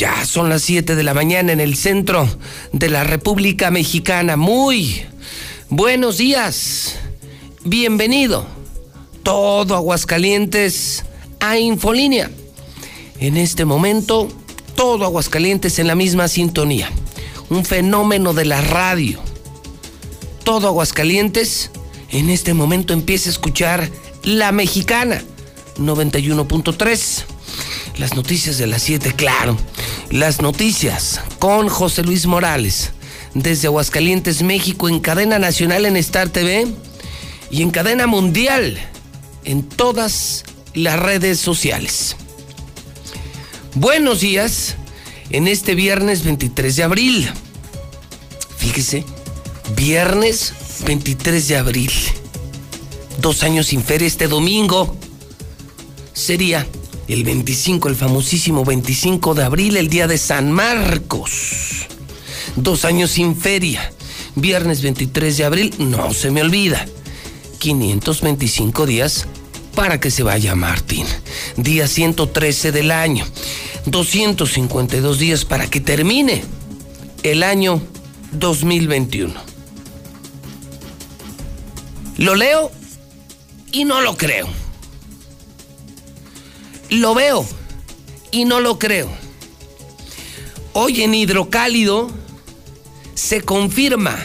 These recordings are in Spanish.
Ya son las 7 de la mañana en el centro de la República Mexicana. Muy buenos días. Bienvenido. Todo Aguascalientes a Infolínea. En este momento, todo Aguascalientes en la misma sintonía. Un fenómeno de la radio. Todo Aguascalientes en este momento empieza a escuchar La Mexicana 91.3 las noticias de las 7, claro. Las noticias con José Luis Morales. Desde Aguascalientes, México, en cadena nacional en Star TV y en cadena mundial en todas las redes sociales. Buenos días en este viernes 23 de abril. Fíjese, viernes 23 de abril. Dos años sin feria este domingo. Sería el 25, el famosísimo 25 de abril, el día de San Marcos. Dos años sin feria. Viernes 23 de abril, no se me olvida. 525 días para que se vaya Martín. Día 113 del año. 252 días para que termine el año 2021. Lo leo y no lo creo. Lo veo y no lo creo. Hoy en Hidrocálido se confirma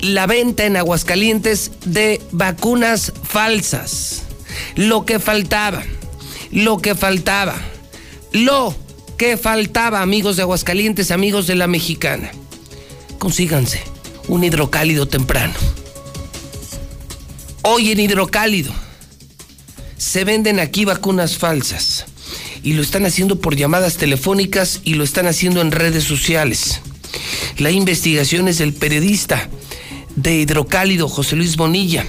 la venta en Aguascalientes de vacunas falsas. Lo que faltaba, lo que faltaba, lo que faltaba, amigos de Aguascalientes, amigos de la mexicana. Consíganse un hidrocálido temprano. Hoy en hidrocálido se venden aquí vacunas falsas y lo están haciendo por llamadas telefónicas y lo están haciendo en redes sociales. La investigación es del periodista de Hidrocálido, José Luis Bonilla.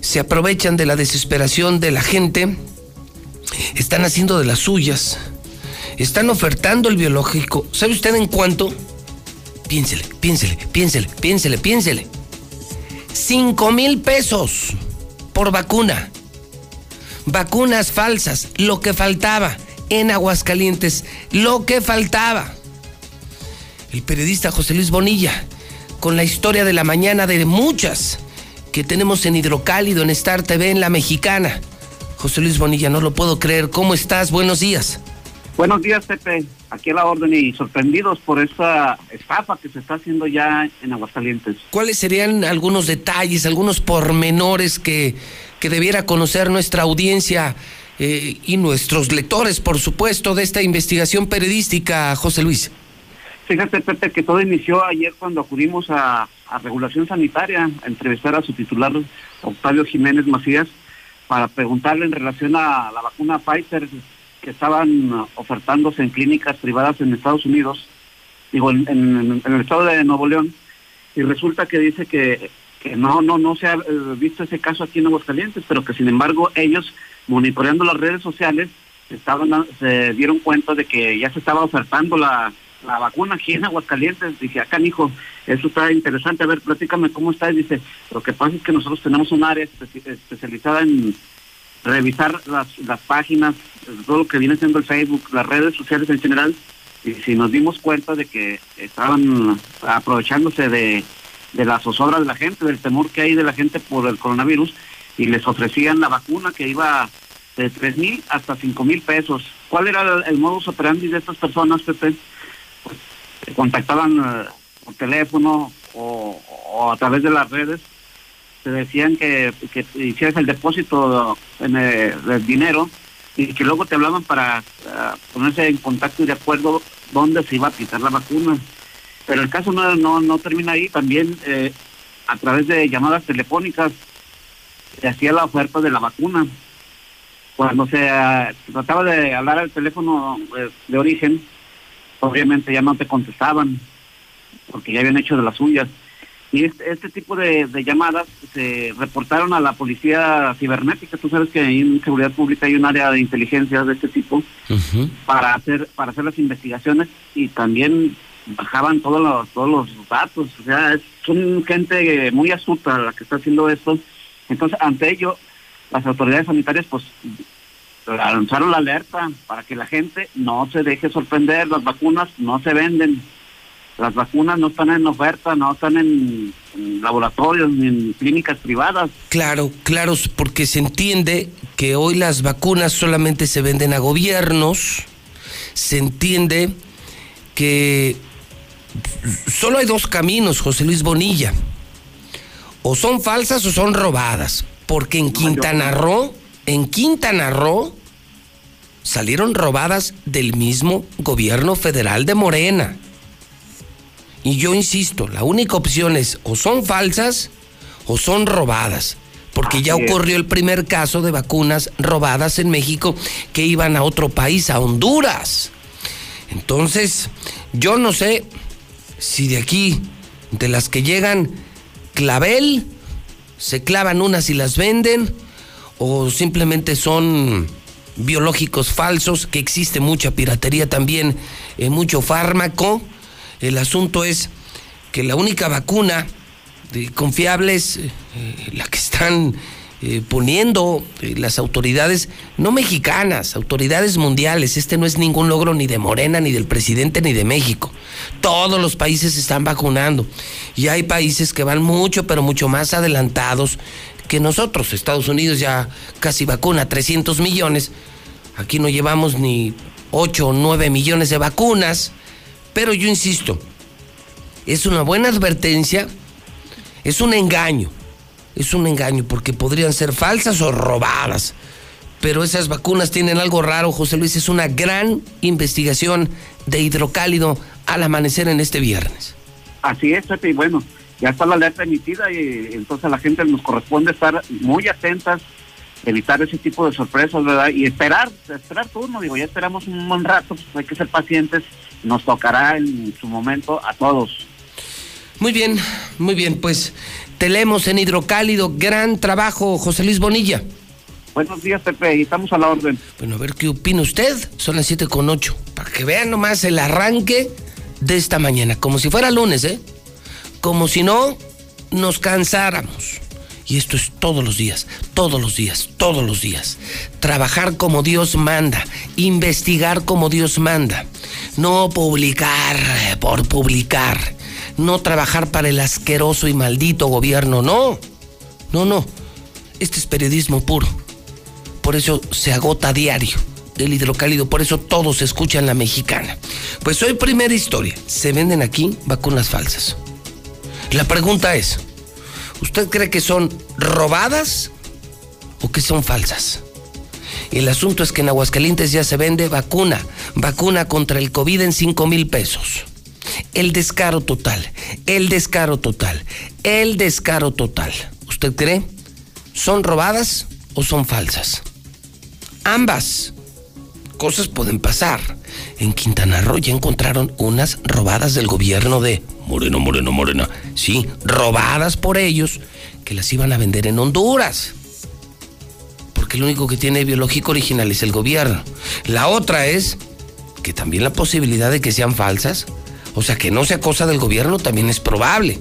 Se aprovechan de la desesperación de la gente, están haciendo de las suyas, están ofertando el biológico. ¿Sabe usted en cuánto? Piénsele, piénsele, piénsele, piénsele, piénsele. Cinco mil pesos por vacuna vacunas falsas, lo que faltaba en Aguascalientes, lo que faltaba. El periodista José Luis Bonilla, con la historia de la mañana de muchas que tenemos en Hidrocálido, en Star TV, en La Mexicana. José Luis Bonilla, no lo puedo creer. ¿Cómo estás? Buenos días. Buenos días, Pepe. Aquí a la orden y sorprendidos por esa estafa que se está haciendo ya en Aguascalientes. ¿Cuáles serían algunos detalles, algunos pormenores que que debiera conocer nuestra audiencia eh, y nuestros lectores, por supuesto, de esta investigación periodística, José Luis? Fíjate, Pepe, que todo inició ayer cuando acudimos a, Regulación Sanitaria a entrevistar a su titular, Octavio Jiménez Macías, para preguntarle en relación a la vacuna Pfizer que estaban ofertándose en clínicas privadas en Estados Unidos, digo, en el estado de Nuevo León, y resulta que dice que que no, no, no se ha eh, visto ese caso aquí en Aguascalientes, pero que sin embargo ellos, monitoreando las redes sociales, estaban, se dieron cuenta de que ya se estaba ofertando la, la vacuna aquí en Aguascalientes. Dije, acá, hijo, eso está interesante. A ver, platícame cómo está. Y dice, lo que pasa es que nosotros tenemos un área especializada en revisar las, las páginas, todo lo que viene siendo el Facebook, las redes sociales en general. Y si nos dimos cuenta de que estaban aprovechándose de, de la zozobra de la gente, del temor que hay de la gente por el coronavirus, y les ofrecían la vacuna que iba de tres mil hasta cinco mil pesos. ¿Cuál era el, modus operandi de estas personas, Pepe? Pues, contactaban eh, por teléfono o, a través de las redes. Se decían que, que hicieras el depósito en el, dinero y que luego te hablaban para eh, ponerse en contacto y de acuerdo dónde se iba a aplicar la vacuna. Pero el caso no, no, no termina ahí. También eh, a través de llamadas telefónicas se hacía la oferta de la vacuna cuando se eh, trataba de hablar al teléfono eh, de origen, obviamente ya no te contestaban, porque ya habían hecho de las suyas. Y este, este tipo de, llamadas se reportaron a la policía cibernética. Tú sabes que en seguridad pública hay un área de inteligencia de este tipo para hacer para hacer las investigaciones y también bajaban todos los todos los datos. O sea, es son gente muy astuta la que está haciendo esto. Entonces, ante ello, las autoridades sanitarias pues lanzaron la alerta para que la gente no se deje sorprender, las vacunas no se venden, las vacunas no están en oferta, no están en, laboratorios ni en clínicas privadas. Claro, claro, porque se entiende que hoy las vacunas solamente se venden a gobiernos, se entiende que solo hay dos caminos, José Luis Bonilla, o son falsas o son robadas porque en Quintana Roo, en Quintana Roo, salieron robadas del mismo gobierno federal de Morena. Y yo insisto, la única opción es o son falsas o son robadas. Porque ya ocurrió el primer caso de vacunas robadas en México que iban a otro país, a Honduras. Entonces, yo no sé si de aquí, de las que llegan, Clavel, se clavan unas y las venden o simplemente son biológicos falsos, que existe mucha piratería también, eh, mucho fármaco. El asunto es que la única vacuna confiable es eh, la que están eh, poniendo eh, las autoridades, no mexicanas, autoridades mundiales. Este no es ningún logro ni de Morena, ni del presidente, ni de México. Todos los países están vacunando. Y hay países que van mucho, pero mucho más adelantados que nosotros. Estados Unidos ya casi vacuna 300 millones. Aquí no llevamos ni 8 o 9 millones de vacunas. Pero yo insisto, es una buena advertencia, es un engaño es un engaño porque podrían ser falsas o robadas. Pero esas vacunas tienen algo raro, José Luis. Es una gran investigación de hidrocálido al amanecer en este viernes. Así es, Pepe. Y bueno, ya está la alerta emitida y entonces a la gente nos corresponde estar muy atentas, evitar ese tipo de sorpresas, ¿verdad? Y esperar, esperar turno. Digo, ya esperamos un buen rato, pues hay que ser pacientes. Nos tocará en su momento a todos. Muy bien, muy bien. Pues te leemos en Hidrocálido. Gran trabajo, José Luis Bonilla. Buenos días, Pepe, estamos a la orden. Bueno, a ver qué opina usted. Son las siete con ocho. Para que vean nomás el arranque de esta mañana. Como si fuera lunes, ¿eh? Como si no nos cansáramos. Y esto es todos los días, todos los días, todos los días. Trabajar como Dios manda, investigar como Dios manda. No publicar por publicar no trabajar para el asqueroso y maldito gobierno, no, no, no. Este es periodismo puro. Por eso se agota diario el hidrocálido, por eso todos escuchan la mexicana. Pues hoy primera historia, se venden aquí vacunas falsas. La pregunta es, ¿usted cree que son robadas o que son falsas? El asunto es que en Aguascalientes ya se vende vacuna, vacuna contra el COVID en 5 mil pesos. El descaro total, el descaro total, el descaro total. ¿Usted cree? ¿Son robadas o son falsas? Ambas cosas pueden pasar. En Quintana Roo ya encontraron unas robadas del gobierno de Moreno, Moreno, Morena. Sí, robadas por ellos que las iban a vender en Honduras. Porque el único que tiene biológico original es el gobierno. La otra es que también la posibilidad de que sean falsas, o sea, que no sea cosa del gobierno también es probable,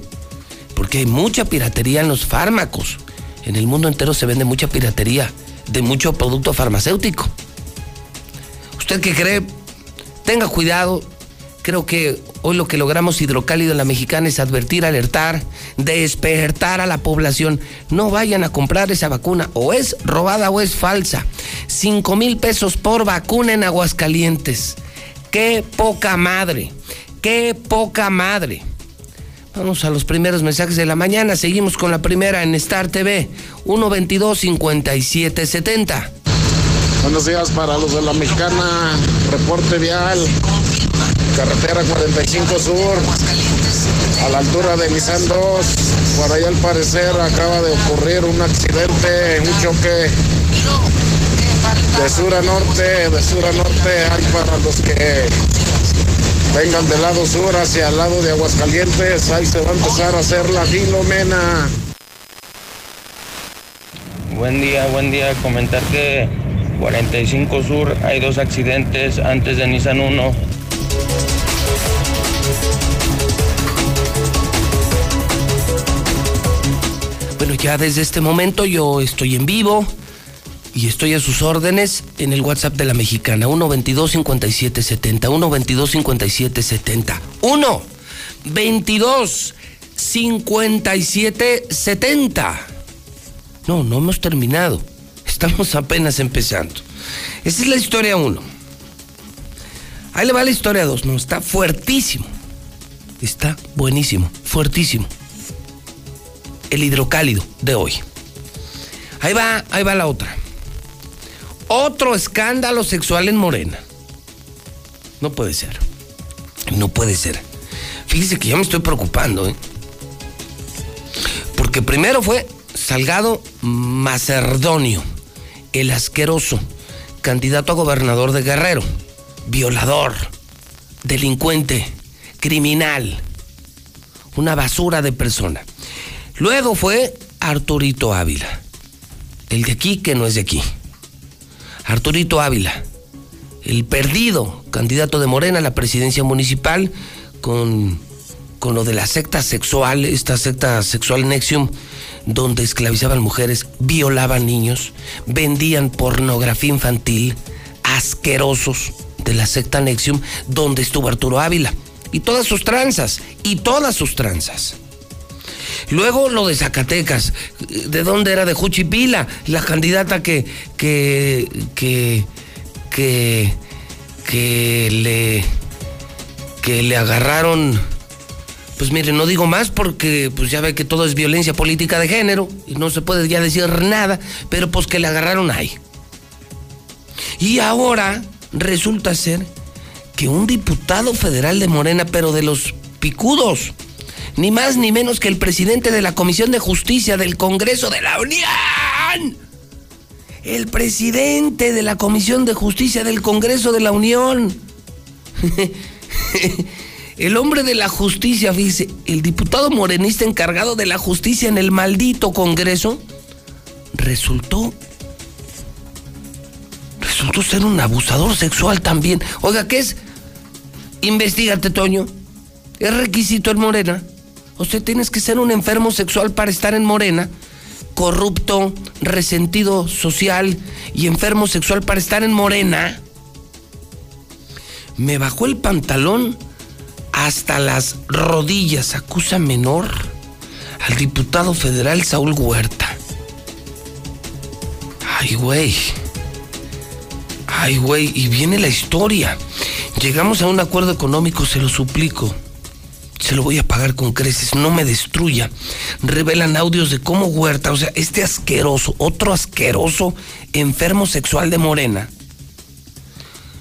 porque hay mucha piratería en los fármacos. En el mundo entero se vende mucha piratería de mucho producto farmacéutico. ¿Usted qué cree? Tenga cuidado. Creo que hoy lo que logramos hidrocálido en la mexicana es advertir, alertar, despertar a la población. No vayan a comprar esa vacuna. O es robada o es falsa. Cinco mil pesos por vacuna en Aguascalientes. Qué poca madre. Qué poca madre. Vamos a los primeros mensajes de la mañana. Seguimos con la primera en Star TV. 122-5770. Buenos días para los de la mexicana. Reporte vial. Carretera 45 Sur. A la altura de Nissan 2. Por ahí al parecer acaba de ocurrir un accidente, un choque. De sur a norte, de sur a norte hay para los que vengan del lado sur hacia el lado de Aguascalientes, ahí se va a empezar a hacer la Filomena. Buen día, buen día. Comentar que 45 Sur hay dos accidentes antes de Nissan 1. Bueno, ya desde este momento yo estoy en vivo y estoy a sus órdenes en el WhatsApp de la mexicana 122 5770 122 5770 1 22 5770 No, no hemos terminado. Estamos apenas empezando. Esa es la historia 1. Ahí le va la historia 2. No, está fuertísimo. Está buenísimo, fuertísimo. El hidrocálido de hoy. Ahí va, ahí va la otra. Otro escándalo sexual en Morena. No puede ser. No puede ser. Fíjese que ya me estoy preocupando, ¿eh? Porque primero fue Salgado Macerdonio, el asqueroso, candidato a gobernador de Guerrero, violador, delincuente, criminal, una basura de persona. Luego fue Arturito Ávila, el de aquí que no es de aquí. Arturito Ávila, el perdido candidato de Morena a la presidencia municipal con, con lo de la secta sexual, esta secta sexual Nexium, donde esclavizaban mujeres, violaban niños, vendían pornografía infantil, asquerosos de la secta Nexium, donde estuvo Arturo Ávila. Y todas sus tranzas, y todas sus tranzas. Luego lo de Zacatecas. ¿De dónde era? De Juchipila, la candidata que, que, que, que, que le, que le agarraron. Pues mire, no digo más porque pues ya ve que todo es violencia política de género y no se puede ya decir nada, pero pues que le agarraron ahí. Y ahora resulta ser que un diputado federal de Morena, pero de los picudos, ni más ni menos que el presidente de la Comisión de Justicia del Congreso de la Unión. El presidente de la Comisión de Justicia del Congreso de la Unión. el hombre de la justicia, fíjese, el diputado morenista encargado de la justicia en el maldito Congreso, resultó. Resultó ser un abusador sexual también. Oiga, ¿qué es? Investígate, Toño. Es requisito en Morena. Usted tienes que ser un enfermo sexual para estar en Morena, corrupto, resentido social y enfermo sexual para estar en Morena. Me bajó el pantalón hasta las rodillas, acusa menor al diputado federal Saúl Huerta. Ay, güey. Ay, güey, y viene la historia. Llegamos a un acuerdo económico, se lo suplico se lo voy a pagar con creces, no me destruya. Revelan audios de cómo Huerta, o sea, este asqueroso, otro asqueroso enfermo sexual de Morena,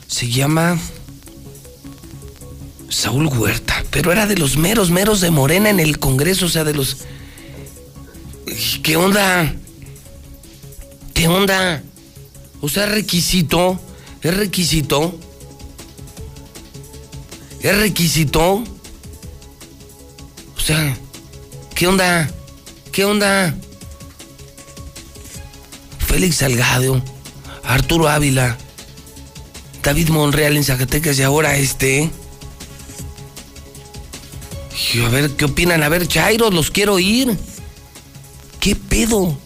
se llama Saúl Huerta, pero era de los meros, meros de Morena en el Congreso, o sea, de los... ¿Qué onda? ¿Qué onda? O sea, requisito, es requisito, es requisito o ¿qué onda? ¿Qué onda? Félix Salgado, Arturo Ávila, David Monreal en Zacatecas y ahora este. Y a ver, ¿qué opinan? A ver, Chairo, los quiero ir. ¿Qué pedo?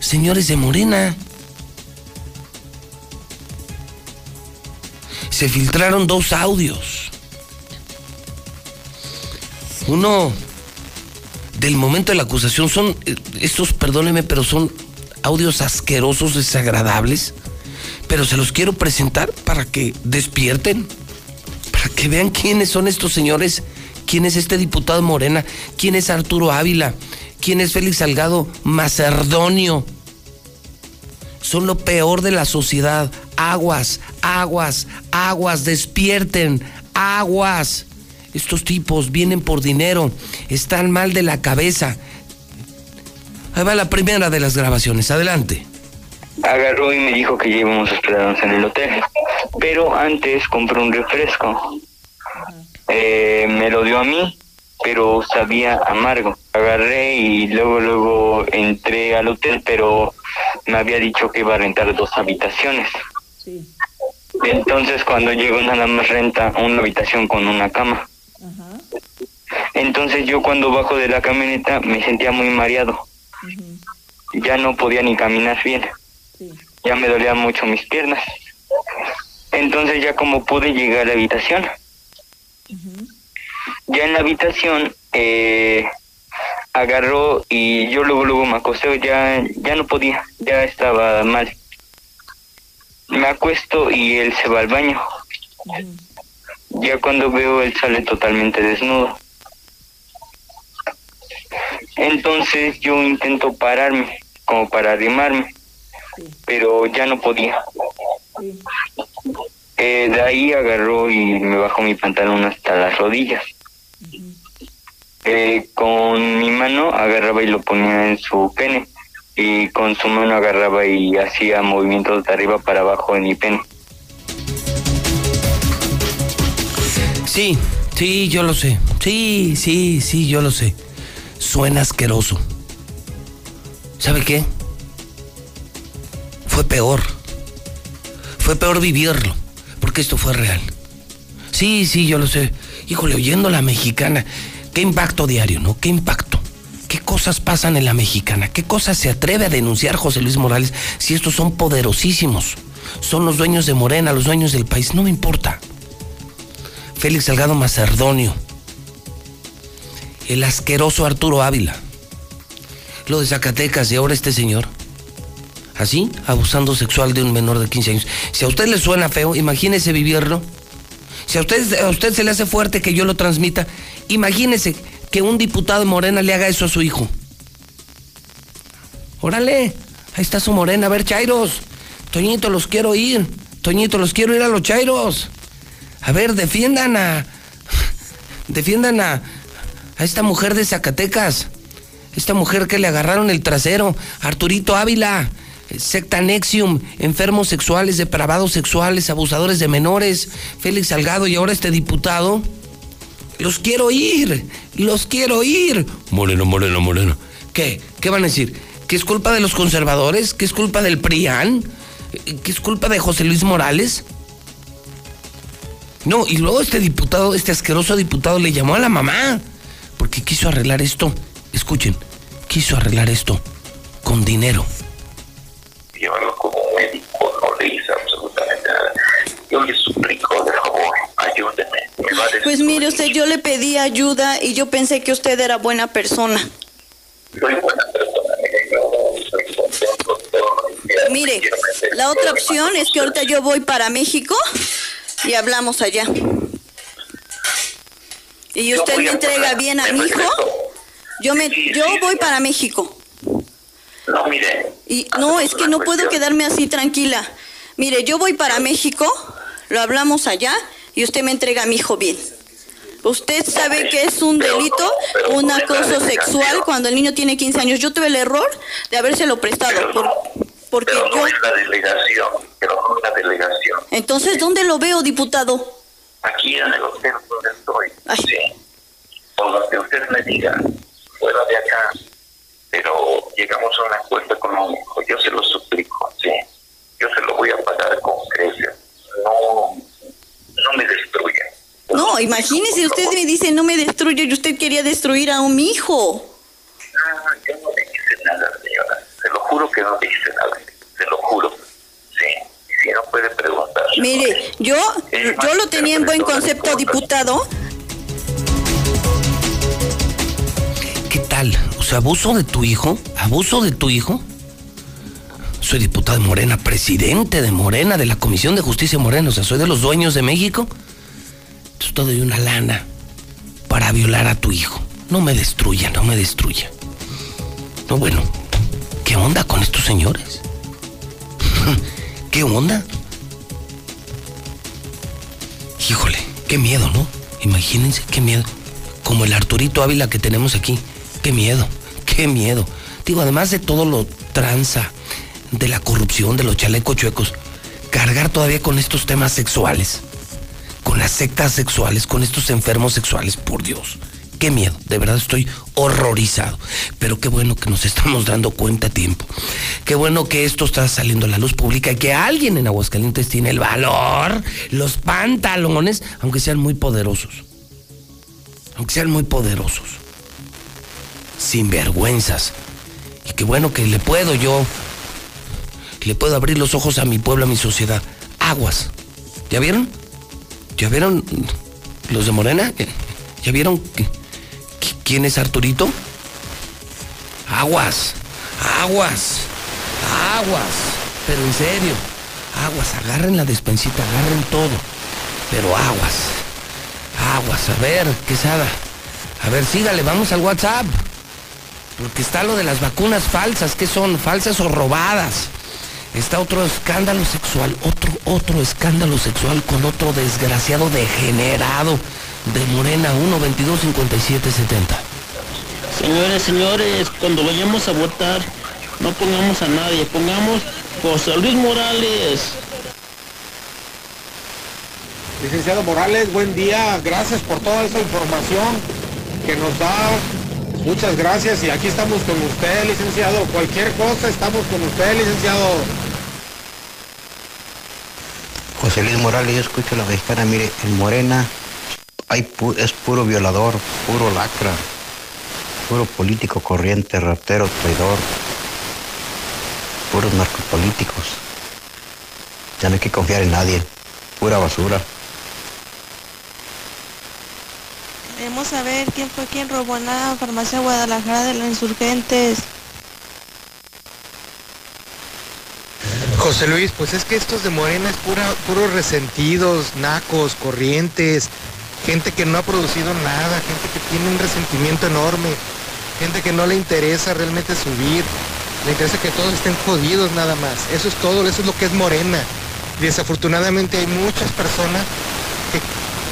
Señores de Morena. Se filtraron dos audios. Uno del momento de la acusación son, eh, estos, perdónenme, pero son audios asquerosos, desagradables, pero se los quiero presentar para que despierten, para que vean quiénes son estos señores, quién es este diputado Morena, quién es Arturo Ávila, quién es Félix Salgado Macerdonio. Son lo peor de la sociedad. Aguas, aguas, aguas, despierten, aguas. Estos tipos vienen por dinero, están mal de la cabeza. Ahí va la primera de las grabaciones, adelante. Agarró y me dijo que ya íbamos a hospedarnos en el hotel, pero antes compró un refresco. Eh, me lo dio a mí, pero sabía amargo. Agarré y luego, luego entré al hotel, pero me había dicho que iba a rentar dos habitaciones. Entonces cuando llegó nada más renta una habitación con una cama. Entonces yo cuando bajo de la camioneta me sentía muy mareado. Ya no podía ni caminar bien. Ya me dolían mucho mis piernas. Entonces ya como pude llegar a la habitación. Ya en la habitación eh, agarró y yo luego luego me acosté, ya, ya no podía, ya estaba mal. Me acuesto y él se va al baño. Ya cuando veo él sale totalmente desnudo. Entonces yo intento pararme, como para arrimarme, pero ya no podía. Eh, de ahí agarró y me bajó mi pantalón hasta las rodillas. Eh, con mi mano agarraba y lo ponía en su pene y con su mano agarraba y hacía movimientos de arriba para abajo en mi pene. Sí, sí, yo lo sé. Sí, sí, sí, yo lo sé. Suena asqueroso. ¿Sabe qué? Fue peor. Fue peor vivirlo, porque esto fue real. Sí, sí, yo lo sé. Híjole, oyendo la mexicana, qué impacto diario, ¿no? Qué impacto. ¿Qué cosas pasan en la mexicana? ¿Qué cosas se atreve a denunciar José Luis Morales si estos son poderosísimos? Son los dueños de Morena, los dueños del país, no me importa. Félix Salgado Macerdonio, el asqueroso Arturo Ávila, lo de Zacatecas y ahora este señor. Así, abusando sexual de un menor de 15 años. Si a usted le suena feo, imagínese vivirlo. Si a usted, a usted se le hace fuerte que yo lo transmita, imagínese que un diputado Morena le haga eso a su hijo. Órale, ahí está su Morena. A ver, Chairos. Toñito, los quiero ir. Toñito, los quiero ir a los Chairos. A ver, defiendan a. Defiendan a. A esta mujer de Zacatecas. Esta mujer que le agarraron el trasero. Arturito Ávila. Secta Nexium, enfermos sexuales, depravados sexuales, abusadores de menores, Félix Salgado y ahora este diputado. Los quiero ir, los quiero ir. Moreno, Moreno, Moreno. ¿Qué? ¿Qué van a decir? ¿Que es culpa de los conservadores? ¿Que es culpa del PRIAN? ¿Que es culpa de José Luis Morales? No, y luego este diputado, este asqueroso diputado le llamó a la mamá porque quiso arreglar esto. Escuchen, quiso arreglar esto con dinero. Llévalo como médico, no le hice absolutamente nada. Yo le suplico, de favor, ayúdeme. Me Pues mire usted, yo le pedí ayuda y yo pensé que usted era buena persona. Soy buena persona, mire, yo estoy contento, Mire, la otra opción es que ahorita yo voy para México y hablamos allá. Y usted me entrega bien a mi hijo. Yo me yo voy para México. No, mire. Y no, es que no puedo quedarme así tranquila. Mire, yo voy para México, lo hablamos allá y usted me entrega a mi hijo bien. Usted sabe que es un no, delito, un acoso sexual cuando el niño tiene 15 años. Yo tuve el error de habérselo prestado por- porque pero no yo es la delegación, pero no es la delegación. Entonces, ¿dónde lo veo, diputado? Aquí en el hotel donde estoy, Ay. sí. Por lo que usted me diga, fuera de acá, pero llegamos a un acuerdo económico, yo se lo suplico, sí. Yo se lo voy a pagar con creces. No, No, imagínese, usted me dice no me destruye y usted quería destruir a un hijo. No, yo no le hice nada, señora. Se lo juro que no le hice nada. Se lo juro. Sí. Y si no puede preguntar. Mire, yo, yo lo tenía en buen concepto, diputado. ¿Qué tal? O sea, abuso de tu hijo, abuso de tu hijo. Soy diputado de Morena, presidente de Morena, de la Comisión de Justicia Morena, o sea, soy de los dueños de México. Entonces te doy una lana para violar a tu hijo. No me destruya, no me destruya. No, bueno, ¿qué onda con estos señores? ¿Qué onda? Híjole, qué miedo, ¿no? Imagínense, qué miedo. Como el Arturito Ávila que tenemos aquí. Qué miedo, qué miedo. Digo, además de todo lo tranza, de la corrupción, de los chalecos chuecos, cargar todavía con estos temas sexuales, con las sectas sexuales, con estos enfermos sexuales, por Dios. Qué miedo, de verdad estoy horrorizado. Pero qué bueno que nos estamos dando cuenta a tiempo. Qué bueno que esto está saliendo a la luz pública y que alguien en Aguascalientes tiene el valor, los pantalones, aunque sean muy poderosos. Aunque sean muy poderosos. Sin vergüenzas. Y qué bueno que le puedo yo, le puedo abrir los ojos a mi pueblo, a mi sociedad. Aguas. ¿Ya vieron? ¿Ya vieron los de Morena? ¿Ya vieron quién es Arturito? Aguas, aguas, aguas. Pero en serio, aguas, agarren la despensita, agarren todo. Pero aguas, aguas. A ver, quesada. A ver, sígale, vamos al WhatsApp. Porque está lo de las vacunas falsas, ¿qué son? ¿Falsas o robadas? Está otro escándalo sexual, otro, otro escándalo sexual con otro desgraciado degenerado de Morena 1 22 57 70. Señores, señores, cuando vayamos a votar, no pongamos a nadie, pongamos José Luis Morales. Licenciado Morales, buen día, gracias por toda esa información que nos da. Muchas gracias y aquí estamos con usted, licenciado. Cualquier cosa, estamos con usted, licenciado. José Luis Morales, yo escucho a la mexicana, mire, en Morena hay es puro violador, puro lacra, puro político corriente, ratero, traidor, puros narcopolíticos. Ya no hay que confiar en nadie, pura basura. Queremos saber quién fue quien robó en la farmacia Guadalajara de los insurgentes. José Luis, pues es que estos de Morena es pura, puros resentidos, nacos, corrientes, gente que no ha producido nada, gente que tiene un resentimiento enorme, gente que no le interesa realmente subir, le interesa que todos estén jodidos nada más. Eso es todo, eso es lo que es Morena. Desafortunadamente hay muchas personas que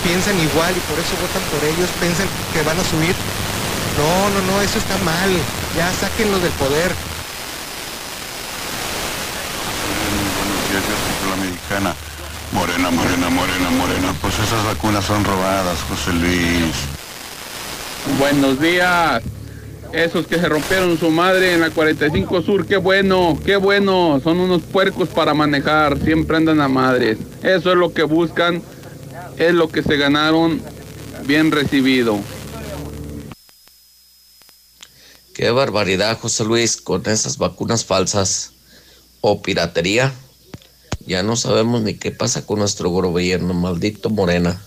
piensan igual y por eso votan por ellos, piensan que van a subir. No, no, no, eso está mal. Ya sáquenlo del poder. Morena, morena, morena, morena. Pues esas vacunas son robadas, José Luis. Buenos días. Esos que se rompieron su madre en la 45 Sur, qué bueno, qué bueno. Son unos puercos para manejar, siempre andan a madres. Eso es lo que buscan, es lo que se ganaron, bien recibido. Qué barbaridad, José Luis, con esas vacunas falsas o piratería. Ya no sabemos ni qué pasa con nuestro gobierno, maldito Morena.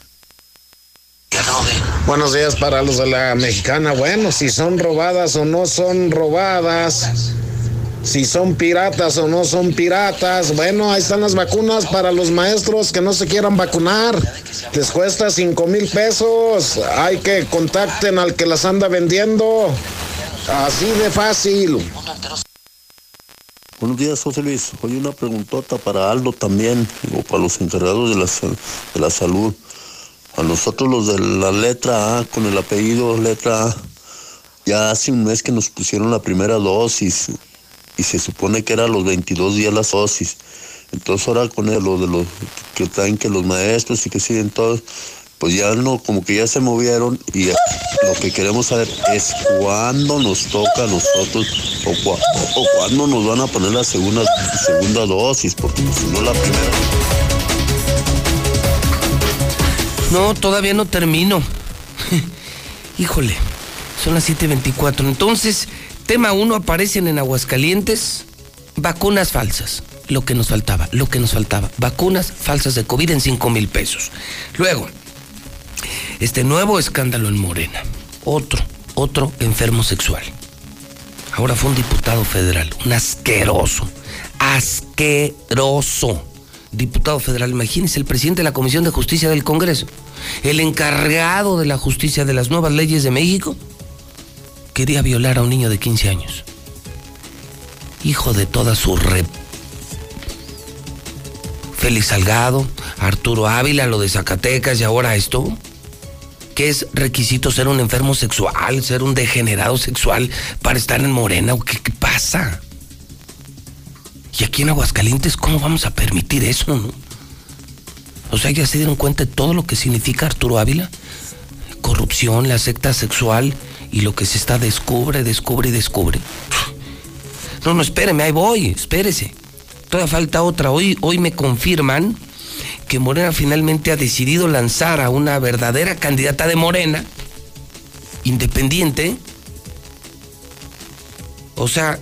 Buenos días para los de la mexicana. Bueno, si son robadas o no son robadas, si son piratas o no son piratas. Bueno, ahí están las vacunas para los maestros que no se quieran vacunar. Les cuesta cinco mil pesos. Hay que contacten al que las anda vendiendo. Así de fácil. Buenos días, José Luis. Hoy una preguntota para Aldo también, o para los encargados de la, de la salud. A nosotros los de la letra A, con el apellido letra A, ya hace un mes que nos pusieron la primera dosis y se supone que era los 22 días la dosis. Entonces ahora con lo de los que traen que los maestros y que siguen todos, pues ya no, como que ya se movieron y lo que queremos saber es cuándo nos toca a nosotros o, cuándo nos van a poner la segunda, segunda dosis, porque si no la primera. No, todavía no termino. Híjole, son las 7.24. Entonces, tema 1, aparecen en Aguascalientes vacunas falsas. Lo que nos faltaba, lo que nos faltaba. Vacunas falsas de COVID en 5 mil pesos. Luego, este nuevo escándalo en Morena. Otro, otro enfermo sexual. Ahora fue un diputado federal, un asqueroso, asqueroso diputado federal. Imagínense, el presidente de la Comisión de Justicia del Congreso, el encargado de la justicia de las nuevas leyes de México, quería violar a un niño de 15 años. Hijo de toda su rep. Félix Salgado, Arturo Ávila, lo de Zacatecas y ahora esto. ¿Qué es requisito ser un enfermo sexual, ser un degenerado sexual para estar en Morena? ¿O qué, qué pasa? Y aquí en Aguascalientes, ¿cómo vamos a permitir eso? No? O sea, ya se dieron cuenta de todo lo que significa Arturo Ávila. Corrupción, la secta sexual y lo que se está descubre, descubre y descubre. No, no, espéreme, ahí voy, espérese. Todavía falta otra. Hoy, hoy me confirman que Morena finalmente ha decidido lanzar a una verdadera candidata de Morena, independiente. O sea,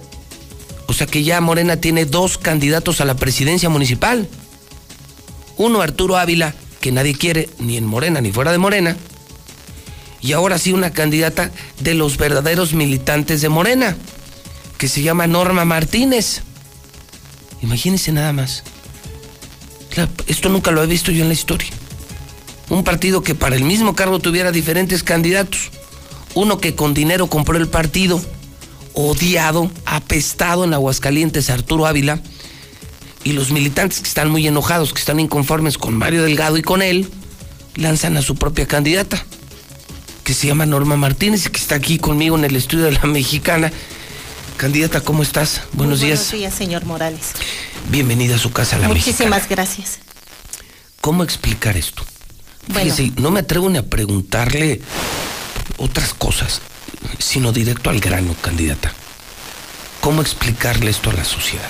o sea que ya Morena tiene dos candidatos a la presidencia municipal. Uno, Arturo Ávila, que nadie quiere, ni en Morena ni fuera de Morena. Y ahora sí una candidata de los verdaderos militantes de Morena, que se llama Norma Martínez. Imagínense nada más. Esto nunca lo he visto yo en la historia. Un partido que para el mismo cargo tuviera diferentes candidatos. Uno que con dinero compró el partido, odiado, apestado en Aguascalientes, Arturo Ávila. Y los militantes que están muy enojados, que están inconformes con Mario Delgado y con él, lanzan a su propia candidata, que se llama Norma Martínez y que está aquí conmigo en el estudio de la mexicana. Candidata, ¿cómo estás? Buenos días. Buenos días, señor Morales. Bienvenida a su casa, la Muchísimas mexicana. gracias. ¿Cómo explicar esto? Bueno. Fíjese, no me atrevo ni a preguntarle otras cosas, sino directo al grano, candidata. ¿Cómo explicarle esto a la sociedad?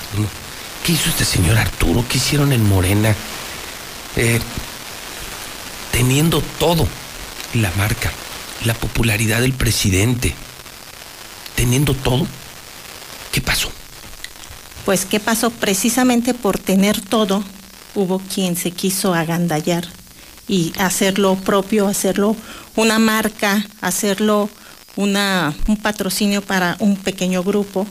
¿Qué hizo este señor Arturo? ¿Qué hicieron en Morena? Eh, teniendo todo, la marca, la popularidad del presidente, teniendo todo, ¿qué pasó? Pues, ¿qué pasó? Precisamente por tener todo, hubo quien se quiso agandallar y hacerlo propio, hacerlo una marca, hacerlo una, un patrocinio para un pequeño grupo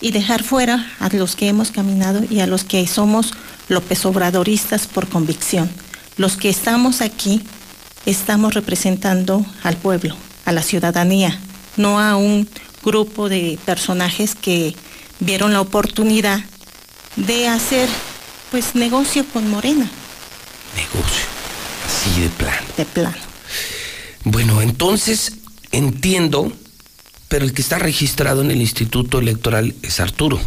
y dejar fuera a los que hemos caminado y a los que somos López Obradoristas por convicción. Los que estamos aquí estamos representando al pueblo, a la ciudadanía, no a un grupo de personajes que vieron la oportunidad de hacer pues negocio con Morena. Negocio, así de plano. De plano. Bueno, entonces entiendo, pero el que está registrado en el Instituto Electoral es Arturo.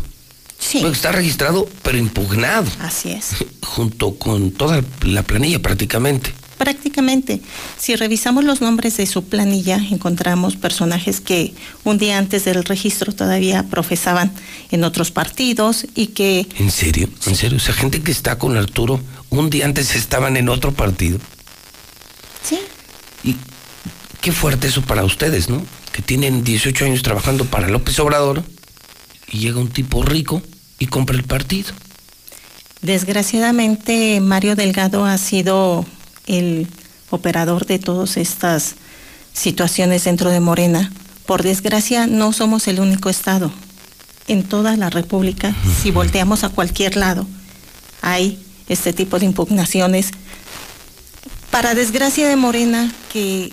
Sí. Bueno, está registrado, pero impugnado, Así es. junto con toda la planilla prácticamente. Prácticamente, si revisamos los nombres de su planilla, encontramos personajes que un día antes del registro todavía profesaban en otros partidos y que ¿En serio? ¿En serio? O sea, gente que está con Arturo, un día antes estaban en otro partido. Sí. Y qué fuerte eso para ustedes, ¿no? Que tienen 18 años trabajando para López Obrador y llega un tipo rico y compra el partido. desgraciadamente Mario Delgado ha sido el operador de todas estas situaciones dentro de Morena. Por desgracia, no somos el único estado. En toda la República, si volteamos a cualquier lado, hay este tipo de impugnaciones. Para desgracia de Morena, que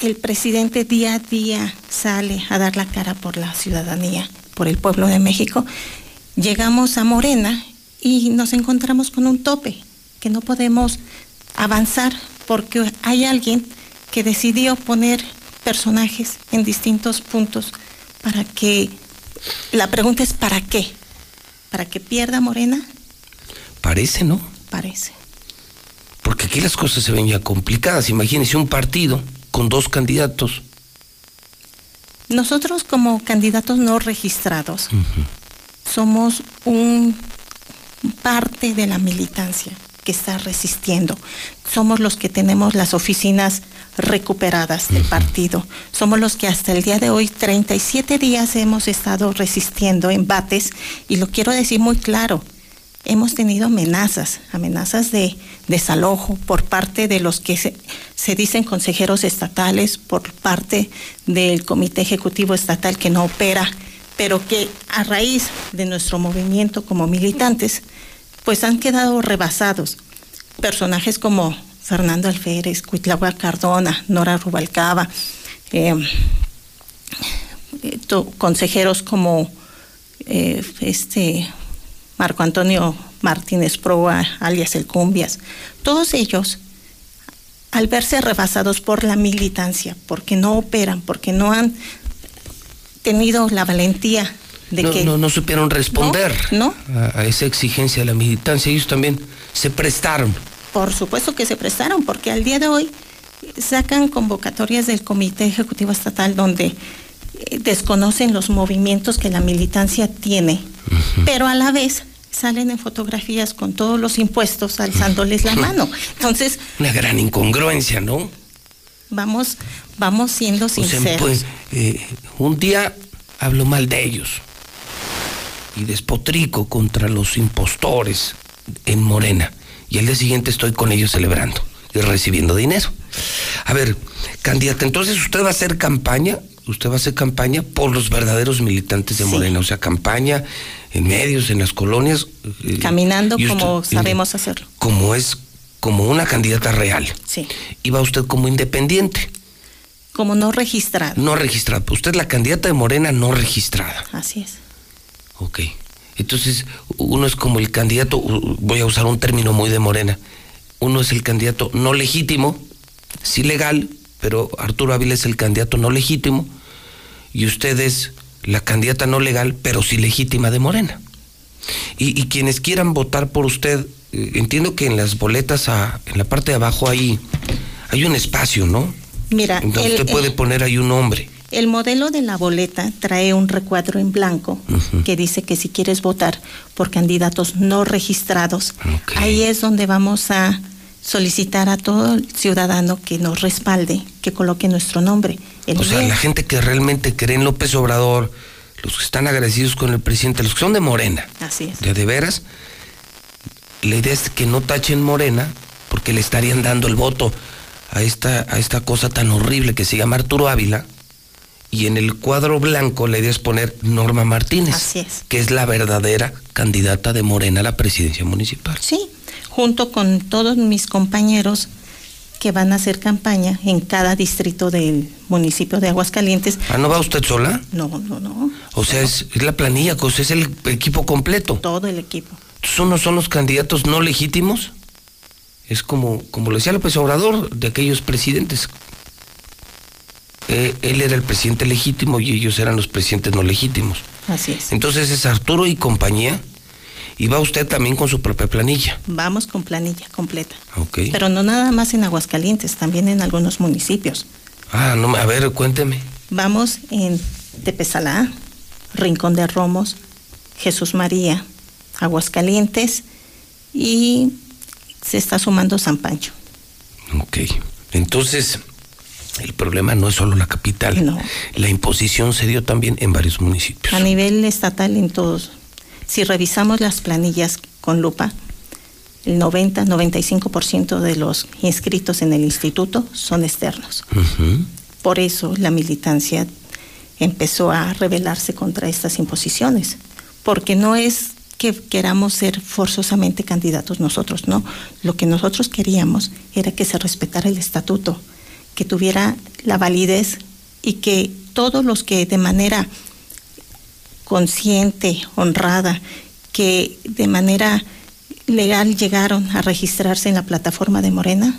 el presidente día a día sale a dar la cara por la ciudadanía, por el pueblo de México, llegamos a Morena y nos encontramos con un tope, que no podemos avanzar porque hay alguien que decidió poner personajes en distintos puntos para que la pregunta es ¿para qué? ¿Para que pierda Morena? Parece, ¿no? Parece. Porque aquí las cosas se ven ya complicadas. Imagínense un partido con dos candidatos. Nosotros como candidatos no registrados somos un parte de la militancia. Que está resistiendo. Somos los que tenemos las oficinas recuperadas del partido. Somos los que hasta el día de hoy, 37 días hemos estado resistiendo embates y lo quiero decir muy claro. Hemos tenido amenazas, amenazas de desalojo por parte de los que se, se dicen consejeros estatales, por parte del Comité Ejecutivo Estatal que no opera, pero que a raíz de nuestro movimiento como militantes, pues han quedado rebasados. Personajes como Fernando Alférez, Cuitlagua Cardona, Nora Rubalcaba, eh, consejeros como eh, este Marco Antonio Martínez Proa, alias El Cumbias, todos ellos, al verse rebasados por la militancia, porque no operan, porque no han tenido la valentía de no, que... No, no supieron responder ¿No? A, a esa exigencia de la militancia. Ellos también se prestaron. Por supuesto que se prestaron, porque al día de hoy sacan convocatorias del Comité Ejecutivo Estatal donde eh, desconocen los movimientos que la militancia tiene, pero a la vez salen en fotografías con todos los impuestos alzándoles la mano. Entonces, Una gran incongruencia, ¿no? vamos, vamos siendo O sea, sinceros. pues, eh, un día hablo mal de ellos y despotrico contra los impostores en Morena y el día siguiente estoy con ellos celebrando y recibiendo dinero. A ver, candidata, entonces usted va a hacer campaña, usted va a hacer campaña por los verdaderos militantes de Morena, o sea, campaña en medios, en las colonias. eh, Caminando usted- como sabemos hacerlo. Como es, como una candidata real. Sí. Y va usted como independiente, Como no registrado. no registrada. Usted es la candidata de Morena no registrada. Así es. Ok. Entonces, uno es como el candidato, voy a usar un término muy de morena, uno es el candidato no legítimo, sí legal, pero Arturo Ávila es el candidato no legítimo, y usted es la candidata no legal, pero sí legítima de morena. Y, y quienes quieran votar por usted, eh, entiendo que en las boletas, a- en la parte de abajo hay, hay un espacio, ¿no? Mira, Entonces el, usted puede el- poner ahí un nombre. El modelo de la boleta trae un recuadro en blanco que dice que si quieres votar por candidatos no registrados, ahí es donde vamos a solicitar a todo el ciudadano que nos respalde, que coloque nuestro nombre. El O sea, la gente que realmente cree en López Obrador, los que están agradecidos con el presidente, los que son de Morena, Así es. de, de veras, la idea es que no tachen Morena, porque le estarían dando el voto a esta, a esta cosa tan horrible que se llama Arturo Ávila, y en el cuadro blanco la idea es poner Norma Martínez, Así es. que es la verdadera candidata de Morena a la presidencia municipal. Sí, junto con todos mis compañeros que van a hacer campaña en cada distrito del municipio de Aguascalientes. Ah, ¿no va usted sola? No, no, no, O sea, es, es la planilla, o sea, es el equipo completo. todo el equipo. Entonces, unos son los candidatos no legítimos. Es como, como lo decía López Obrador, de aquellos presidentes. Eh, él era el presidente legítimo y ellos eran los presidentes no legítimos. Así es. Entonces es Arturo y compañía. Y va usted también con su propia planilla. Vamos con planilla completa. Ok. Pero no nada más en Aguascalientes, también en algunos municipios. Ah, no, me- a ver, cuénteme. Vamos en Tepesalá, Rincón de Romos, Jesús María, Aguascalientes y se está sumando San Pancho. Ok. Entonces, el problema no es solo la capital. No. La imposición se dio también en varios municipios. A nivel estatal en todos. Si revisamos las planillas con lupa, el 90-95% de los inscritos en el instituto son externos. Por eso la militancia empezó a rebelarse contra estas imposiciones, porque no es que queramos ser forzosamente candidatos nosotros, no. Lo que nosotros queríamos era que se respetara el estatuto, que tuviera la validez y que todos los que de manera consciente, honrada, que de manera legal llegaron a registrarse en la plataforma de Morena,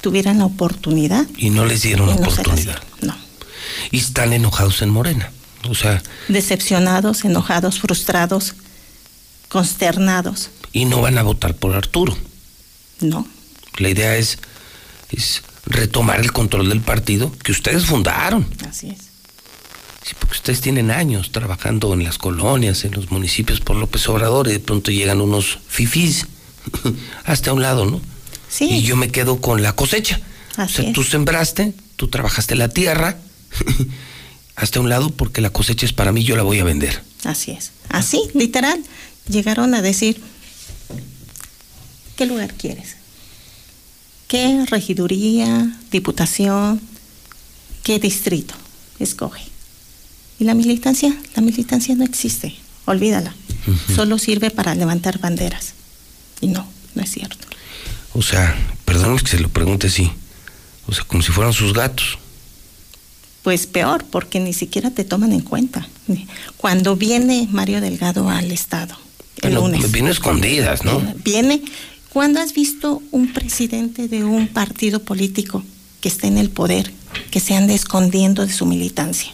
tuvieran la oportunidad Y no les dieron la no oportunidad. no. Y están enojados en Morena. O sea, decepcionados, enojados, frustrados, consternados. y no van a votar por Arturo. No, La idea es, es retomar el control del partido que ustedes fundaron. así es. Sí, porque ustedes tienen años trabajando en las colonias, en los municipios por López Obrador, y de pronto llegan unos fifís hasta un lado, ¿no? Sí. Y yo me quedo con la cosecha. Así o sea, es. tú sembraste, tú trabajaste la tierra, hasta un lado porque la cosecha es para mí, yo la voy a vender. Así es. Así, literal. Llegaron a decir, ¿qué lugar quieres? ¿Qué regiduría, diputación, qué distrito? Escoge. ¿Y la militancia? La militancia no existe. Olvídala. Solo sirve para levantar banderas. Y no, no es cierto. O sea, perdón que se lo pregunte así. O sea, como si fueran sus gatos. Pues peor, porque ni siquiera te toman en cuenta. Cuando viene Mario Delgado al Estado, el lunes. vino escondidas, ¿no? Viene. ¿Cuándo has visto un presidente de un partido político que esté en el poder, que se ande escondiendo de su militancia?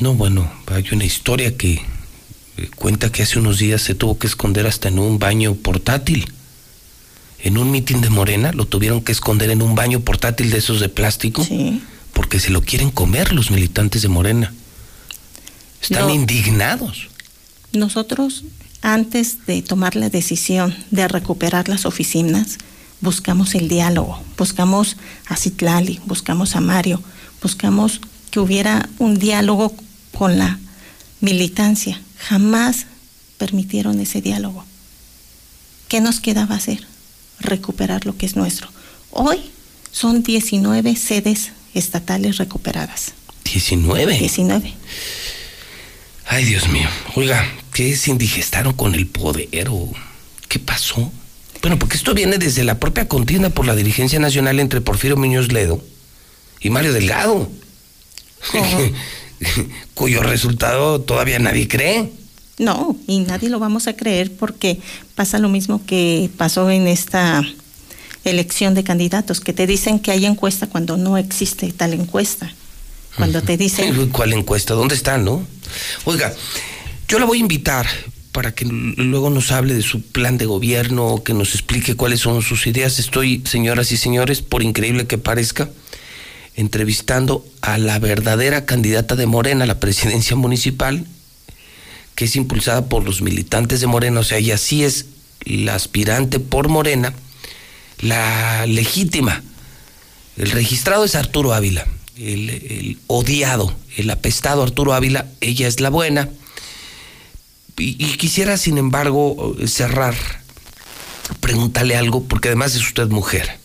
No, bueno, hay una historia que eh, cuenta que hace unos días se tuvo que esconder hasta en un baño portátil. En un mitin de Morena lo tuvieron que esconder en un baño portátil de esos de plástico. Porque se lo quieren comer los militantes de Morena. Están No. indignados. Nosotros, antes de tomar la decisión de recuperar las oficinas, buscamos el diálogo, buscamos a Citlali, buscamos a Mario, buscamos que hubiera un diálogo con la militancia. Jamás permitieron ese diálogo. ¿Qué nos quedaba hacer? Recuperar lo que es nuestro. Hoy son 19 sedes estatales recuperadas. 19. 19. Ay, Dios mío. Oiga, ¿qué se indigestaron con el poder o qué pasó? Bueno, porque esto viene desde la propia contienda por la dirigencia nacional entre Porfirio Muñoz Ledo y Mario Delgado. Cuyo resultado todavía nadie cree. No, y nadie lo vamos a creer porque pasa lo mismo que pasó en esta elección de candidatos, que te dicen que hay encuesta cuando no existe tal encuesta. Cuando te dicen, ¿Cuál encuesta? ¿Dónde está, no? Oiga, yo la voy a invitar para que luego nos hable de su plan de gobierno, que nos explique cuáles son sus ideas. Estoy, señoras y señores, por increíble que parezca, entrevistando a la verdadera candidata de Morena a la presidencia municipal, que es impulsada por los militantes de Morena, o sea, ella sí es la aspirante por Morena, la legítima. El registrado es Arturo Ávila, el, el odiado, el apestado Arturo Ávila, ella es la buena. Y, quisiera, sin embargo, cerrar, preguntarle algo, porque además es usted mujer.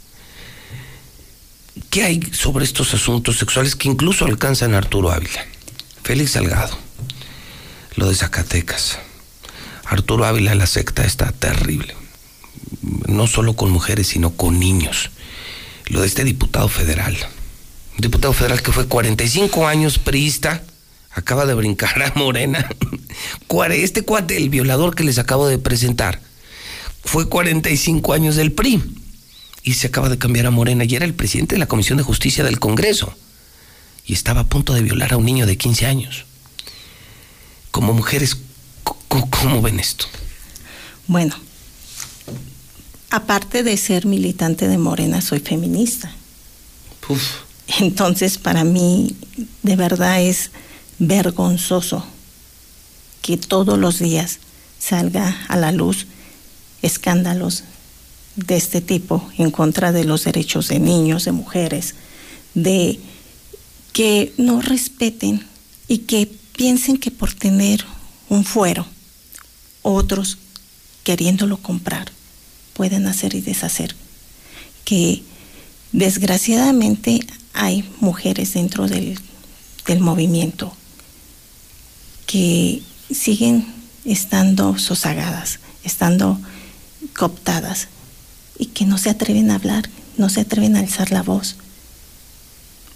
¿Qué hay sobre estos asuntos sexuales que incluso alcanzan a Arturo Ávila? Félix Salgado, lo de Zacatecas. Arturo Ávila, la secta está terrible. No solo con mujeres, sino con niños. Lo de este diputado federal. Un diputado federal que fue 45 años priista, acaba de brincar a Morena. Este cuate, el violador que les acabo de presentar, fue 45 años del PRI y se acaba de cambiar a Morena y era el presidente de la Comisión de Justicia del Congreso y estaba a punto de violar a un niño de 15 años. Como mujeres, ¿cómo ven esto? bueno, aparte de ser militante de Morena, soy feminista. Entonces, para mí, de verdad es vergonzoso que todos los días salga a la luz escándalos de este tipo en contra de los derechos de niños, de mujeres, de que no respeten y que piensen que por tener un fuero, otros queriéndolo comprar, pueden hacer y deshacer. Que desgraciadamente hay mujeres dentro del, del movimiento que siguen estando sosagadas, estando cooptadas y que no se atreven a hablar, no se atreven a alzar la voz.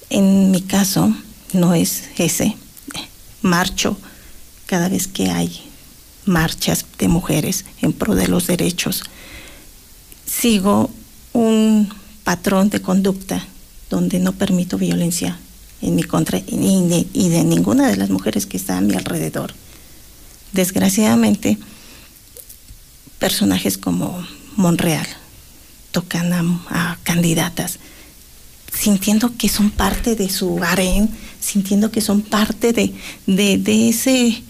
En mi caso, no es ese. Marcho cada vez que hay marchas de mujeres en pro de los derechos. Sigo un patrón de conducta donde no permito violencia en mi contra y de, ninguna de las mujeres que están a mi alrededor. Desgraciadamente, personajes como Monreal tocan a, candidatas sintiendo que son parte de su harén, sintiendo que son parte de, de, ese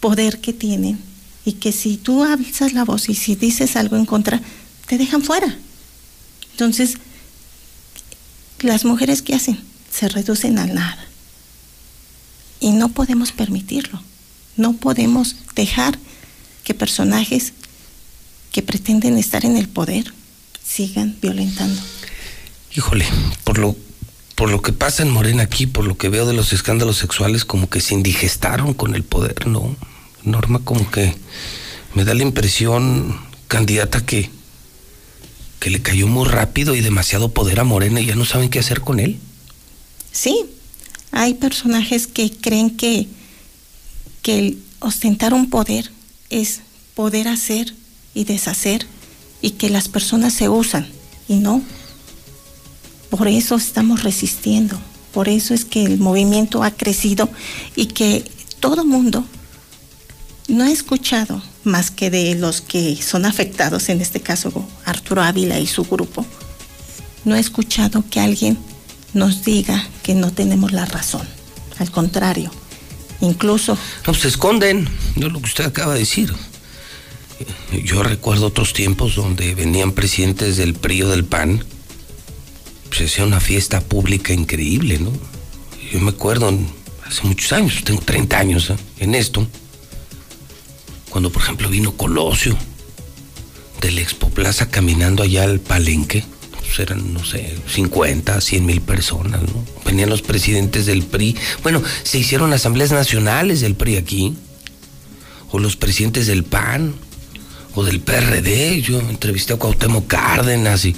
poder que tienen y que si tú alzas la voz y si dices algo en contra, te dejan fuera. Entonces, las mujeres que hacen se reducen a nada. Y no podemos permitirlo. No podemos dejar que personajes que pretenden estar en el poder sigan violentando. Híjole, por lo, por lo que pasa en Morena aquí, por lo que veo de los escándalos sexuales, como que se indigestaron con el poder, ¿no? Norma, como que me da la impresión, candidata, que, que le cayó muy rápido y demasiado poder a Morena y ya no saben qué hacer con él. Sí, hay personajes que creen que, que el ostentar un poder es poder hacer y deshacer y que las personas se usan y no. Por eso estamos resistiendo, por eso es que el movimiento ha crecido y que todo mundo no ha escuchado más que de los que son afectados, en este caso Arturo Ávila y su grupo, no he escuchado que alguien nos diga no tenemos la razón. Al contrario, incluso... No, se esconden, no lo que usted acaba de decir. Yo recuerdo otros tiempos donde venían presidentes del PRI o del PAN, se hacía una fiesta pública increíble, ¿no? Yo me acuerdo hace muchos años, tengo 30 años ¿eh? en esto, cuando por ejemplo vino Colosio del Expo Plaza caminando allá al palenque, pues eran, no sé, 50, 100 mil personas, ¿no? Venían los presidentes del PRI, bueno, se hicieron asambleas nacionales del PRI aquí, o los presidentes del PAN, o del PRD. Yo entrevisté a Cuauhtémoc Cárdenas y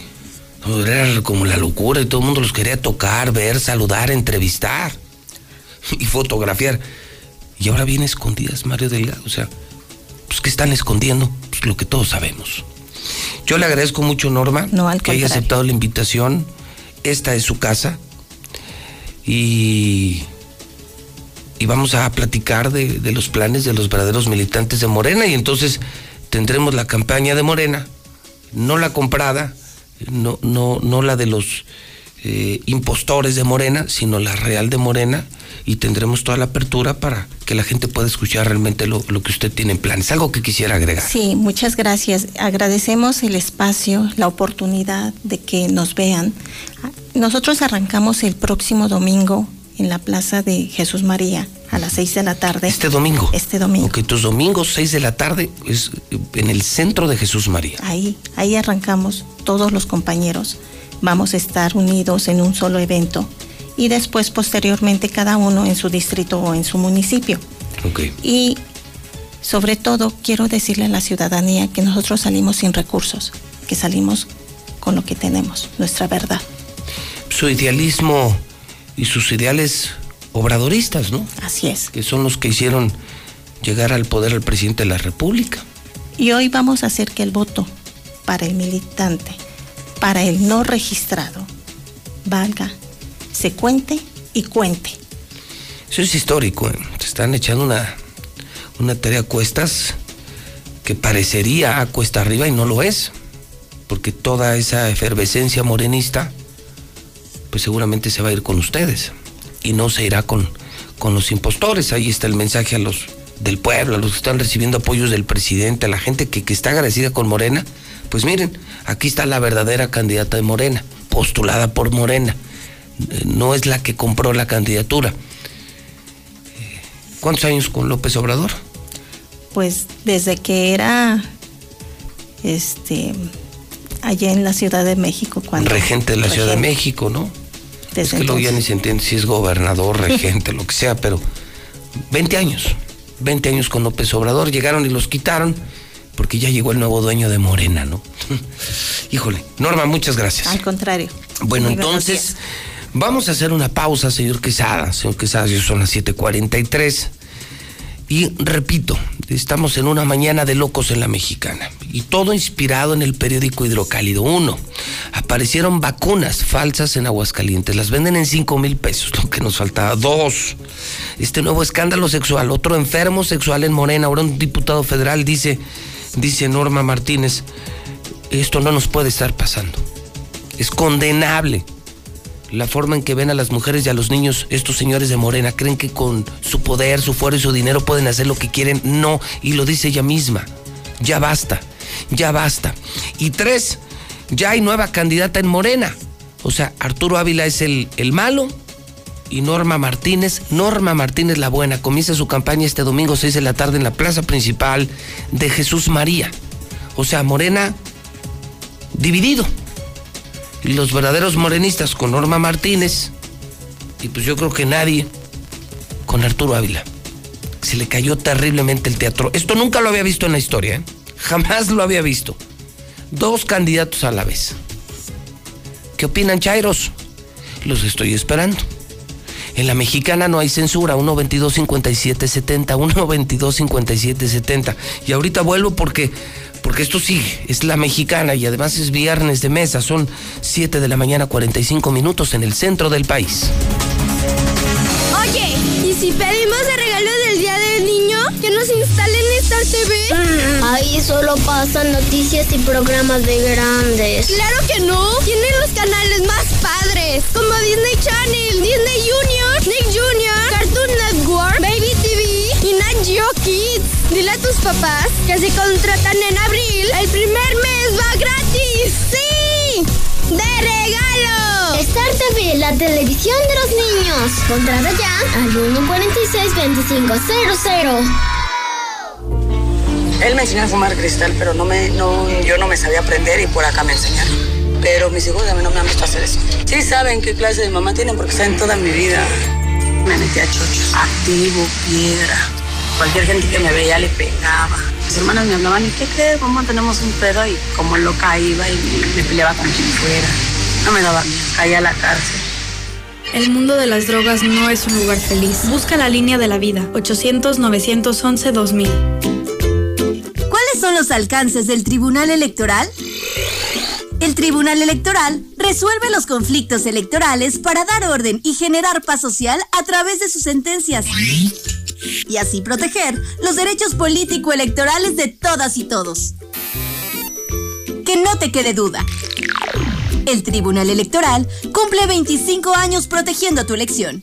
era como la locura y todo el mundo los quería tocar, ver, saludar, entrevistar y fotografiar. Y ahora viene escondidas Mario Delgado. O sea, pues ¿qué están escondiendo? Pues lo que todos sabemos. Yo le agradezco mucho, Norma, que haya aceptado la invitación. Esta es su casa. Y, y vamos a platicar de, de los planes de los verdaderos militantes de Morena. Y entonces tendremos la campaña de Morena, no la comprada, no, no, no la de los eh, impostores de Morena, sino la real de Morena, y tendremos toda la apertura para que la gente pueda escuchar realmente lo, lo que usted tiene en planes. Algo que quisiera agregar. Sí, muchas gracias. Agradecemos el espacio, la oportunidad de que nos vean. Nosotros arrancamos el próximo domingo en la Plaza de Jesús María a las 6 de la tarde. Este domingo. Este domingo. Ok, tus domingos 6 de la tarde es en el centro de Jesús María. Ahí, ahí arrancamos todos los compañeros. Vamos a estar unidos en un solo evento y después posteriormente cada uno en su distrito o en su municipio. Ok. Y sobre todo quiero decirle a la ciudadanía que nosotros salimos sin recursos, que salimos con lo que tenemos, nuestra verdad. Su idealismo y sus ideales obradoristas, ¿no? Así es. Que son los que hicieron llegar al poder al presidente de la República. Y hoy vamos a hacer que el voto para el militante, para el no registrado, valga, se cuente y cuente. Eso es histórico. ¿eh? Se están echando una, una tarea a cuestas que parecería a cuesta arriba y no lo es. Porque toda esa efervescencia morenista, pues seguramente se va a ir con ustedes y no se irá con, con los impostores. Ahí está el mensaje a los del pueblo, a los que están recibiendo apoyos del presidente, a la gente que, que está agradecida con Morena. Pues miren, aquí está la verdadera candidata de Morena, postulada por Morena. No es la que compró la candidatura. ¿Cuántos años con López Obrador? Pues desde que era este allá en la Ciudad de México cuando regente de la Ciudad de México, ¿no? es que luego ya ni se entiende si es gobernador, regente, lo que sea, pero 20 años, 20 años con López Obrador, llegaron y los quitaron porque ya llegó el nuevo dueño de Morena, ¿no? Híjole, Norma, muchas gracias. Al contrario. Bueno, entonces vamos a hacer una pausa, señor Quesada. Señor Quesada, son las 7:43. Y repito, estamos en una mañana de locos en la mexicana. Y todo inspirado en el periódico Hidrocálido 1. Aparecieron vacunas falsas en Aguascalientes. Las venden en 5 mil pesos, lo que nos faltaba. Dos. Este nuevo escándalo sexual. Otro enfermo sexual en Morena. Ahora un diputado federal dice, dice Norma Martínez, esto no nos puede estar pasando. Es condenable la forma en que ven a las mujeres y a los niños estos señores de Morena. Creen que con su poder, su fuero y su dinero pueden hacer lo que quieren. No, y lo dice ella misma. Ya basta, ya basta. Y tres, ya hay nueva candidata en Morena. O sea, Arturo Ávila es el, el malo y Norma Martínez, Norma Martínez la buena, comienza su campaña este domingo 6 de la tarde en la plaza principal de Jesús María. O sea, Morena dividido. Y los verdaderos morenistas con Norma Martínez, y pues yo creo que nadie con Arturo Ávila. Se le cayó terriblemente el teatro. Esto nunca lo había visto en la historia, ¿eh? jamás lo había visto. Dos candidatos a la vez. ¿Qué opinan, Chairos? Los estoy esperando. En la mexicana no hay censura, 122-5770, 122-5770. Y ahorita vuelvo porque, porque esto sigue, es la mexicana y además es viernes de mesa, son 7 de la mañana 45 minutos en el centro del país. Oye, ¿y si pedimos el regalo del Día del Niño? ¿Que nos instalen Star TV? Ahí solo pasan noticias y programas de grandes. ¡Claro que no! Tienen los canales más padres, como Disney Channel, Disney Junior, Nick Junior, Cartoon Network, Baby TV y Nat Geo Kids. Dile a tus papás que si contratan en abril, el primer mes va gratis. ¡Sí! ¡De regalo! Star TV, la televisión de los niños. Contrata ya al 146-2500. Él me enseñó a fumar cristal, pero no me, no, yo no me sabía aprender y por acá me enseñaron. Pero mis hijos a mí no me han visto hacer eso. Sí saben qué clase de mamá tienen porque saben toda mi vida. Me metí a chochos, activo, piedra. Cualquier gente que me veía le pegaba. Mis hermanas me hablaban, ¿y qué crees? Mamá, tenemos un pedo y como loca iba y me, me peleaba con quien fuera. No me daba miedo, caía a la cárcel. El mundo de las drogas no es un lugar feliz. Busca la línea de la vida. 800-911-2000. ¿Cuáles son los alcances del Tribunal Electoral? El Tribunal Electoral resuelve los conflictos electorales para dar orden y generar paz social a través de sus sentencias. Y así proteger los derechos político-electorales de todas y todos. Que no te quede duda. El Tribunal Electoral cumple 25 años protegiendo tu elección.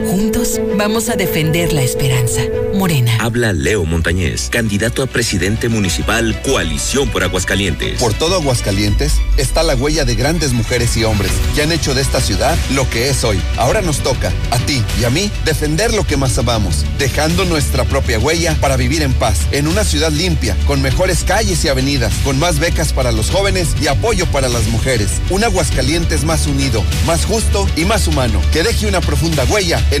Juntos vamos a defender la esperanza. Morena. Habla Leo Montañez, candidato a presidente municipal Coalición por Aguascalientes. Por todo Aguascalientes está la huella de grandes mujeres y hombres que han hecho de esta ciudad lo que es hoy. Ahora nos toca, a ti y a mí, defender lo que más amamos, dejando nuestra propia huella para vivir en paz, en una ciudad limpia, con mejores calles y avenidas, con más becas para los jóvenes y apoyo para las mujeres. Un Aguascalientes más unido, más justo y más humano, que deje una profunda huella en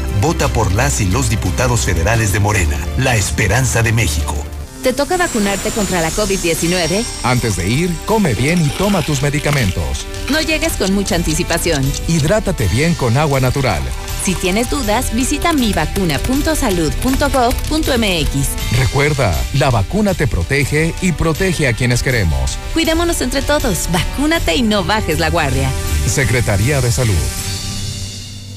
Vota por las y los diputados federales de Morena, la esperanza de México. ¿Te toca vacunarte contra la COVID-19? Antes de ir, come bien y toma tus medicamentos. No llegues con mucha anticipación. Hidrátate bien con agua natural. Si tienes dudas, visita mivacuna.salud.gov.mx. Recuerda, la vacuna te protege y protege a quienes queremos. Cuidémonos entre todos, vacúnate y no bajes la guardia. Secretaría de Salud.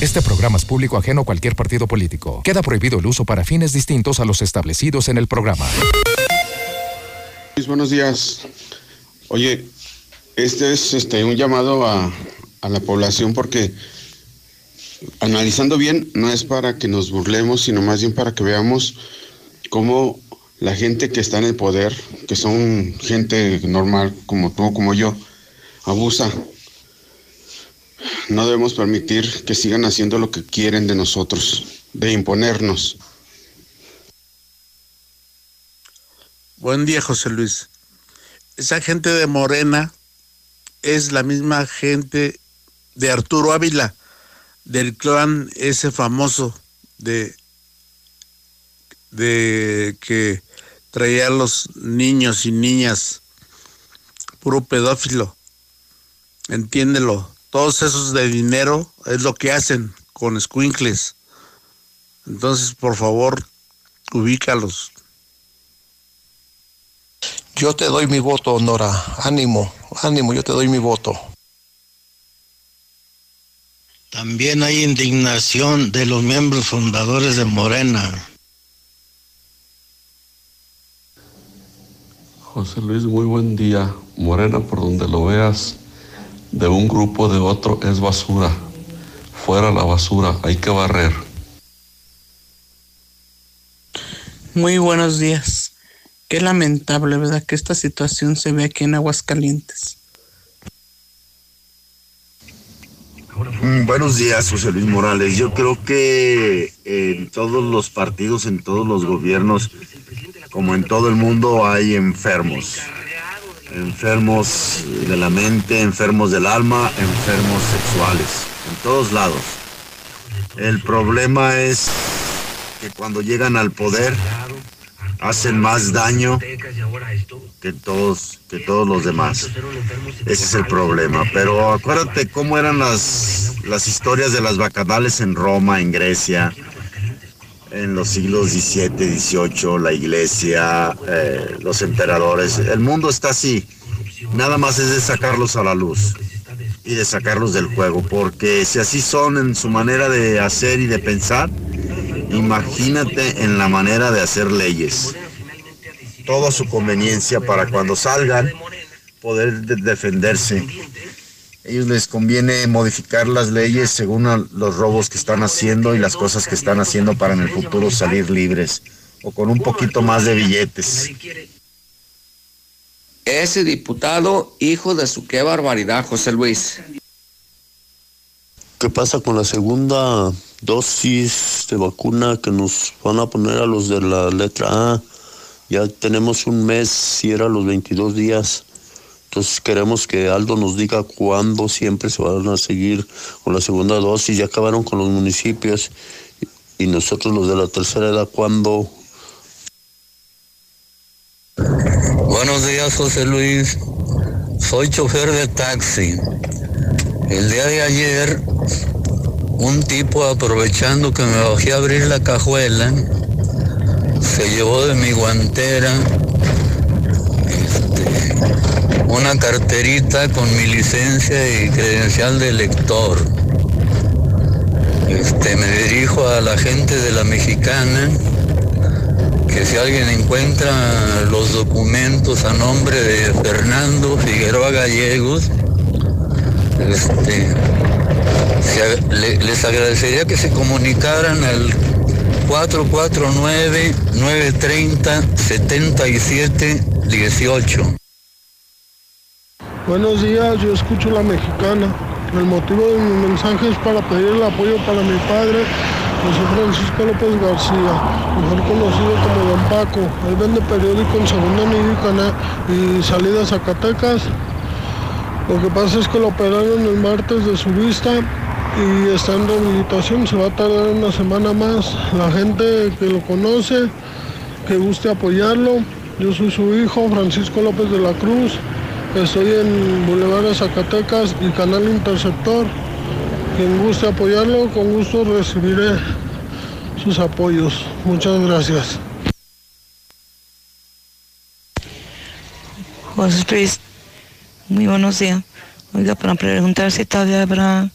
Este programa es público ajeno a cualquier partido político. Queda prohibido el uso para fines distintos a los establecidos en el programa. Buenos días. Oye, este es este un llamado a, a la población porque analizando bien, no es para que nos burlemos, sino más bien para que veamos cómo la gente que está en el poder, que son gente normal como tú, como yo, abusa no debemos permitir que sigan haciendo lo que quieren de nosotros, de imponernos. Buen día, José Luis. Esa gente de Morena es la misma gente de Arturo Ávila, del clan ese famoso de, de que traía a los niños y niñas, puro pedófilo. Entiéndelo todos esos de dinero es lo que hacen con squinkles. Entonces, por favor, ubícalos. Yo te doy mi voto, Nora. Ánimo, ánimo, yo te doy mi voto. También hay indignación de los miembros fundadores de Morena. José Luis, muy buen día. Morena, por donde lo veas, de un grupo de otro es basura. Fuera la basura, hay que barrer. Muy buenos días. Qué lamentable, ¿verdad? Que esta situación se ve aquí en Aguascalientes. Mm, buenos días, José Luis Morales. Yo creo que en todos los partidos, en todos los gobiernos, como en todo el mundo, hay enfermos enfermos de la mente, enfermos del alma, enfermos sexuales, en todos lados. El problema es que cuando llegan al poder hacen más daño que todos, que todos los demás. Ese es el problema. Pero acuérdate cómo eran las, las historias de las bacanales en Roma, en Grecia, en los siglos XVII, XVIII, la iglesia, eh, los emperadores. El mundo está así. Nada más es de sacarlos a la luz y de sacarlos del juego, porque si así son en su manera de hacer y de pensar, imagínate en la manera de hacer leyes. Todo a su conveniencia para cuando salgan poder defenderse ellos les conviene modificar las leyes según los robos que están haciendo y las cosas que están haciendo para en el futuro salir libres o con un poquito más de billetes. Ese diputado, hijo de su qué barbaridad, José Luis. ¿Qué pasa con la segunda dosis de vacuna que nos van a poner a los de la letra A? Ya tenemos un mes, si era los 22 días. Entonces queremos que Aldo nos diga cuándo siempre se van a seguir con la segunda dosis. Ya acabaron con los municipios y nosotros los de la tercera edad, ¿cuándo? Buenos días, José Luis. Soy chofer de taxi. El día de ayer, un tipo aprovechando que me bajé a abrir la cajuela, se llevó de mi guantera una carterita con mi licencia y credencial de lector. Este, me dirijo a la gente de la mexicana que si alguien encuentra los documentos a nombre de Fernando Figueroa Gallegos, este, les agradecería que se comunicaran al 449-930-7718. Buenos días, yo escucho la mexicana. El motivo de mi mensaje es para pedir el apoyo para mi padre, José Francisco López García, mejor conocido como Don Paco. Él vende periódico en Segunda Mexicana y salida a Zacatecas. Lo que pasa es que lo operaron el martes de su vista y está en rehabilitación, se va a tardar una semana más. La gente que lo conoce, que guste apoyarlo, yo soy su hijo, Francisco López de la Cruz, estoy en Boulevard de Zacatecas y Canal Interceptor. Quien guste apoyarlo, con gusto recibiré sus apoyos. Muchas gracias. José Luis, muy buenos días. Oiga, para preguntar si todavía habrá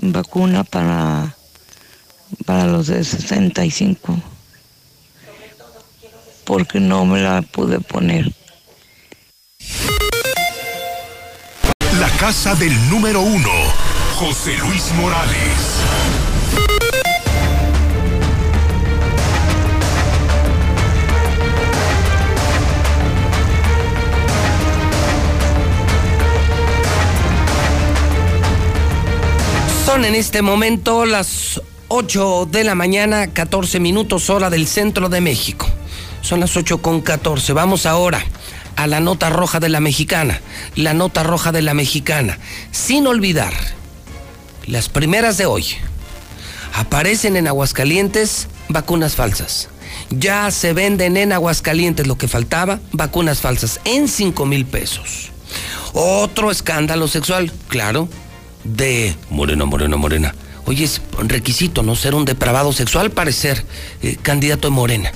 vacuna para, para los de 65, porque no me la pude poner. La casa del número uno, José Luis Morales. Son en este momento las 8 de la mañana, 14 minutos hora del centro de México. Son las 8 con 14. Vamos ahora a la nota roja de la mexicana. La nota roja de la mexicana. Sin olvidar, las primeras de hoy. Aparecen en Aguascalientes vacunas falsas. Ya se venden en Aguascalientes lo que faltaba, vacunas falsas, en 5 mil pesos. Otro escándalo sexual, claro, de Morena, Morena, Morena. Oye, es requisito, ¿no? Ser un depravado sexual para ser eh, candidato de Morena.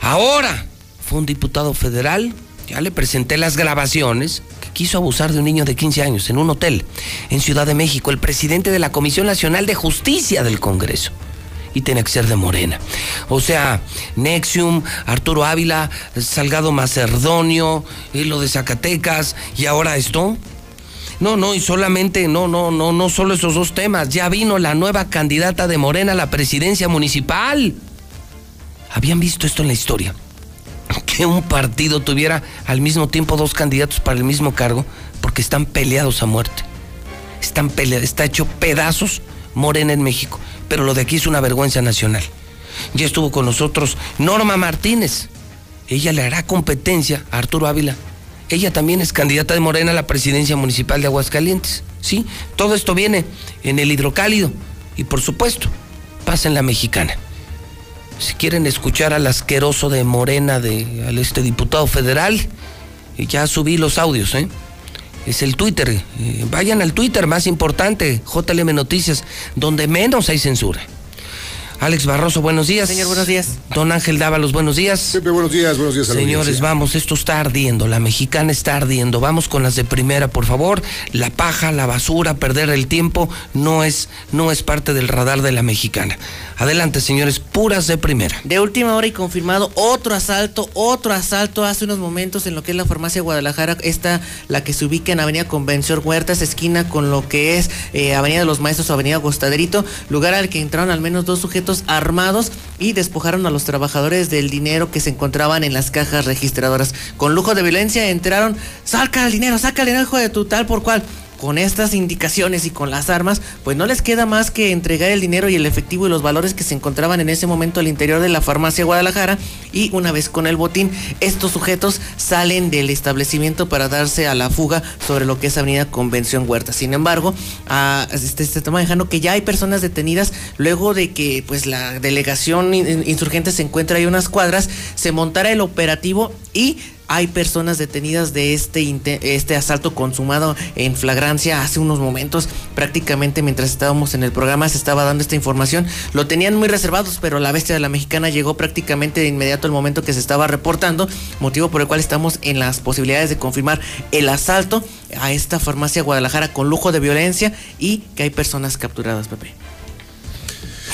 Ahora fue un diputado federal, ya le presenté las grabaciones, que quiso abusar de un niño de 15 años en un hotel en Ciudad de México, el presidente de la Comisión Nacional de Justicia del Congreso. Y tiene que ser de Morena. O sea, Nexium, Arturo Ávila, Salgado Macerdonio, eh, lo de Zacatecas, y ahora esto. No, no, y solamente, no, no, no, no solo esos dos temas. Ya vino la nueva candidata de Morena a la presidencia municipal. ¿Habían visto esto en la historia? Que un partido tuviera al mismo tiempo dos candidatos para el mismo cargo, porque están peleados a muerte. Están peleados, está hecho pedazos Morena en México. Pero lo de aquí es una vergüenza nacional. Ya estuvo con nosotros Norma Martínez. Ella le hará competencia a Arturo Ávila ella también es candidata de Morena a la presidencia municipal de Aguascalientes. ¿Sí? Todo esto viene en el hidrocálido. Y por supuesto, pasa en la mexicana. Si quieren escuchar al asqueroso de Morena, de, al este diputado federal, ya subí los audios, ¿eh? Es el Twitter. Eh, vayan al Twitter más importante, JLM Noticias, donde menos hay censura. Alex Barroso, buenos días. Señor, buenos días. Don Ángel Dávalos, buenos días. Siempre buenos días, buenos días. A Señores, vamos, esto está ardiendo, la mexicana está ardiendo. Vamos con las de primera, por favor. La paja, la basura, perder el tiempo, no es, no es parte del radar de la mexicana. Adelante, señores, puras de primera. De última hora y confirmado otro asalto, otro asalto hace unos momentos en lo que es la farmacia Guadalajara, esta la que se ubica en Avenida Convención Huertas, esquina con lo que es eh, Avenida de los Maestros o Avenida Gostaderito, lugar al que entraron al menos dos sujetos armados y despojaron a los trabajadores del dinero que se encontraban en las cajas registradoras. Con lujo de violencia entraron, saca el dinero, saca el dinero, hijo de tu tal por cual con estas indicaciones y con las armas, pues no les queda más que entregar el dinero y el efectivo y los valores que se encontraban en ese momento al interior de la farmacia Guadalajara y una vez con el botín, estos sujetos salen del establecimiento para darse a la fuga sobre lo que es Avenida Convención Huerta. Sin embargo, a, este, se está manejando que ya hay personas detenidas luego de que pues la delegación insurgente se encuentra ahí unas cuadras, se montara el operativo y hay personas detenidas de este, este asalto consumado en flagrancia hace unos momentos. Prácticamente mientras estábamos en el programa se estaba dando esta información. Lo tenían muy reservados, pero la bestia de la mexicana llegó prácticamente de inmediato al momento que se estaba reportando, motivo por el cual estamos en las posibilidades de confirmar el asalto a esta farmacia Guadalajara con lujo de violencia y que hay personas capturadas, Pepe.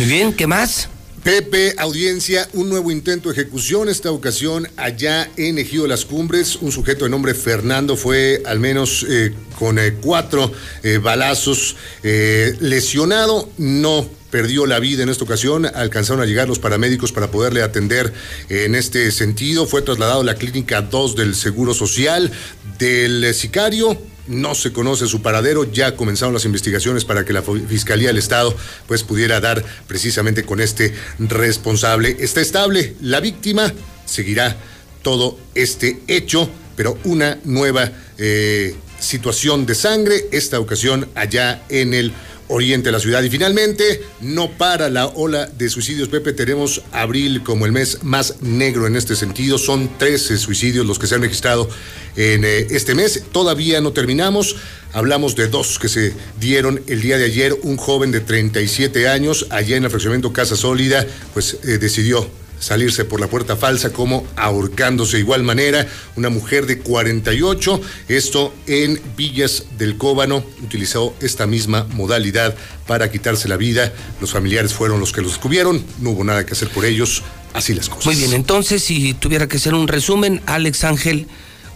Muy bien, ¿qué más? Pepe, audiencia, un nuevo intento de ejecución, esta ocasión allá en Ejido las Cumbres. Un sujeto de nombre Fernando fue al menos eh, con eh, cuatro eh, balazos lesionado. No perdió la vida en esta ocasión. Alcanzaron a llegar los paramédicos para poderle atender en este sentido. Fue trasladado a la clínica 2 del Seguro Social del sicario no se conoce su paradero, ya comenzaron las investigaciones para que la Fiscalía del Estado pues pudiera dar precisamente con este responsable. Está estable, la víctima seguirá todo este hecho, pero una nueva eh, situación de sangre, esta ocasión allá en el oriente la ciudad. Y finalmente, no para la ola de suicidios, Pepe. Tenemos abril como el mes más negro en este sentido. Son 13 suicidios los que se han registrado en eh, este mes. Todavía no terminamos. Hablamos de dos que se dieron el día de ayer. Un joven de 37 años, allá en el fraccionamiento Casa Sólida, pues eh, decidió salirse por la puerta falsa como ahorcándose. De igual manera una mujer de 48 esto en Villas del Cóbano utilizó esta misma modalidad para quitarse la vida. Los familiares fueron los que los descubrieron. No hubo nada que hacer por ellos. Así las cosas. Muy bien entonces si tuviera que hacer un resumen Alex Ángel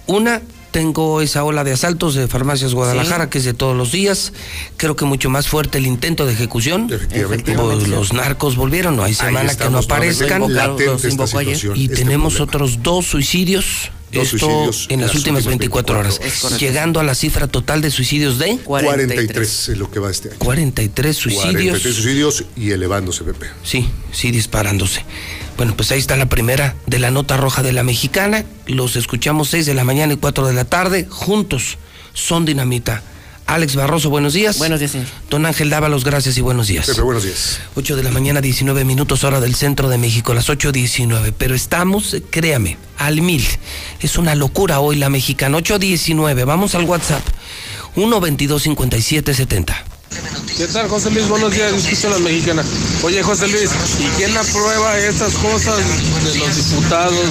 una tengo esa ola de asaltos de Farmacias Guadalajara, que es de todos los días. Creo que mucho más fuerte el intento de ejecución. Efectivamente. Pues los narcos volvieron, no hay semana que no aparezcan. y tenemos otros dos suicidios. Esto en las, últimas 24, horas, llegando a la cifra total de suicidios de 43, es lo que va este año. 43 suicidios. 43 suicidios y elevándose, Pepe. Sí, sí, disparándose. Bueno, pues ahí está la primera de la nota roja de la mexicana. Los escuchamos 6 de la mañana y 4 de la tarde. Juntos son dinamita. Alex Barroso, buenos días. Buenos días, señor. Don Ángel Dávalos, gracias y buenos días. Pepe, buenos días. 8 de la mañana, 19 minutos, hora del centro de México, las 8.19. Pero estamos, créame, al mil. Es una locura hoy la mexicana. 8.19. Vamos al WhatsApp. 122 5770. ¿Qué tal, José Luis? Buenos días, discusión la mexicana. Oye, José Luis, ¿y quién aprueba estas cosas de los diputados,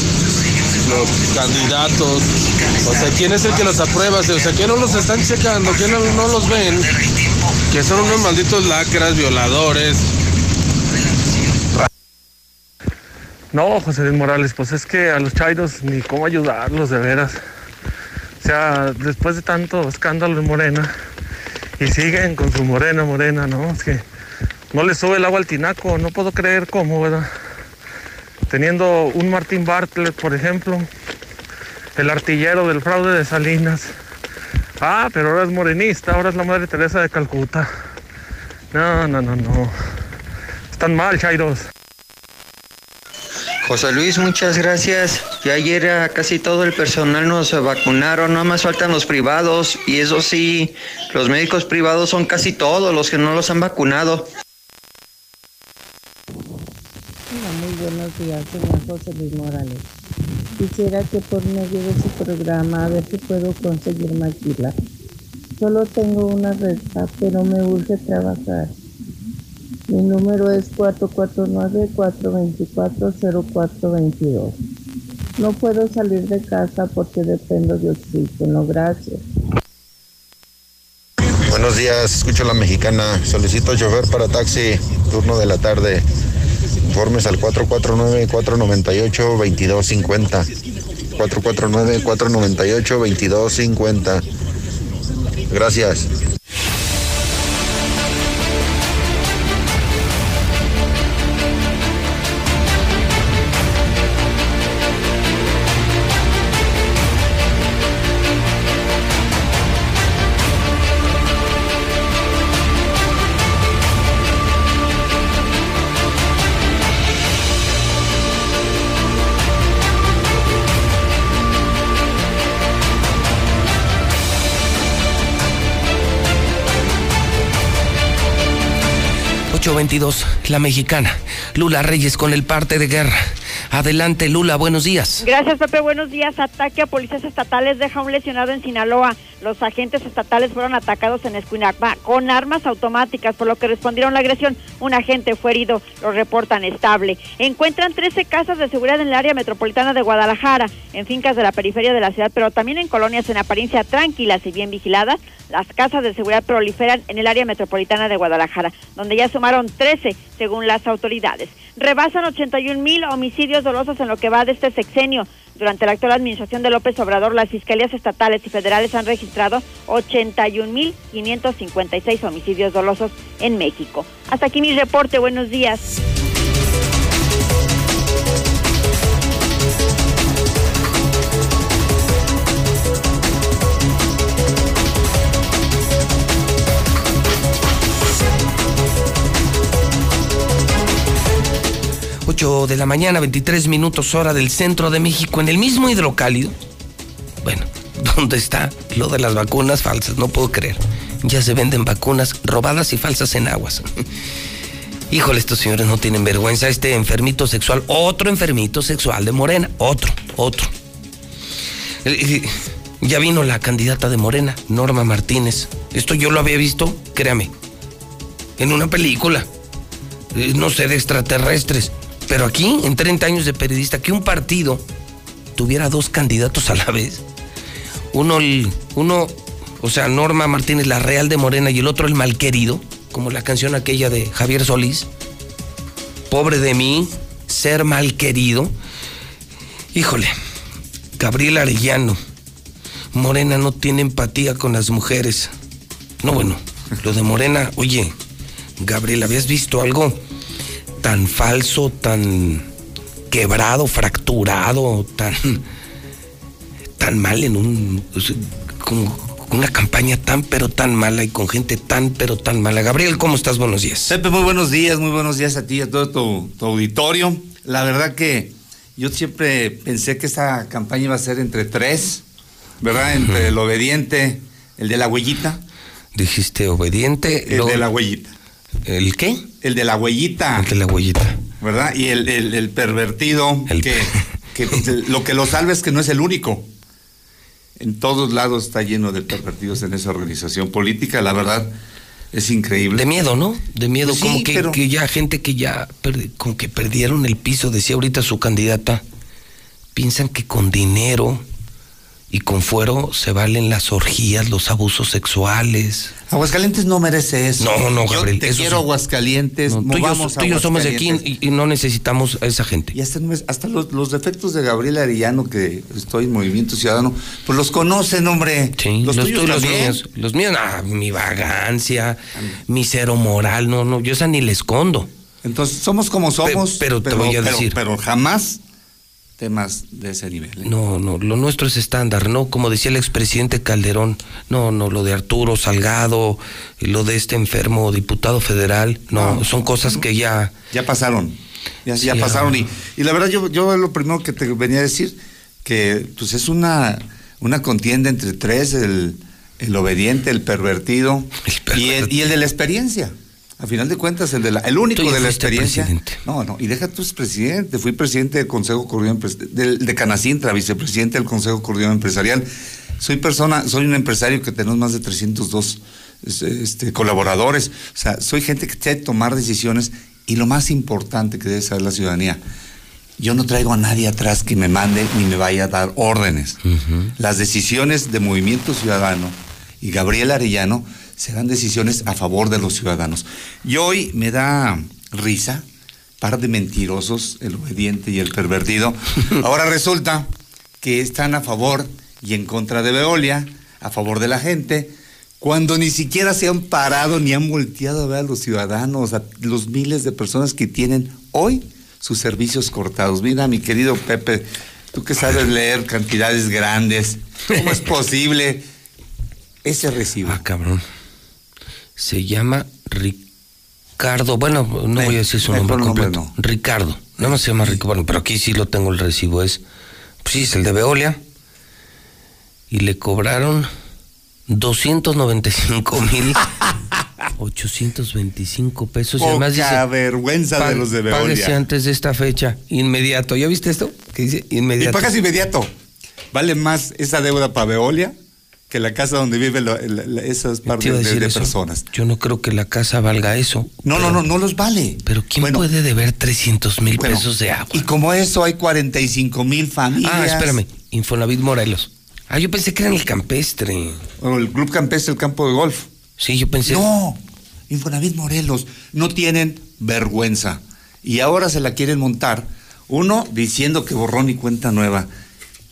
los candidatos? O sea, ¿quién es el que los aprueba? O sea, ¿quién no los están checando? ¿Quién no, no los ven? Que son unos malditos lacras, violadores. No, José Luis Morales, pues es que a los chairos ni cómo ayudarlos, de veras. O sea, después de tanto escándalo en Morena, y siguen con su morena, morena, ¿no? Es que no le sube el agua al tinaco, no puedo creer cómo, ¿verdad? Teniendo un Martín Bartlett, por ejemplo, el artillero del fraude de Salinas. Ah, pero ahora es morenista, ahora es la Madre Teresa de Calcuta. No, no, no, no. Están mal, Chairos. José Luis, muchas gracias. Ya ayer casi todo el personal nos vacunaron, no más faltan los privados y eso sí, los médicos privados son casi todos los que no los han vacunado. Hola, muy buenos días, señor José Luis Morales. Quisiera que por medio de su programa a ver si puedo conseguir maquila. Solo tengo una resta, pero me urge trabajar. Mi número es 449-424-0422. No puedo salir de casa porque dependo de oxígeno. Gracias. Buenos días, escucho la mexicana. Solicito chofer para taxi, turno de la tarde. Informes al 449-498-2250. 449-498-2250. Gracias. 822, la mexicana. Lula Reyes con el parte de guerra. Adelante, Lula, buenos días. Gracias, Pepe. Buenos días. Ataque a policías estatales deja un lesionado en Sinaloa. Los agentes estatales fueron atacados en Escuinacma con armas automáticas, por lo que respondieron la agresión. Un agente fue herido, lo reportan estable. Encuentran 13 casas de seguridad en el área metropolitana de Guadalajara, en fincas de la periferia de la ciudad, pero también en colonias en apariencia tranquilas y bien vigiladas. Las casas de seguridad proliferan en el área metropolitana de Guadalajara, donde ya sumaron 13 según las autoridades. Rebasan 81 mil homicidios dolosos en lo que va de este sexenio. Durante la actual administración de López Obrador, las fiscalías estatales y federales han registrado 81.556 homicidios dolosos en México. Hasta aquí mi reporte. Buenos días. 8 de la mañana, 23 minutos hora del centro de México, en el mismo hidrocálido. Bueno, ¿dónde está lo de las vacunas falsas? No puedo creer. Ya se venden vacunas robadas y falsas en aguas. Híjole, estos señores no tienen vergüenza. Este enfermito sexual, otro enfermito sexual de Morena, otro, otro. Eh, eh, ya vino la candidata de Morena, Norma Martínez. Esto yo lo había visto, créame, en una película. Eh, no sé, de extraterrestres. Pero aquí, en 30 años de periodista, que un partido tuviera dos candidatos a la vez. Uno, uno, o sea, Norma Martínez, la Real de Morena, y el otro el Malquerido, como la canción aquella de Javier Solís. Pobre de mí, ser malquerido. Híjole, Gabriel Arellano. Morena no tiene empatía con las mujeres. No, bueno, lo de Morena, oye, Gabriel, ¿habías visto algo? Tan falso, tan quebrado, fracturado, tan, tan mal en un. Con, una campaña tan pero tan mala y con gente tan pero tan mala. Gabriel, ¿cómo estás? Buenos días. Pepe, muy buenos días, muy buenos días a ti y a todo tu, auditorio. La verdad que yo siempre pensé que esta campaña iba a ser entre tres, ¿verdad? Entre el obediente, el de la huellita. Dijiste obediente. El de la huellita. ¿El qué? El de la huellita. El de la huellita. ¿Verdad? Y el, pervertido, el... que, pues, lo que lo salva es que no es el único. En todos lados está lleno de pervertidos en esa organización política, la verdad es increíble. De miedo, ¿no? De miedo, pues como que, que, ya gente que ya, con que perdieron el piso, decía ahorita su candidata, piensan que con dinero y con fuero se valen las orgías, los abusos sexuales. Aguascalientes no merece eso. No, no, Gabriel. Yo te quiero Aguascalientes. tú, y yo, somos de aquí y, no necesitamos a esa gente. Y hasta, hasta los, defectos de Gabriel Arellano, que estoy en Movimiento Ciudadano, pues los conocen, hombre. Sí, los, tuyos, los míos. Los míos, ah, mi vagancia, mi cero moral, no, no, yo esa ni le escondo. Entonces, somos como somos. pero, te voy a decir. pero jamás temas de ese nivel. ¿eh? No, no, lo nuestro es estándar, ¿no? Como decía el expresidente Calderón, no, no, lo de Arturo Salgado, lo de este enfermo diputado federal, no, son cosas que ya... Ya pasaron, ya, ya pasaron. Y, y, la verdad yo, yo lo primero que te venía a decir, que pues es una, una contienda entre tres, el, el obediente, el pervertido, Y, el, y el de la experiencia. A final de cuentas, el, de la, el único de la experiencia. No, no, y deja tú es presidente. Fui presidente del Consejo Coordinador de Canacintra, vicepresidente del Consejo Coordinador Empresarial. Soy persona, soy un empresario que tenemos más de 302 este, colaboradores. O sea, soy gente que tiene que tomar decisiones y lo más importante que debe saber la ciudadanía. Yo no traigo a nadie atrás que me mande ni me vaya a dar órdenes. Las decisiones de Movimiento Ciudadano y Gabriel Arellano serán decisiones a favor de los ciudadanos. Y hoy me da risa, par de mentirosos, el obediente y el pervertido. Ahora resulta que están a favor y en contra de Veolia, a favor de la gente, cuando ni siquiera se han parado ni han volteado a ver a los ciudadanos, a los miles de personas que tienen hoy sus servicios cortados. Mira, mi querido Pepe, tú que sabes leer cantidades grandes, ¿cómo es posible ese recibo? Ah, cabrón se llama Ricardo. Bueno, no voy a decir su nombre completo. Ricardo. No, no se llama Ricardo. Bueno, pero aquí sí lo tengo el recibo. Es, pues sí, es el de Veolia. Y le cobraron 295 mil 825 pesos. y Poca además dice, vergüenza de "Pag- los de Veolia". Páguese antes de esta fecha, inmediato. ¿Ya viste esto? Que dice Y inmediato. pagas inmediato. Vale más esa deuda para Veolia que la casa donde viven esas par de, de eso. personas. Yo no creo que la casa valga eso. No, no, no, no los vale. Pero ¿quién puede deber 300 mil Bueno, pesos de agua? Y como eso hay 45 mil familias. Ah, espérame. Infonavit Morelos. Ah, yo pensé que era en el campestre. O el Club Campestre, el campo de golf. Sí, yo pensé. No, Infonavit Morelos. No tienen vergüenza. Y ahora se la quieren montar. Uno diciendo que borrón y cuenta nueva.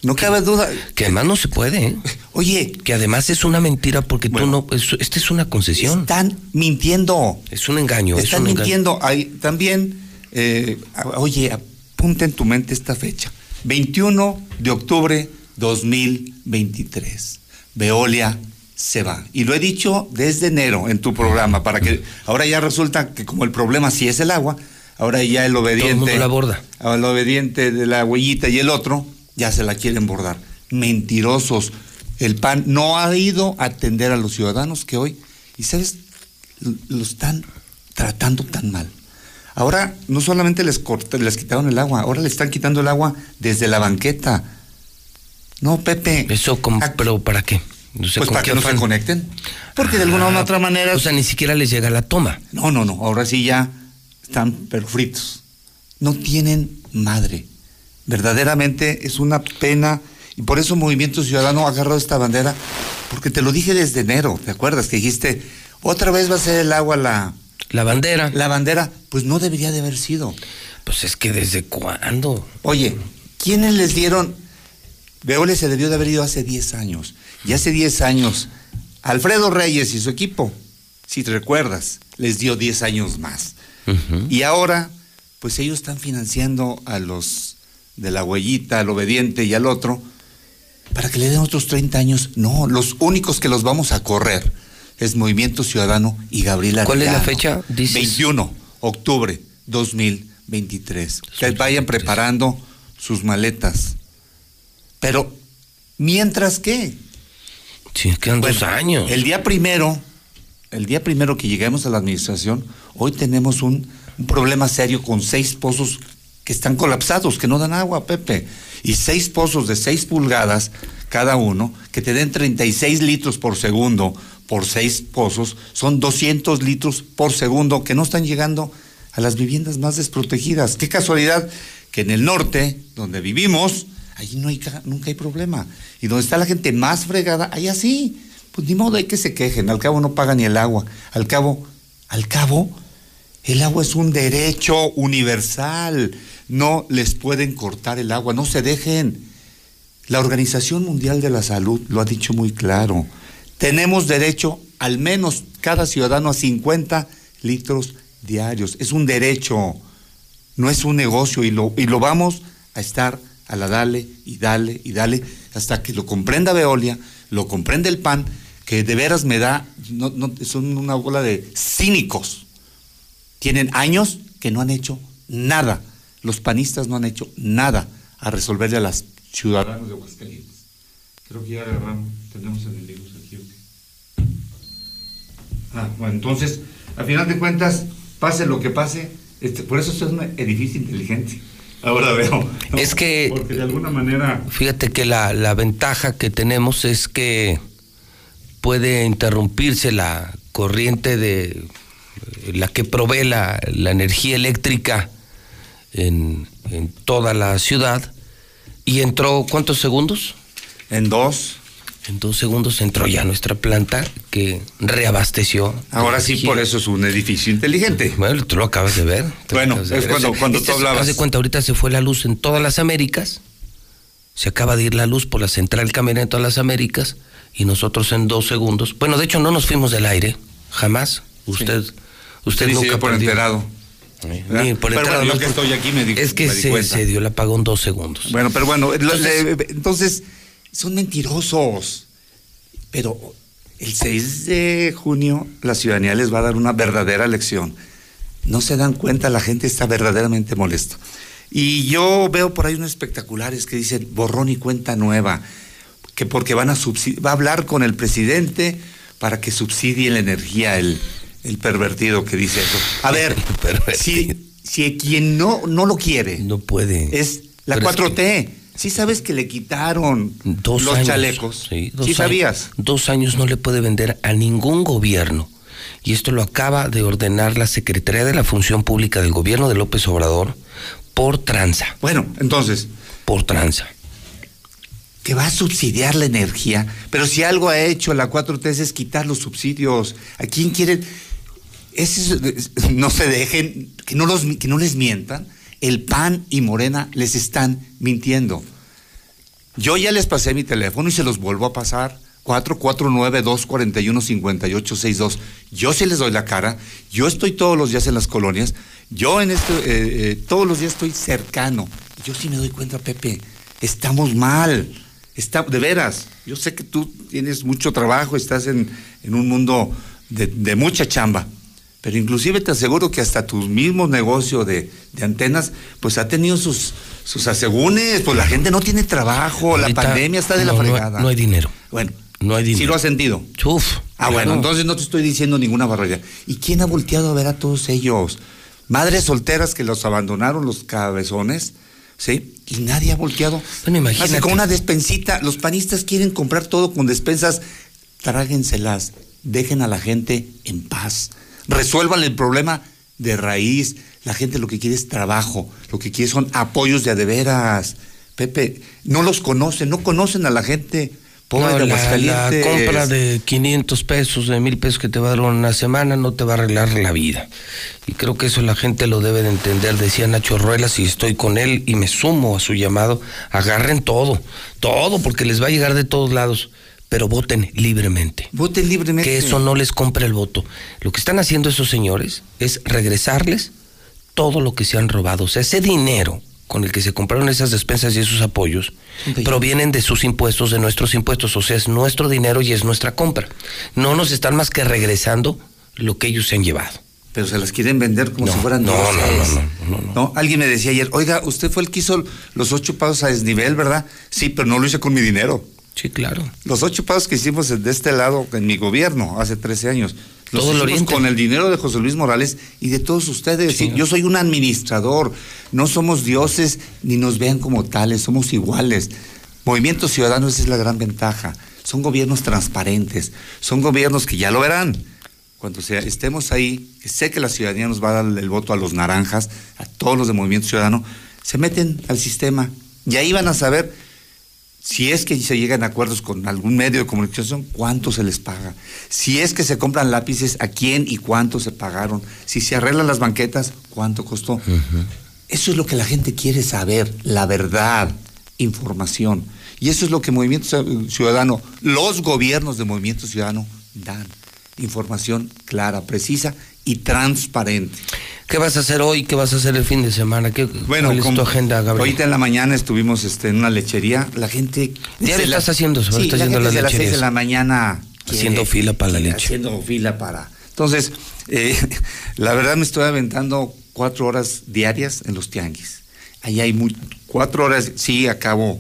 No cabe duda. Que además no se puede, ¿eh? Oye. Que además es una mentira porque tú no. es- Esta es una concesión. Están mintiendo. Es un engaño. es Están engaño. mintiendo. Hay, también, eh, oye, apunta en tu mente esta fecha. 21 de octubre 2023. Veolia se va. Y lo he dicho desde enero en tu programa, para que ahora ya resulta que como el problema sí es el agua, ahora ya el obediente... mundo la ahora El obediente de la huellita y el otro ya se la quieren bordar. Mentirosos. El PAN no ha ido a atender a los ciudadanos que hoy, y sabes, lo están tratando tan mal. Ahora no solamente les, cort- les quitaron el agua, ahora le están quitando el agua desde la banqueta. No, Pepe. Eso, como, pero ¿para qué? O sea, Pues ¿con para qué que no se conecten. Porque de alguna u Ah, otra manera. O sea, ni siquiera les llega la toma. No, no, no. Ahora sí ya están pero fritos. No tienen madre. Verdaderamente es una pena. Y por eso Movimiento Ciudadano ha agarrado esta bandera. Porque te lo dije desde enero. ¿Te acuerdas? Que dijiste, otra vez va a ser el agua la. La bandera. La bandera. Pues no debería de haber sido. Pues es que desde cuándo. Oye, ¿quiénes les dieron? Veolia se debió de haber ido hace 10 años. Y hace 10 años, Alfredo Reyes y su equipo, si te recuerdas, les dio 10 años más. Y ahora, pues ellos están financiando a los de la huellita, al obediente y al otro, para que le den otros 30 años. No, los únicos que los vamos a correr es Movimiento Ciudadano y Gabriela ¿Cuál es la fecha? Dices. 21 octubre 2023. Que vayan preparando sus maletas. Pero, ¿mientras qué? Sí, quedan dos años. El día primero, el día primero que lleguemos a la administración, hoy tenemos un, un problema serio con seis pozos que están colapsados, que no dan agua, Pepe. Y seis pozos de seis pulgadas cada uno, que te den 36 litros por segundo por seis pozos, son 200 litros por segundo que no están llegando a las viviendas más desprotegidas. Qué casualidad que en el norte, donde vivimos, allí no hay, ca- nunca hay problema. Y donde está la gente más fregada, allá sí. Pues ni modo hay que se quejen, al cabo no pagan ni el agua. Al cabo, al cabo, el agua es un derecho universal. No les pueden cortar el agua, no se dejen. La Organización Mundial de la Salud lo ha dicho muy claro. Tenemos derecho, al menos cada ciudadano, a 50 litros diarios. Es un derecho, no es un negocio y lo, y lo vamos a estar a la dale y dale y dale hasta que lo comprenda Veolia, lo comprenda el PAN, que de veras me da, no, no, son una bola de cínicos. Tienen años que no han hecho nada. Los panistas no han hecho nada a resolverle a las ciudadanos de Aguascalientes. Creo que ya agarramos, tenemos enemigos aquí. Ah, bueno, entonces, al final de cuentas, pase lo que pase, este, por eso es un edificio inteligente. Ahora veo. ¿no? Es que. Porque de alguna manera. Fíjate que la, la ventaja que tenemos es que puede interrumpirse la corriente de la que provee la, la energía eléctrica en, en toda la ciudad. ¿Y entró cuántos segundos? En dos. En dos segundos entró ya nuestra planta que reabasteció. Ahora sí, por eso es un edificio inteligente. Bueno, tú lo acabas de ver. Bueno, de es ver. cuando, cuando Este tú hablabas. De cuenta, ahorita se fue la luz en todas las Américas. Se acaba de ir la luz por la central camionera en todas las Américas. Y nosotros en dos segundos. Bueno, de hecho, no nos fuimos del aire. Jamás. Usted, usted Sí, nunca por perdió. enterado. Ni ¿verdad? por Pero enterado, bueno, yo que estoy aquí me di- Es que me di se, se dio el apagón dos segundos. Bueno, pero bueno, lo- Entonces- le- entonces, son mentirosos. Pero el 6 de junio la ciudadanía les va a dar una verdadera lección. No se dan cuenta, la gente está verdaderamente molesta. Y yo veo por ahí unos espectaculares que dicen borrón y cuenta nueva, que porque van a va a hablar con el presidente para que subsidie la energía el, el pervertido que dice eso. A ver, si, si quien no, no lo quiere. No puede. Es la Pero es 4T. Sí sabes que le quitaron Dos los años, chalecos. Sí, Sí, dos años. sabías. Dos años no le puede vender a ningún gobierno. Y esto lo acaba de ordenar la Secretaría de la Función Pública del gobierno de López Obrador por tranza. Bueno, entonces. Por tranza. Que va a subsidiar la energía. Pero si algo ha hecho la 4T es quitar los subsidios. ¿A quién quieren? Es- no se dejen, que no, los, que no les mientan. El PAN y Morena les están mintiendo. Yo ya les pasé mi teléfono y se los vuelvo a pasar. 449-241-5862. Yo sí les doy la cara. Yo estoy todos los días en las colonias. Yo en este, eh, eh, todos los días estoy cercano. Yo sí me doy cuenta, Pepe. Estamos mal. Está, de veras. Yo sé que tú tienes mucho trabajo, estás en, en un mundo de, de mucha chamba. Pero inclusive te aseguro que hasta tu mismo negocio de, de antenas, pues ha tenido sus, sus asegúnes, pues la gente no tiene trabajo, la pandemia está de la no, fregada. no hay dinero. Bueno, No hay sí dinero. lo has sentido. Uf. Ah, claro. bueno, entonces no te estoy diciendo ninguna barbaridad. ¿Y quién ha volteado a ver a todos ellos? Madres solteras que los abandonaron los cabezones, ¿sí? Y nadie ha volteado. Bueno, imagínate. Así con una despensita. Los panistas quieren comprar todo con despensas. Tráguenselas. Dejen a la gente en paz. Resuelvan el problema de raíz. La gente lo que quiere es trabajo. Lo que quiere son apoyos de a de veras. Pepe, no los conocen, no conocen a la gente pobre No, la, la compra de 500 pesos, de mil pesos que te va a dar una semana no te va a arreglar la vida. Y creo que eso la gente lo debe de entender. Decía Nacho Ruelas, y estoy con él y me sumo a su llamado, agarren todo, todo, porque les va a llegar de todos lados. Pero voten libremente. Voten libremente. Que eso no les compre el voto. Lo que están haciendo esos señores es regresarles todo lo que se han robado. O sea, ese dinero con el que se compraron esas despensas y esos apoyos provienen de sus impuestos, de nuestros impuestos. O sea, es nuestro dinero y es nuestra compra. No nos están más que regresando lo que ellos se han llevado. Pero se las quieren vender como No, si fueran no, no, dioses. no, no, No, Alguien me decía ayer, oiga, usted fue el que hizo los ocho pagos a desnivel, ¿verdad? Sí, pero no lo hice con mi dinero. Sí, claro. Los ocho pagos que hicimos de este lado en mi gobierno hace 13 años. Los Todo hicimos con el dinero de José Luis Morales y de todos ustedes. Sí, yo soy un administrador. No somos dioses ni nos vean como tales, somos iguales. Movimiento Ciudadano, esa es la gran ventaja. Son gobiernos transparentes, son gobiernos que ya lo verán. Cuando sea- estemos ahí, que sé que la ciudadanía nos va a dar el voto a los naranjas, a todos los de Movimiento Ciudadano, se meten al sistema y ahí van a saber si es que se llegan a acuerdos con algún medio de comunicación, cuánto se les paga. Si es que se compran lápices, a quién y cuánto se pagaron. Si se arreglan las banquetas, cuánto costó. Eso es lo que la gente quiere saber, la verdad, información. Y eso es lo que Movimiento Ciudadano, los gobiernos de Movimiento Ciudadano dan. Información clara, precisa y transparente. ¿Qué vas a hacer hoy? ¿Qué vas a hacer el fin de semana? ¿Qué, Bueno, ¿Cuál es tu agenda, Gabriel? ahorita en la mañana estuvimos este, en una lechería. La gente. Desde estás haciendo eso, sí, estás la gente las desde las seis de lecherías. la mañana. Haciendo fila para la leche. Haciendo fila para. Entonces, eh, la verdad me estoy aventando cuatro horas diarias en los tianguis. Ahí hay muy, cuatro horas, sí, acabo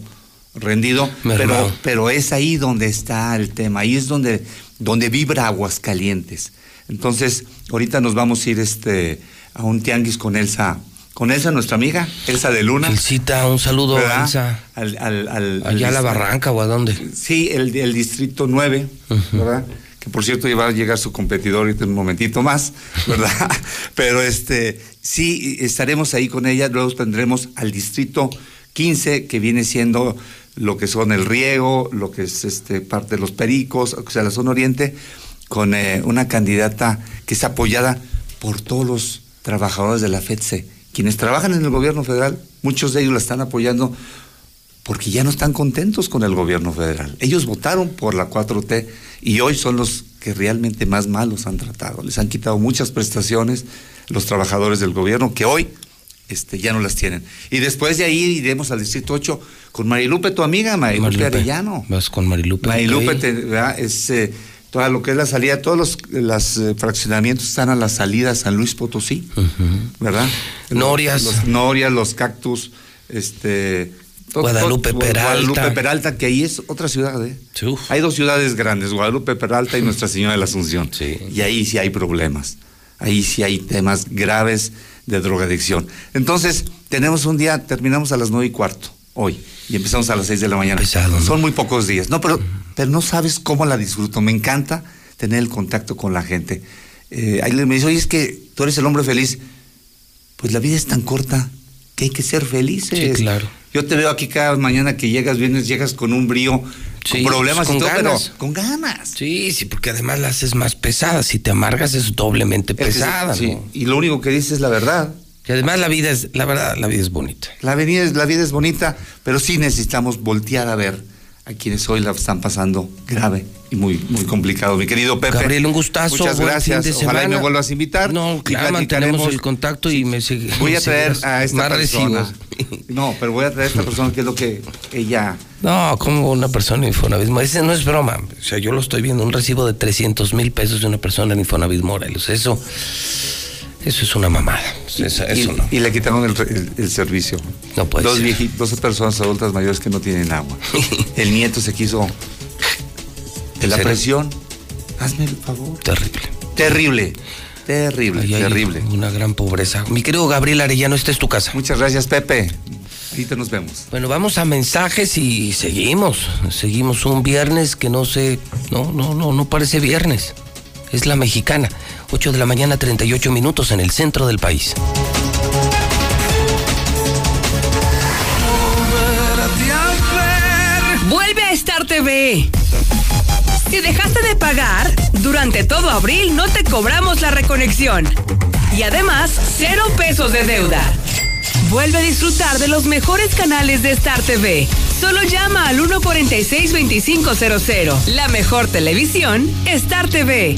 rendido, pero, pero es ahí donde está el tema, ahí es donde, donde vibra Aguascalientes. Entonces, ahorita nos vamos a ir este, a un tianguis con Elsa, con Elsa, nuestra amiga, Elsa de Luna. Elcita, un saludo a ¿verdad? Elsa. Al, al, al- Allá a la barranca o a dónde. Sí, el, el distrito 9, ¿verdad? Que por cierto va a llegar su competidor ahorita en un momentito más, ¿verdad? Pero este, sí, estaremos ahí con ella, luego tendremos al distrito 15, que viene siendo lo que son el riego, lo que es este parte de los pericos, o sea, la zona oriente, con eh, una candidata que es apoyada por todos los trabajadores de la FEDSE. Quienes trabajan en el gobierno federal, muchos de ellos la están apoyando porque ya no están contentos con el gobierno federal. Ellos votaron por la 4T y hoy son los que realmente más mal los han tratado. Les han quitado muchas prestaciones los trabajadores del gobierno que hoy este, ya no las tienen. Y después de ahí iremos al Distrito 8 con Marilupe, tu amiga, Marilupe, Marilupe. Arellano. Vas con Marilupe. Marilupe, te- ¿verdad? es eh, toda lo que es la salida, todos los las, eh, fraccionamientos están a la salida San Luis Potosí, ¿verdad? Norias. Los, norias, los cactus, este, Guadalupe Peralta. Guadalupe Peralta, que ahí es otra ciudad, ¿eh? Hay dos ciudades grandes, Guadalupe Peralta y Nuestra Señora de la Asunción. Y ahí sí hay problemas. Ahí sí hay temas graves de drogadicción. Entonces, tenemos un día, terminamos a las nueve y cuarto, hoy, y empezamos a las seis de la mañana. Son muy pocos días. No, pero, pero no sabes cómo la disfruto. Me encanta tener el contacto con la gente. Eh, ahí me dice, oye, es que tú eres el hombre feliz. Pues la vida es tan corta que hay que ser felices. Sí, claro. Yo te veo aquí cada mañana que llegas, vienes, llegas con un brío, con problemas con y todo, pero ganas. con ganas. Sí, sí, porque además la haces más pesada. Si te amargas es doblemente Es pesada, sí. Y lo único que dices es la verdad. Que además la vida es, la verdad, la vida es bonita. La vida, es, la vida es bonita, pero sí necesitamos voltear a ver a quienes hoy la están pasando grave y muy, muy complicado. Mi querido Pepe. Gabriel, un gustazo. Muchas gracias. de Ojalá y me vuelvas a invitar. No, claro, mantenemos el contacto y me sigue. Voy a traer a esta más persona. recibos. No, pero voy a traer a esta persona que es lo que ella. No, como una persona en Infonavit. Ese no es broma. O sea, yo lo estoy viendo, un recibo de 300 mil pesos de una persona en Infonavit Morelos. Eso, eso es una mamada. Eso, y, eso no. y le quitaron el, el- el servicio. No puede dos ser. vieji- dos personas adultas mayores que no tienen agua. el nieto se quiso. De la serio? presión. Hazme el favor. Terrible. Terrible. Terrible, Ahí terrible. Una gran pobreza. Mi querido Gabriel Arellano, esta es tu casa. Muchas gracias, Pepe. Ahorita nos vemos. Bueno, vamos a mensajes y seguimos. Seguimos un viernes que no sé. No, no, no, no parece viernes. Es la mexicana. 8 de la mañana, 38 minutos en el centro del país. Vuelve a Star TV. Si dejaste de pagar, durante todo abril no te cobramos la reconexión. Y además, cero pesos de deuda. Vuelve a disfrutar de los mejores canales de Star TV. Solo llama al 146-2500. La mejor televisión, Star TV.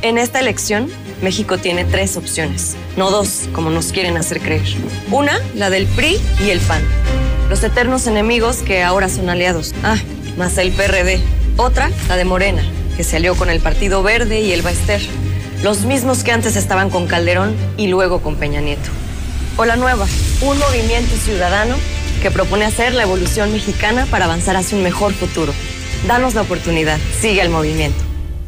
En esta elección, México tiene tres opciones, no dos, como nos quieren hacer creer. Una, la del PRI y el PAN, los eternos enemigos que ahora son aliados. Ah, más el PRD. Otra, la de Morena, que se alió con el Partido Verde y el Baester, los mismos que antes estaban con Calderón y luego con Peña Nieto. O la nueva, un movimiento ciudadano que propone hacer la evolución mexicana para avanzar hacia un mejor futuro. Danos la oportunidad, sigue el movimiento.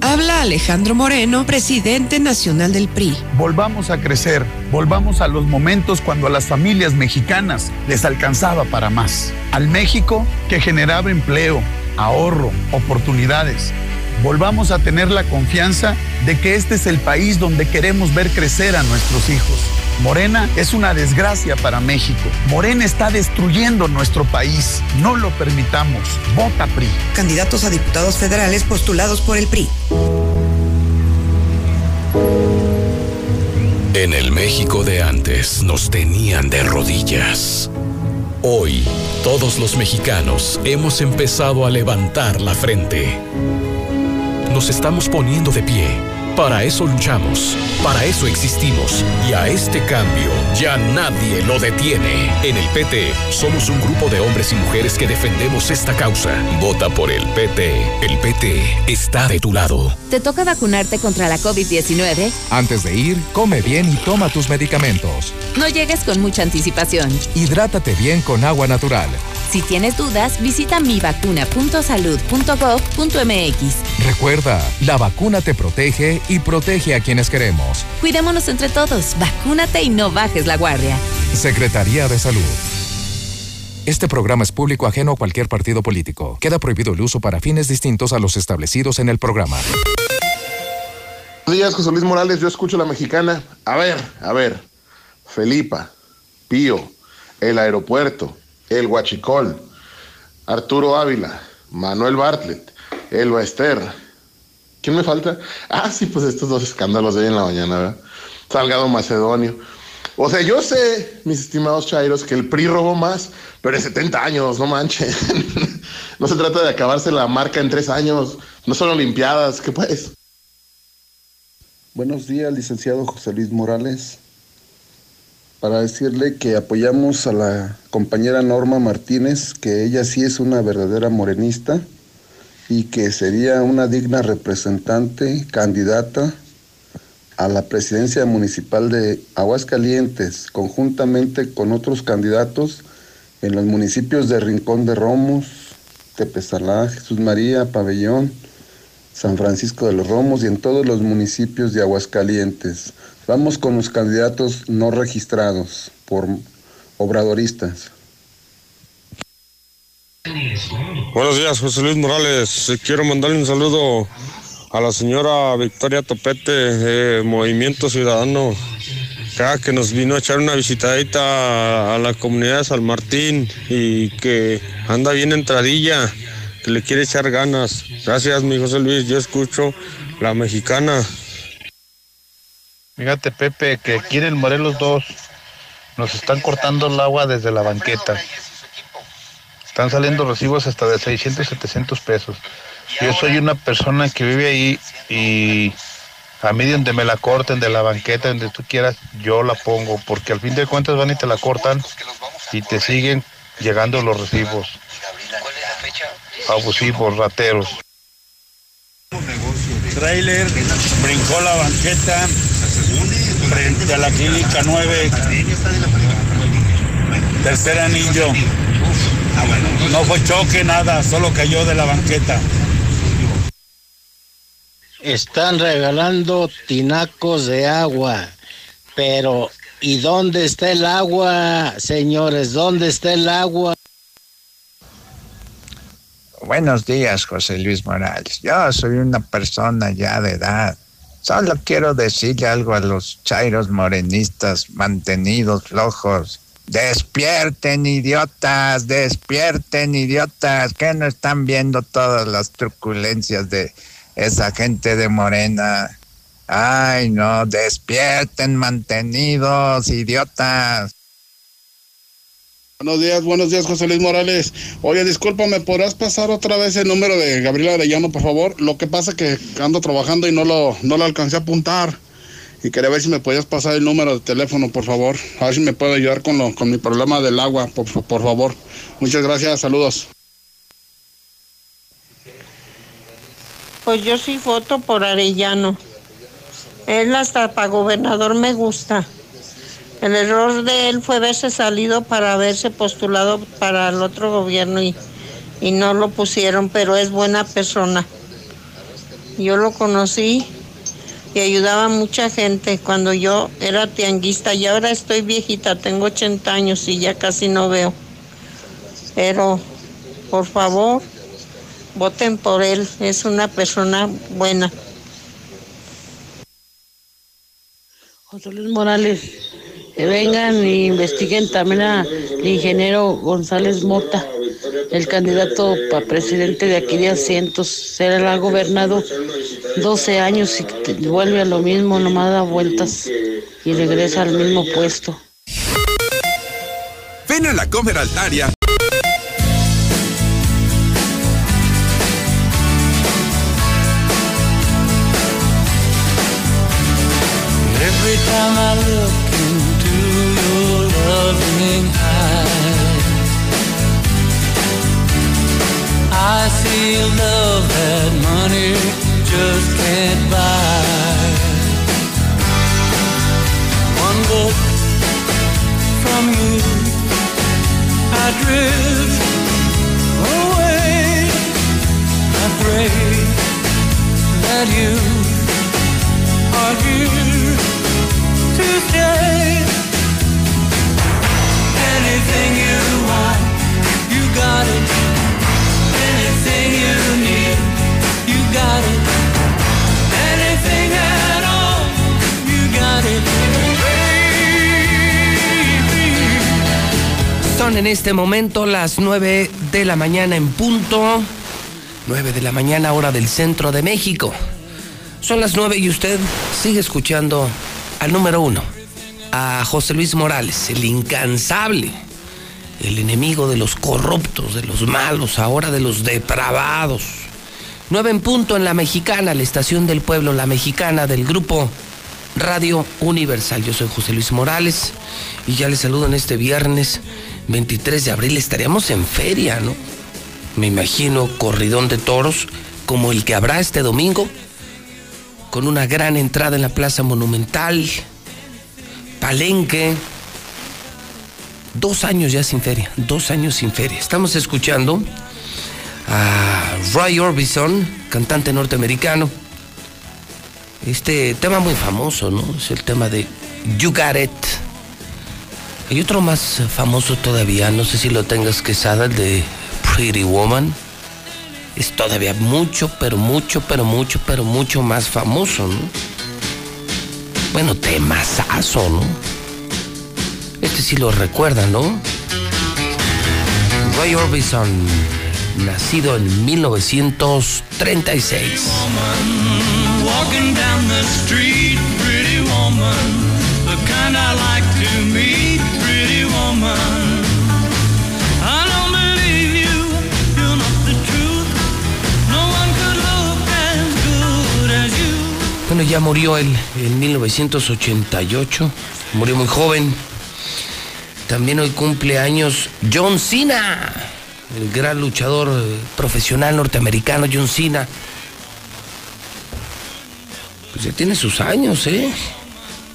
Habla Alejandro Moreno, presidente nacional del PRI. Volvamos a crecer, volvamos a los momentos cuando a las familias mexicanas les alcanzaba para más. Al México que generaba empleo, ahorro, oportunidades. Volvamos a tener la confianza de que este es el país donde queremos ver crecer a nuestros hijos. Morena es una desgracia para México. Morena está destruyendo nuestro país. No lo permitamos. Vota PRI. Candidatos a diputados federales postulados por el PRI. En el México de antes nos tenían de rodillas. Hoy, todos los mexicanos hemos empezado a levantar la frente. Nos estamos poniendo de pie para eso luchamos, para eso existimos y a este cambio ya nadie lo detiene. En el PT somos un grupo de hombres y mujeres que defendemos esta causa. Vota por el PT. El PT está de tu lado. ¿Te toca vacunarte contra la COVID-19? Antes de ir, come bien y toma tus medicamentos. No llegues con mucha anticipación. Hidrátate bien con agua natural. Si tienes dudas, visita mivacuna.salud.gov.mx. Recuerda, la vacuna te protege y protege a quienes queremos. Cuidémonos entre todos, vacúnate y no bajes la guardia. Secretaría de Salud. Este programa es público ajeno a cualquier partido político. Queda prohibido el uso para fines distintos a los establecidos en el programa. Buenos días, José Luis Morales. Yo escucho la mexicana. A ver, a ver. Felipa, Pío, el aeropuerto, el Huachicol, Arturo Ávila, Manuel Bartlett, Elba Ester. ¿Quién me falta? Ah, sí, pues estos dos escándalos de hoy en la mañana, ¿verdad? Salgado Macedonio. O sea, yo sé, mis estimados chairos, que el PRI robó más, pero en 70 años, no manches. no se trata de acabarse la marca en tres años, no son Olimpiadas, ¿qué pues? Buenos días, licenciado José Luis Morales para decirle que apoyamos a la compañera Norma Martínez, que ella sí es una verdadera morenista y que sería una digna representante, candidata a la presidencia municipal de Aguascalientes, conjuntamente con otros candidatos en los municipios de Rincón de Romos, Tepezalá, Jesús María, Pabellón, San Francisco de los Romos y en todos los municipios de Aguascalientes. Vamos con los candidatos no registrados por obradoristas. Buenos días, José Luis Morales. Quiero mandarle un saludo a la señora Victoria Topete de Movimiento Ciudadano, que nos vino a echar una visitadita a la comunidad de San Martín y que anda bien entradilla, que le quiere echar ganas. Gracias, mi José Luis. Yo escucho la mexicana. Fíjate, Pepe, que aquí en el Morelos 2 nos están cortando el agua desde la banqueta. Están saliendo recibos hasta de 600, 700 pesos. Yo soy una persona que vive ahí y a mí donde me la corten, de la banqueta, donde tú quieras, yo la pongo, porque al fin de cuentas van y te la cortan y te siguen llegando los recibos. Abusivos, rateros. Trailer brincó la banqueta frente a la clínica 9, tercer anillo. No fue choque, nada, solo cayó de la banqueta. Están regalando tinacos de agua, pero ¿y dónde está el agua, señores? ¿Dónde está el agua? Buenos días, José Luis Morales. Yo soy una persona ya de edad. Solo quiero decirle algo a los chairos morenistas mantenidos flojos. Despierten, idiotas, despierten, idiotas, que no están viendo todas las truculencias de esa gente de Morena. Ay, no, despierten, mantenidos, idiotas. Buenos días, buenos días, José Luis Morales. Oye, discúlpame, ¿podrás pasar otra vez el número de Gabriela Arellano, por favor? Lo que pasa es que ando trabajando y no lo, no lo alcancé a apuntar. Y quería ver si me podías pasar el número de teléfono, por favor. A ver si me puede ayudar con, lo, con mi problema del agua, por, por favor. Muchas gracias, saludos. Pues yo sí voto por Arellano. Él hasta para gobernador me gusta. El error de él fue haberse salido para haberse postulado para el otro gobierno y, y no lo pusieron, pero es buena persona. Yo lo conocí y ayudaba a mucha gente cuando yo era tianguista y ahora estoy viejita, tengo 80 años y ya casi no veo. Pero, por favor, voten por él, es una persona buena. José Luis Morales, vengan e investiguen también al ingeniero González Mota, el candidato para presidente de aquí de Asientos. Se la ha gobernado 12 años y vuelve a lo mismo, nomás da vueltas y regresa al mismo puesto. Ven a la Comer Altaria en este momento las 9 de la mañana en punto. 9 de la mañana hora del centro de México. Son las 9 y usted sigue escuchando al número uno, a José Luis Morales, el incansable, el enemigo de los corruptos, de los malos, ahora de los depravados. 9 en punto en la mexicana, la estación del pueblo, la mexicana del grupo Radio Universal. Yo soy José Luis Morales y ya les saludo en este viernes 23 de abril. Estaríamos en feria, ¿no? Me imagino corridón de toros como el que habrá este domingo, con una gran entrada en la Plaza Monumental, Palenque. Dos años ya sin feria, dos años sin feria. Estamos escuchando a Roy Orbison, cantante norteamericano. Este tema muy famoso, ¿no? Es el tema de You Got It. Hay otro más famoso todavía, no sé si lo tengas quesada, el de Pretty Woman. Es todavía mucho, pero mucho, pero mucho, pero mucho más famoso, ¿no? Bueno, temazazo, ¿no? Este sí lo recuerda, ¿no? Roy Orbison, nacido en 1936. Walking down the street, pretty woman, the kind I like to Ya murió él en 1988, murió muy joven. También hoy cumple años John Cena, el gran luchador eh, profesional norteamericano John Cena. Pues ya tiene sus años, ¿eh?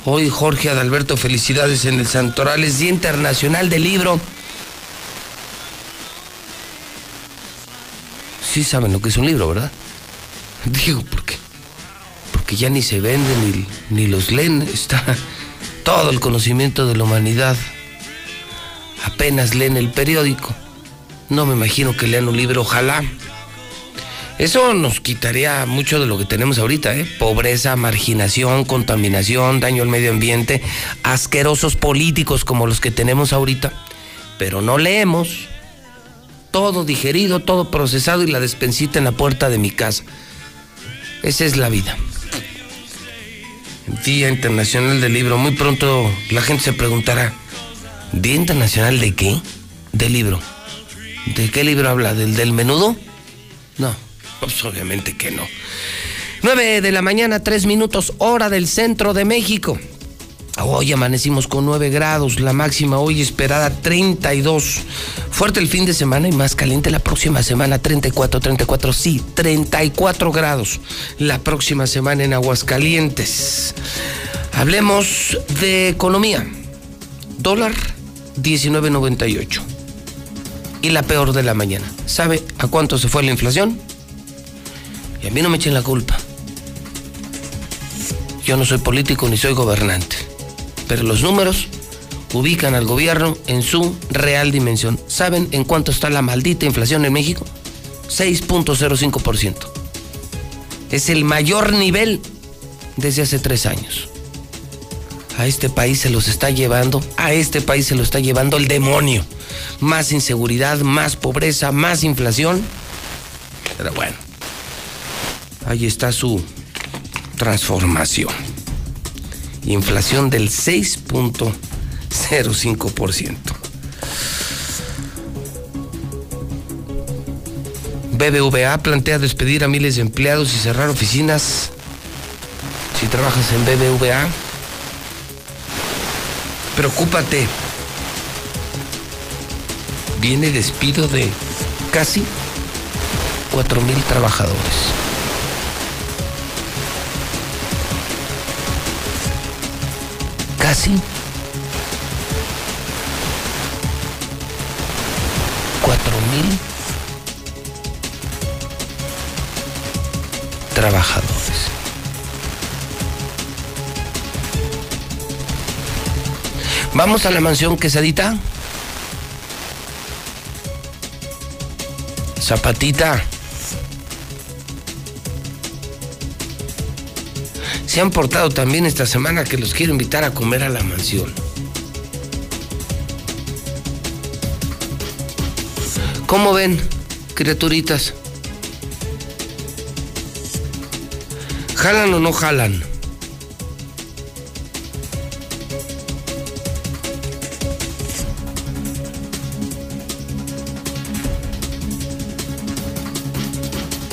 Hoy Jorge Adalberto, felicidades en el Santoral, es Día Internacional del Libro. Sí saben lo que es un libro, ¿verdad? Digo, porque ya ni se venden ni, ni los leen, está todo el conocimiento de la humanidad. Apenas leen el periódico. No me imagino que lean un libro, ojalá. Eso nos quitaría mucho de lo que tenemos ahorita, ¿eh? Pobreza, marginación, contaminación, daño al medio ambiente, asquerosos políticos como los que tenemos ahorita. Pero no leemos. Todo digerido, todo procesado y la despensita en la puerta de mi casa. Esa es la vida. Día Internacional del Libro. Muy pronto la gente se preguntará, ¿Día Internacional de qué? Del libro. ¿De qué libro habla? ¿Del del menudo? No, pues obviamente que no. 9 de la mañana, 3 minutos, hora del centro de México. Hoy amanecimos con 9 grados, la máxima hoy esperada 32. Fuerte el fin de semana y más caliente la próxima semana, 34, 34, sí, 34 grados la próxima semana en Aguascalientes. Hablemos de economía. Dólar 19.98. Y la peor de la mañana. ¿Sabe a cuánto se fue la inflación? Y a mí no me echen la culpa. Yo no soy político ni soy gobernante los números ubican al gobierno en su real dimensión. ¿Saben en cuánto está la maldita inflación en México? 6.05%. Es el mayor nivel desde hace tres años. A este país se los está llevando, a este país se lo está llevando el demonio. Más inseguridad, más pobreza, más inflación. Pero bueno, ahí está su transformación. Inflación del 6.05%. BBVA plantea despedir a miles de empleados y cerrar oficinas. Si trabajas en BBVA, preocúpate. Viene despido de casi 4 mil trabajadores. Casi 4 mil trabajadores. Vamos a la mansión quesadita. Zapatita. Se han portado también esta semana que los quiero invitar a comer a la mansión. ¿Cómo ven, criaturitas? ¿Jalan o no jalan?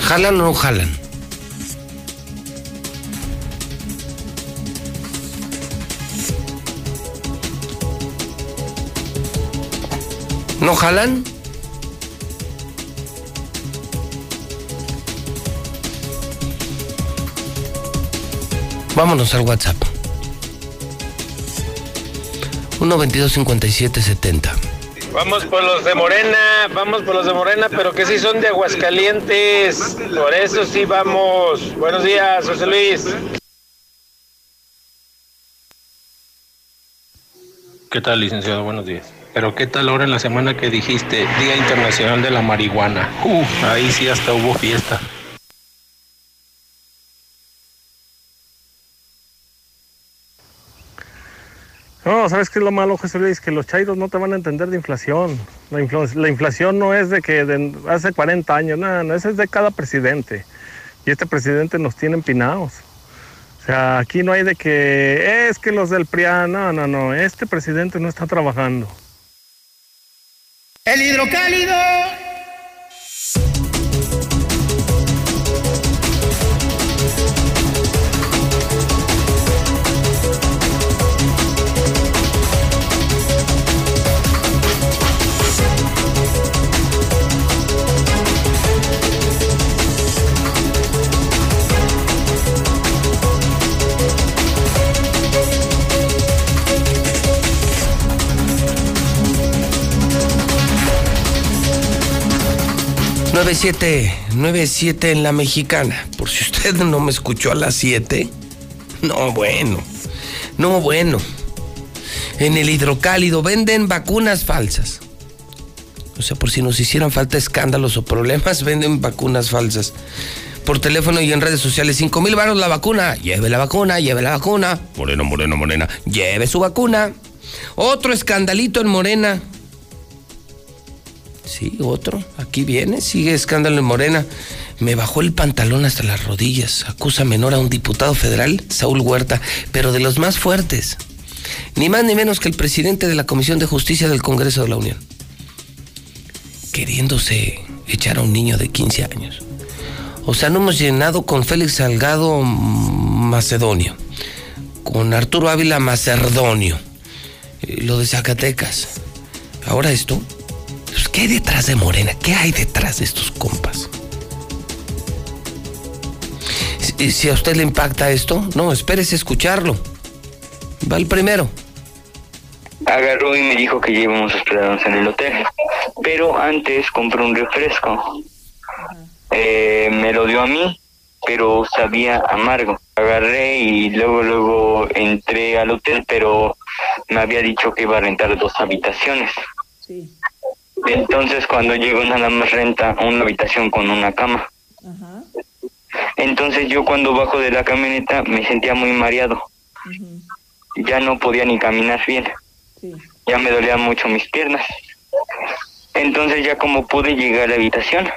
¿Jalan o no jalan? ¿No jalan? Vámonos al WhatsApp. 1 22 57 70. Vamos por los de Morena, vamos por los de Morena, pero que sí son de Aguascalientes. Por eso sí vamos. Buenos días, José Luis. ¿Qué tal, licenciado? Buenos días. Pero ¿qué tal ahora en la semana que dijiste Día Internacional de la Marihuana? Uh, ahí sí hasta hubo fiesta. No, ¿sabes qué es lo malo, José Luis? Que los chairos no te van a entender de inflación. La, infla- la inflación no es de que hace 40 años, nada, no, esa es de cada presidente. Y este presidente nos tiene empinados. O sea, aquí no hay de que es que los del PRIAN, no, no, no, este presidente no está trabajando. El hidrocálido. Nueve siete, nueve siete en la mexicana. Por si usted no me escuchó a las 7. No, bueno. No, bueno. En el hidrocálido venden vacunas falsas. O sea, por si nos hicieran falta escándalos o problemas, venden vacunas falsas. Por teléfono y en redes sociales, 5 mil varos la vacuna. Lleve la vacuna, lleve la vacuna. Moreno, moreno, morena. Lleve su vacuna. Otro escandalito en Morena. Sí, otro. Aquí viene, sigue escándalo en Morena. Me bajó el pantalón hasta las rodillas. Acusa menor a un diputado federal, Saúl Huerta, pero de los más fuertes. Ni más ni menos que el presidente de la Comisión de Justicia del Congreso de la Unión. Queriéndose echar a un niño de 15 años. O sea, no hemos llenado con Félix Salgado Macedonio, con Arturo Ávila Macerdonio, eh, lo de Zacatecas. Ahora esto. ¿Qué hay detrás de Morena? ¿Qué hay detrás de estos compas? Si, si a usted le impacta esto, no, espérese a escucharlo. Va el primero. agarró y me dijo que ya íbamos a en el hotel. Pero antes compré un refresco. Eh, me lo dio a mí, pero sabía amargo. Agarré y luego, luego entré al hotel, pero me había dicho que iba a rentar dos habitaciones. Entonces cuando llegó nada más renta una habitación con una cama. Entonces yo cuando bajo de la camioneta me sentía muy mareado. ya no podía ni caminar bien. Ya me dolían mucho mis piernas. Entonces ya como pude llegar a la habitación.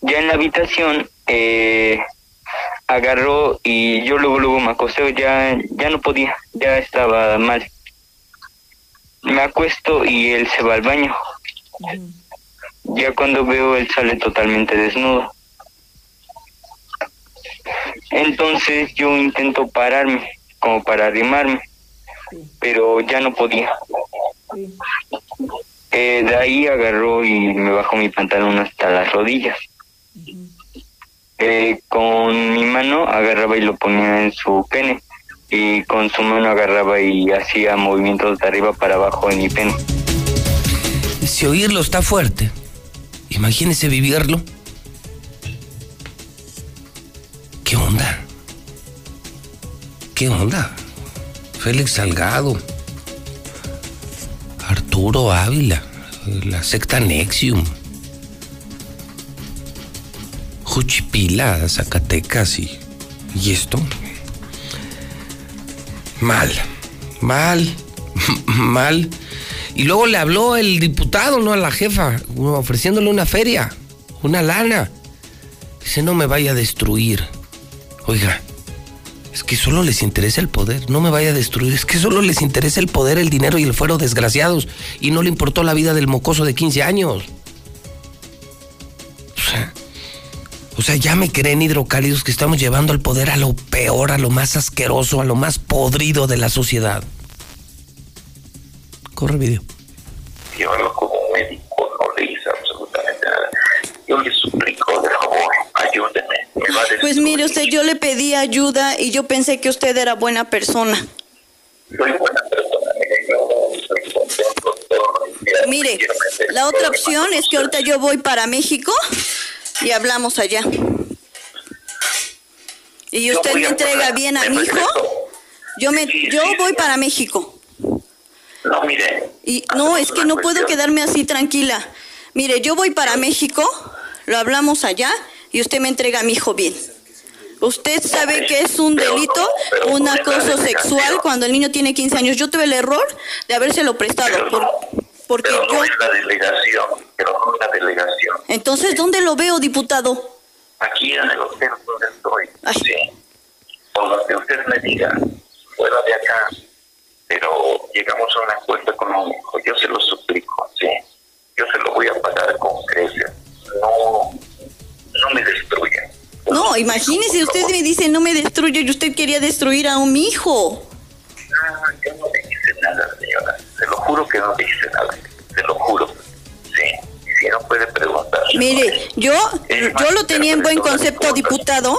Ya en la habitación eh, agarró y yo luego luego me acosté, ya, ya no podía, ya estaba mal. Me acuesto y él se va al baño. Ya cuando veo él sale totalmente desnudo. Entonces yo intento pararme, como para arrimarme, pero ya no podía. Eh, de ahí agarró y me bajó mi pantalón hasta las rodillas. Eh, con mi mano agarraba y lo ponía en su pene y con su mano agarraba y hacía movimientos de arriba para abajo en mi pene. Si oírlo está fuerte, imagínese vivirlo. ¿Qué onda? ¿Qué onda? Félix Salgado, Arturo Ávila, la secta Nexium, Juchipila, Zacatecas y, y esto. Mal, mal, mal. Y luego le habló el diputado, ¿no? A la jefa, ofreciéndole una feria, una lana. Dice, no me vaya a destruir. Oiga, es que solo les interesa el poder, no me vaya a destruir, es que solo les interesa el poder, el dinero y el fuero desgraciados y no le importó la vida del mocoso de 15 años. O sea, o sea, ya me creen hidrocálidos que estamos llevando al poder a lo peor, a lo más asqueroso, a lo más podrido de la sociedad. Corre video. Llévalo como médico, no le hice absolutamente nada. Yo le suplico, de favor, ayúdeme. Me va a Pues mire usted, yo le pedí ayuda y yo pensé que usted era buena persona. Soy buena persona, mire, yo soy contento, Mire, la otra opción es que ahorita yo voy para México y hablamos allá. Y usted me entrega bien a mi hijo. Yo me, yo voy para México. No, mire, Y no, es que no puedo quedarme así tranquila. Mire, yo voy para México, lo hablamos allá y usted me entrega a mi hijo bien. Usted sabe que es un delito, un acoso sexual cuando el niño tiene 15 años. Yo tuve el error de habérselo prestado. por- porque pero yo... no es la delegación, pero no es la delegación. Entonces, ¿dónde lo veo, diputado? Aquí en el hotel donde estoy, sí. Por lo que usted me diga, fuera de acá, pero llegamos a un acuerdo económico, yo se lo suplico, sí. Yo se lo voy a pagar con creces. No, no me destruyan. No, imagínese, usted me dice no me destruye y usted quería destruir a un hijo. No, yo no le hice nada, señora. Se lo juro que no le hice nada. Se lo juro. Sí. Y si no puede preguntar. Mire, yo, yo lo tenía en buen concepto, diputado.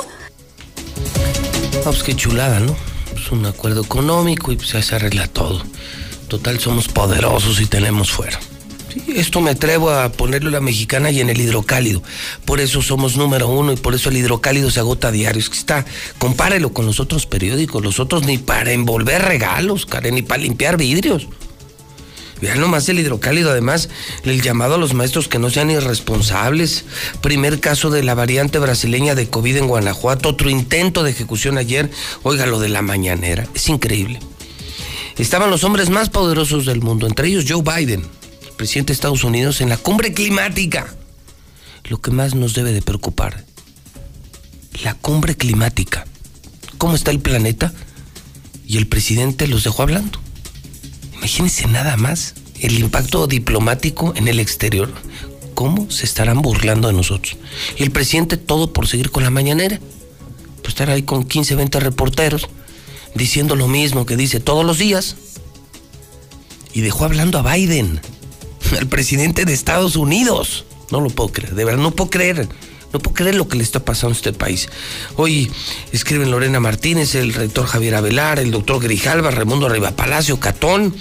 Ah, pues qué chulada, ¿no? Pues un acuerdo económico y pues ya se arregla todo. Total, somos poderosos y tenemos fuera. Sí, esto me atrevo a ponerlo en la mexicana y en el hidrocálido. Por eso somos número uno y por eso el hidrocálido se agota a diario. Es que está, compárelo con los otros periódicos, los otros ni para envolver regalos, Karen, ni para limpiar vidrios. Vean nomás el hidrocálido, además, el llamado a los maestros que no sean irresponsables. Primer caso de la variante brasileña de COVID en Guanajuato, otro intento de ejecución ayer. Oiga, lo de la mañanera, es increíble. Estaban los hombres más poderosos del mundo, entre ellos Joe Biden, presidente de Estados Unidos, en la cumbre climática. Lo que más nos debe de preocupar, la cumbre climática. ¿Cómo está el planeta? Y el presidente los dejó hablando. Imagínense nada más el impacto diplomático en el exterior. ¿Cómo se estarán burlando de nosotros? Y el presidente todo por seguir con la mañanera. Pues estar ahí con 15, 20 reporteros diciendo lo mismo que dice todos los días. Y dejó hablando a Biden, al presidente de Estados Unidos. No lo puedo creer, de verdad, no puedo creer. No puedo creer lo que le está pasando a este país. Hoy escriben Lorena Martínez, el rector Javier Avelar, el doctor Grijalva, Raimundo Arriba Palacio, Catón.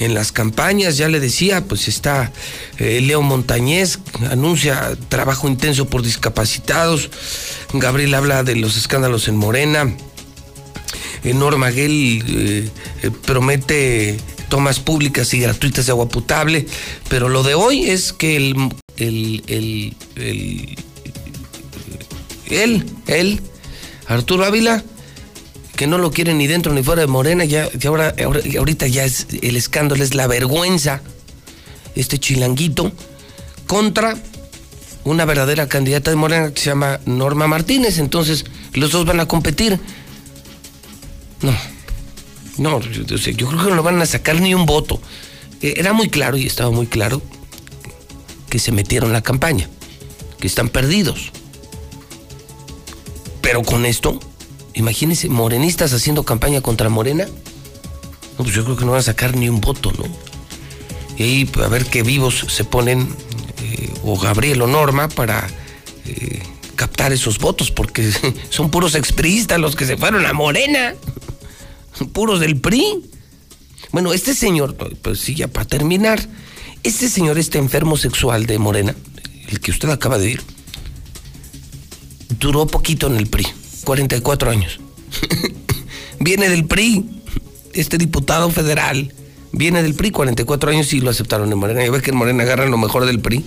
En las campañas, ya le decía, pues está eh, Leo Montañez, anuncia trabajo intenso por discapacitados. Gabriel habla de los escándalos en Morena. Eh, Norma Guel eh, eh, promete tomas públicas y gratuitas de agua potable, pero lo de hoy es que el- él, él, Arturo Ávila, que no lo quieren ni dentro ni fuera de Morena, ya, ya ahora, ahora- ahorita ya es el escándalo, es la vergüenza, este chilanguito, contra una verdadera candidata de Morena que se llama Norma Martínez, entonces los dos van a competir. No, no, yo, creo que no van a sacar ni un voto. Eh, Era muy claro y estaba muy claro que se metieron la campaña, que están perdidos. Pero con esto, imagínense, morenistas haciendo campaña contra Morena. No, pues yo creo que no van a sacar ni un voto, ¿no? Y ahí pues, a ver qué vivos se ponen, eh, o Gabriel o Norma, para eh, captar esos votos, porque son puros expriistas los que se fueron a Morena. Puros del PRI. Bueno, este señor, pues sí, ya para terminar, este señor, este enfermo sexual de Morena, el que usted acaba de ir, duró poquito en el PRI, 44 años. viene del PRI, este diputado federal, viene del PRI, 44 años y lo aceptaron en Morena. Ya ve que en Morena agarran lo mejor del PRI.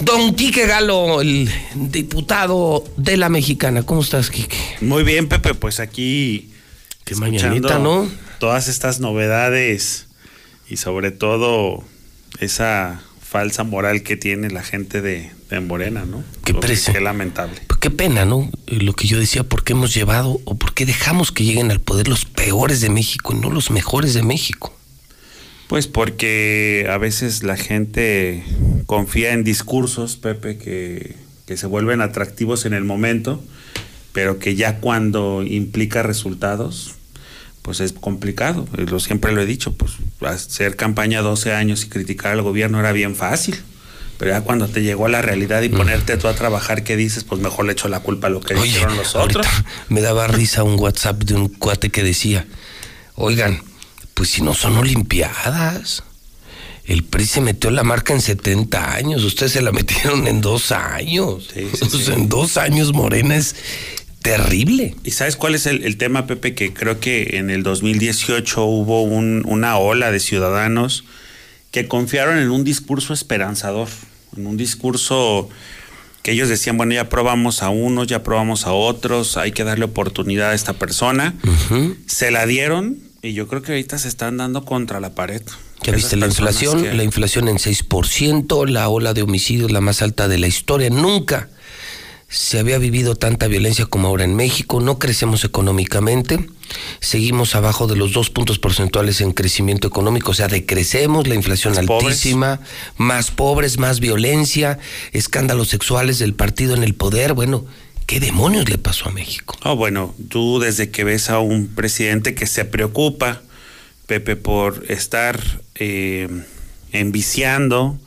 Don Quique Galo, el diputado de la Mexicana. ¿Cómo estás, Quique? Muy bien, Pepe, pues aquí. Qué mañanita, ¿no? Todas estas novedades y sobre todo esa falsa moral que tiene la gente de, de Morena, ¿no? Qué presa. Qué lamentable. Pues qué pena, ¿no? Lo que yo decía, ¿por qué hemos llevado o por qué dejamos que lleguen al poder los peores de México y no los mejores de México? Pues porque a veces la gente confía en discursos, Pepe, que, que se vuelven atractivos en el momento, pero que ya cuando implica resultados, pues es complicado. Lo, siempre lo he dicho, pues hacer campaña 12 años y criticar al gobierno era bien fácil. Pero ya cuando te llegó a la realidad y ponerte tú a trabajar, ¿qué dices? Pues mejor le echo la culpa a lo que hicieron los otros. Me daba risa un WhatsApp de un cuate que decía, oigan, pues si no son olimpiadas. El PRI se metió la marca en 70 años, ustedes se la metieron en dos años. Sea, en dos años Morena es terrible. ¿Y sabes cuál es el, el tema, Pepe? Que creo que en el 2018 hubo un- una ola de ciudadanos que confiaron en un discurso esperanzador, en un discurso que ellos decían, bueno, ya probamos a unos, ya probamos a otros, hay que darle oportunidad a esta persona. Se la dieron y yo creo que ahorita se están dando contra la pared. Ya viste la inflación, que- la inflación en 6%, la ola de homicidios la más alta de la historia. Nunca se había vivido tanta violencia como ahora en México. No crecemos económicamente. Seguimos abajo de los dos puntos porcentuales en crecimiento económico. O sea, decrecemos, la inflación altísima, más pobres, más violencia, escándalos sexuales del partido en el poder. Bueno, ¿qué demonios le pasó a México? Oh, bueno, tú desde que ves a un presidente que se preocupa, Pepe, por estar eh, enviciando,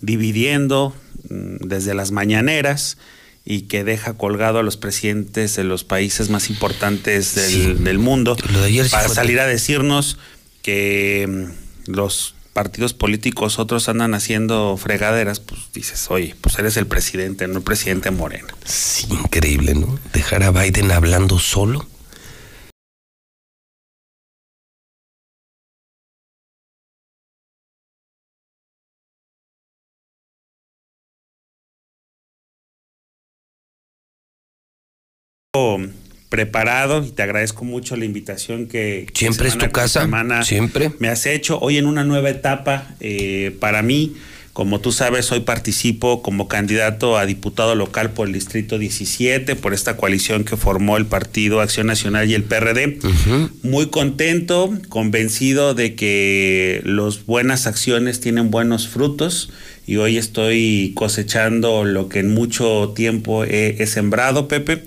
dividiendo mm, desde las mañaneras y que deja colgado a los presidentes de los países más importantes del, del mundo ayer para salir a decirnos que mm, los partidos políticos otros andan haciendo fregaderas, pues dices, oye, pues eres el presidente, no el presidente Morena. Sí, increíble, ¿no? Dejar a Biden hablando solo. Preparado y te agradezco mucho la invitación que Siempre es semana tu casa, semana siempre. me has hecho. Hoy en una nueva etapa eh, para mí como tú sabes hoy participo como candidato a diputado local por el distrito 17 por esta coalición que formó el partido Acción Nacional y el PRD muy contento convencido de que las buenas acciones tienen buenos frutos y hoy estoy cosechando lo que en mucho tiempo he, he sembrado Pepe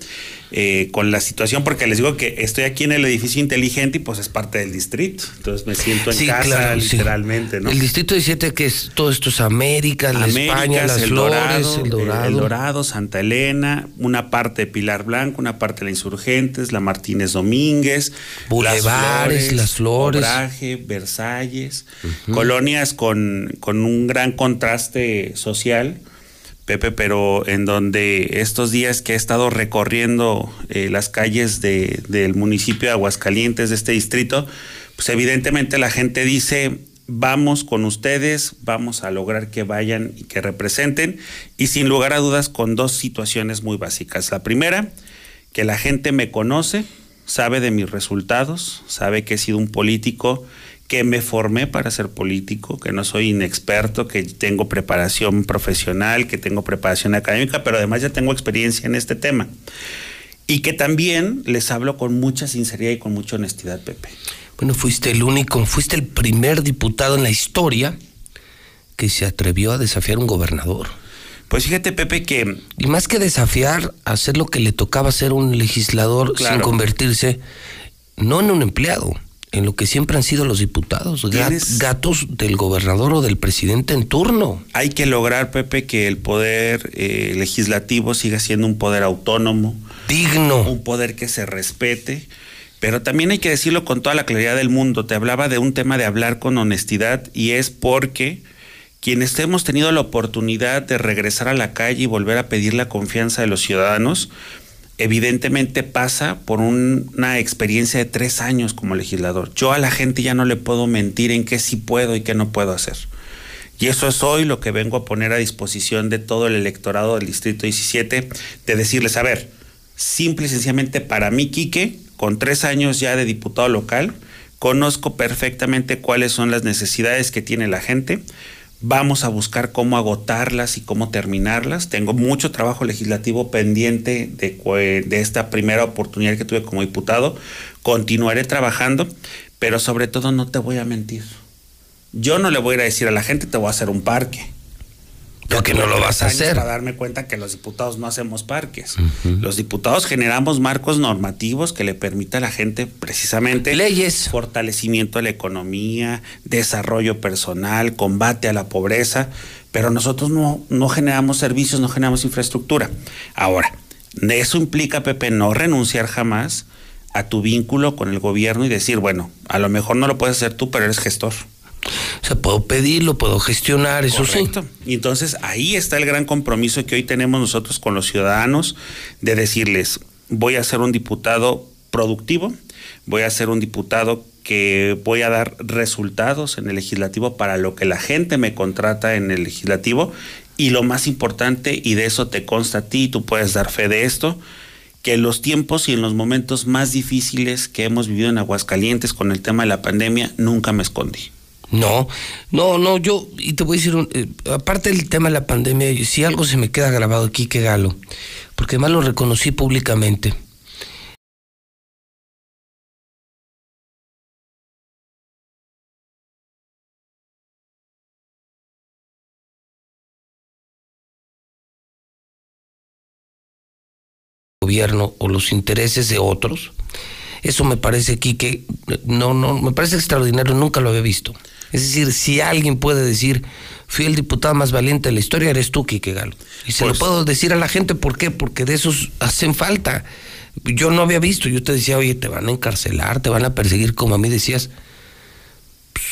eh, con la situación, porque les digo que estoy aquí en el edificio inteligente y pues es parte del distrito. Entonces me siento en Sí, casa, claro, sí. literalmente, ¿no? El distrito 17, que es todo esto es América, la España, Américas, las el Flores, Dorado, el Dorado. el Dorado, Santa Elena, una parte de Pilar Blanco, una parte de la Insurgentes, la Martínez Domínguez, Bulevares, Las Flores. Obraje, Versalles, colonias con, con un gran contraste social. Pepe, pero en donde estos días que he estado recorriendo eh, las calles de- del municipio de Aguascalientes, de este distrito, pues evidentemente la gente dice, vamos con ustedes, vamos a lograr que vayan y que representen, y sin lugar a dudas con dos situaciones muy básicas. La primera, que la gente me conoce, sabe de mis resultados, sabe que he sido un político que me formé para ser político, que no soy inexperto, que tengo preparación profesional, que tengo preparación académica, pero además ya tengo experiencia en este tema. Y que también les hablo con mucha sinceridad y con mucha honestidad, Pepe. Bueno, fuiste el único, fuiste el primer diputado en la historia que se atrevió a desafiar a un gobernador. Pues fíjate, Pepe, que... Y más que desafiar, hacer lo que le tocaba hacer un legislador sin convertirse, no en un empleado, en lo que siempre han sido los diputados, Tienes- gatos del gobernador o del presidente en turno. Hay que lograr, Pepe, que el poder eh, legislativo siga siendo un poder autónomo. Digno. Un poder que se respete. Pero también hay que decirlo con toda la claridad del mundo. Te hablaba de un tema de hablar con honestidad y es porque quienes hemos tenido la oportunidad de regresar a la calle y volver a pedir la confianza de los ciudadanos, evidentemente pasa por un- una experiencia de tres años como legislador. Yo a la gente ya no le puedo mentir en qué sí puedo y qué no puedo hacer. Y eso es hoy lo que vengo a poner a disposición de todo el electorado del Distrito 17, de decirles, a ver, simple y sencillamente para mí, Quique, con tres años ya de diputado local, conozco perfectamente cuáles son las necesidades que tiene la gente. Vamos a buscar cómo agotarlas y cómo terminarlas. Tengo mucho trabajo legislativo pendiente de, de esta primera oportunidad que tuve como diputado. Continuaré trabajando, pero sobre todo no te voy a mentir. Yo no le voy a decir a la gente te voy a hacer un parque. Porque no lo vas a hacer. Para darme cuenta que los diputados no hacemos parques. Los diputados generamos marcos normativos que le permita a la gente precisamente leyes, fortalecimiento de la economía, desarrollo personal, combate a la pobreza, pero nosotros no, no generamos servicios, no generamos infraestructura. Ahora, eso implica, Pepe, no renunciar jamás a tu vínculo con el gobierno y decir, bueno, a lo mejor no lo puedes hacer tú, pero eres gestor. O sea, puedo pedirlo, puedo gestionar, eso Correcto. Y entonces ahí está el gran compromiso que hoy tenemos nosotros con los ciudadanos de decirles, voy a ser un diputado productivo, voy a ser un diputado que voy a dar resultados en el legislativo para lo que la gente me contrata en el legislativo y lo más importante, y de eso te consta a ti, tú puedes dar fe de esto, que en los tiempos y en los momentos más difíciles que hemos vivido en Aguascalientes con el tema de la pandemia, nunca me escondí. No, no, no, yo, y te voy a decir, un- eh, aparte del tema de la pandemia, si algo se me queda grabado aquí, que Galo, porque además lo reconocí públicamente. gobierno o los intereses de otros. Eso me parece aquí que no, no, me parece extraordinario, nunca lo había visto. Es decir, si alguien puede decir, fui el diputado más valiente de la historia, eres tú, Quique Galo. Y se Pues- lo puedo decir a la gente, ¿por qué? Porque de esos hacen falta. Yo no había visto, yo te decía, oye, te van a encarcelar, te van a perseguir, como a mí decías. Pues,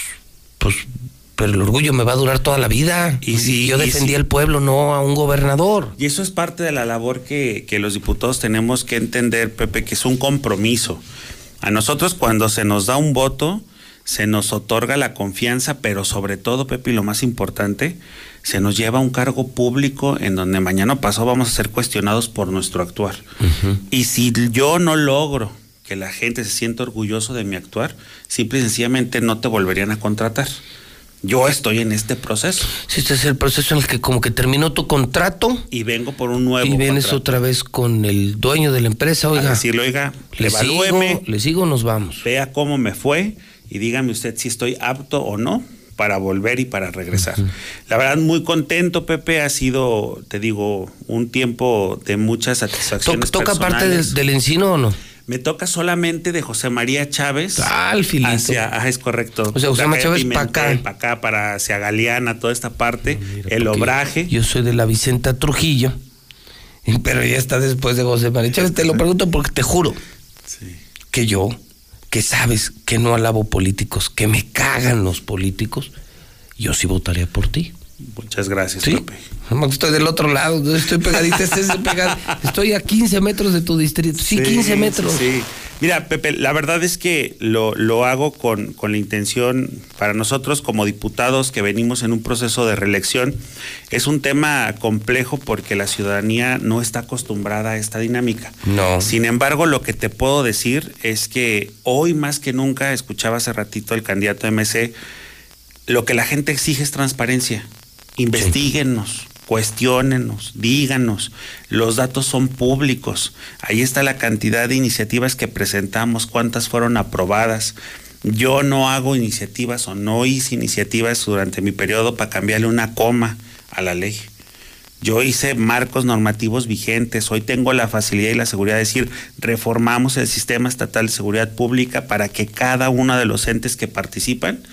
pues, pero el orgullo me va a durar toda la vida. Y sí, yo y defendía sí. al pueblo, no a un gobernador. Y eso es parte de la labor que, que los diputados tenemos que entender, Pepe, que es un compromiso. A nosotros cuando se nos da un voto, se nos otorga la confianza, pero sobre todo, Pepe, y lo más importante, se nos lleva a un cargo público en donde mañana o pasado vamos a ser cuestionados por nuestro actuar. Y si yo no logro que la gente se sienta orgulloso de mi actuar, simple y sencillamente no te volverían a contratar. Yo estoy en este proceso. Si este es el proceso en el que como que terminó tu contrato y vengo por un nuevo y vienes contrato. otra vez con el dueño de la empresa, oiga. a decirle, oiga, le evalúeme, sigo, le sigo, nos vamos. vea cómo me fue y dígame usted si estoy apto o no para volver y para regresar. La verdad, muy contento, Pepe. Ha sido, te digo, un tiempo de muchas ¿To- satisfacciones. ¿Toca parte del, del encino o no? Me toca solamente de José María Chávez. Ah, el filito. Hacia, ah, es correcto. O sea, José María Chávez Pimentel, pa' acá. pa' acá, para hacia Galeana, toda esta parte. el Porque obraje. Yo soy de la Vicenta Trujillo, pero ya está después de José María Chávez. Te lo pregunto porque te juro que yo, que sabes que no alabo políticos, que me cagan los políticos, yo sí votaría por ti. Muchas gracias, Sí. Pepe. Que Estoy del otro lado, estoy pegadita, estés pegado. Estoy a 15 metros de tu distrito. Sí, 15 metros. Sí, Mira, Pepe, la verdad es que lo, lo hago con, con, la intención, para nosotros como diputados que venimos en un proceso de reelección, es un tema complejo porque la ciudadanía no está acostumbrada a esta dinámica. No. Sin embargo, lo que te puedo decir es que hoy más que nunca, escuchaba hace ratito el candidato MC, lo que la gente exige es transparencia. Investíguenos cuestionenos, díganos, los datos son públicos, ahí está la cantidad de iniciativas que presentamos, cuántas fueron aprobadas. Yo no hago iniciativas o no hice iniciativas durante mi periodo para cambiarle una coma a la ley. Yo hice marcos normativos vigentes, hoy tengo la facilidad y la seguridad de decir, reformamos el sistema estatal de seguridad pública para que cada uno de los entes que participan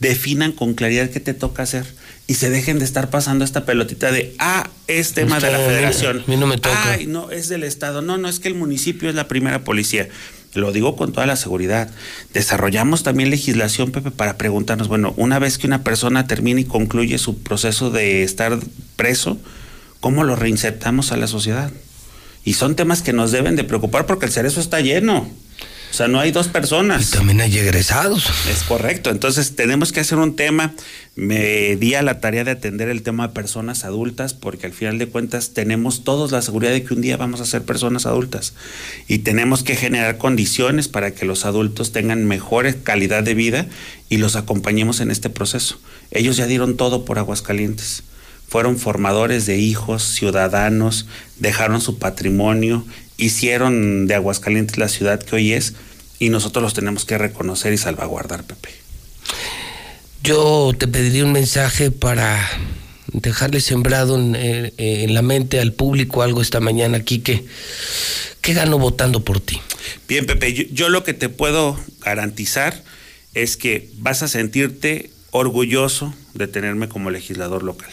definan con claridad qué te toca hacer y se dejen de estar pasando esta pelotita de, ah, es tema de la federación. A mí no me toca. Ay, no, es del Estado. No, no, es que el municipio es la primera policía. Lo digo con toda la seguridad. Desarrollamos también legislación, Pepe, para preguntarnos, bueno, una vez que una persona termina y concluye su proceso de estar preso, ¿cómo lo reinsertamos a la sociedad? Y son temas que nos deben de preocupar porque el cerezo está lleno. O sea, no hay dos personas. Y también hay egresados. Es correcto. Entonces, tenemos que hacer un tema. Me di a la tarea de atender el tema de personas adultas, porque al final de cuentas tenemos todos la seguridad de que un día vamos a ser personas adultas. Y tenemos que generar condiciones para que los adultos tengan mejor calidad de vida y los acompañemos en este proceso. Ellos ya dieron todo por Aguascalientes fueron formadores de hijos, ciudadanos, dejaron su patrimonio, hicieron de Aguascalientes la ciudad que hoy es y nosotros los tenemos que reconocer y salvaguardar, Pepe. Yo te pediría un mensaje para dejarle sembrado en, eh, en, la mente al público algo esta mañana aquí que ¿qué gano votando por ti? Bien, Pepe, yo, yo lo que te puedo garantizar es que vas a sentirte orgulloso de tenerme como legislador local.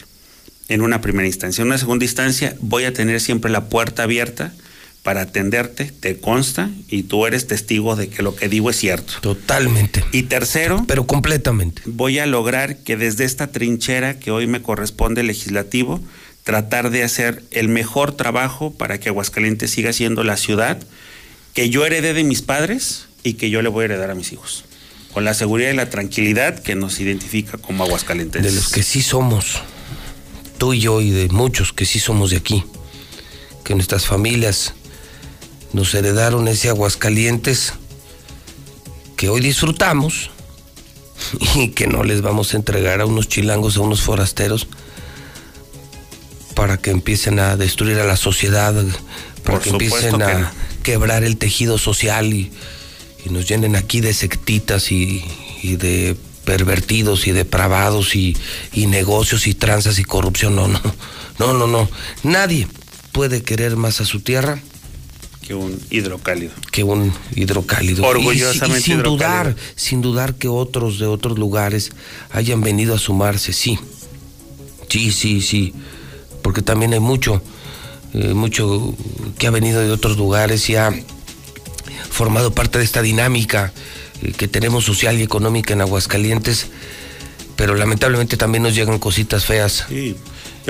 En una primera instancia. En una segunda instancia, voy a tener siempre la puerta abierta para atenderte, te consta y tú eres testigo de que lo que digo es cierto. Totalmente. Y tercero, pero completamente. Voy a lograr que desde esta trinchera que hoy me corresponde legislativo, tratar de hacer el mejor trabajo para que Aguascalientes siga siendo la ciudad que yo heredé de mis padres y que yo le voy a heredar a mis hijos. Con la seguridad y la tranquilidad que nos identifica como Aguascalientes. De los que sí somos, tú y yo y de muchos que sí somos de aquí, que nuestras familias nos heredaron ese Aguascalientes que hoy disfrutamos y que no les vamos a entregar a unos chilangos, a unos forasteros, para que empiecen a destruir a la sociedad, para Por que empiecen que a quebrar el tejido social y, y nos llenen aquí de sectitas y, y de pervertidos y depravados y, y negocios y tranzas y corrupción. No, no, no, no, no. Nadie puede querer más a su tierra Que un hidrocálido. que un hidrocálido. Orgullosamente Y, sin hidrocálido. dudar, sin dudar que otros de otros lugares hayan venido a sumarse, sí. Sí, sí, sí. Porque también hay mucho, eh, mucho que ha venido de otros lugares y ha formado parte de esta dinámica eh, que tenemos social y económica en Aguascalientes. Pero lamentablemente también nos llegan cositas feas. Sí.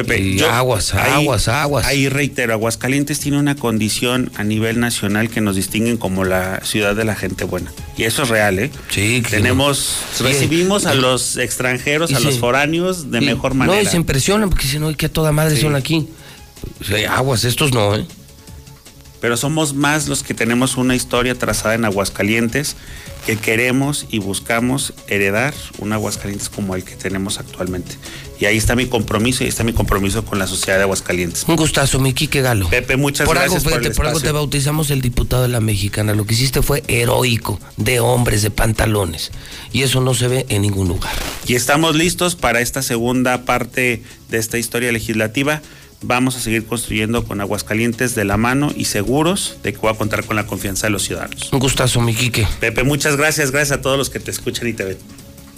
Pepe, Y yo- aguas, ahí- aguas, aguas. Ahí reitero, Aguascalientes tiene una condición a nivel nacional que nos distinguen como la ciudad de la gente buena. Y eso es real, ¿eh? Sí, que Tenemos, sí. recibimos a los extranjeros, a los foráneos de mejor No, manera. y se impresionan porque dicen, oye, que a toda madre son aquí. O sea, aguas, estos no, ¿eh? pero somos más los que tenemos una historia trazada en Aguascalientes que queremos y buscamos heredar un Aguascalientes como el que tenemos actualmente. Y ahí está mi compromiso y ahí está mi compromiso con la sociedad de Aguascalientes. Un gustazo, mi Quique Galo. Pepe, muchas por gracias algo, por el por algo te bautizamos el diputado de la mexicana. Lo que hiciste fue heroico, de hombres, de pantalones. Y eso no se ve en ningún lugar. Y estamos listos para esta segunda parte de esta historia legislativa. Vamos a seguir construyendo con Aguascalientes de la mano y seguros de que va a contar con la confianza de los ciudadanos. Un gustazo, mi Quique. Pepe, muchas gracias. Gracias a todos los que te escuchan y te ven.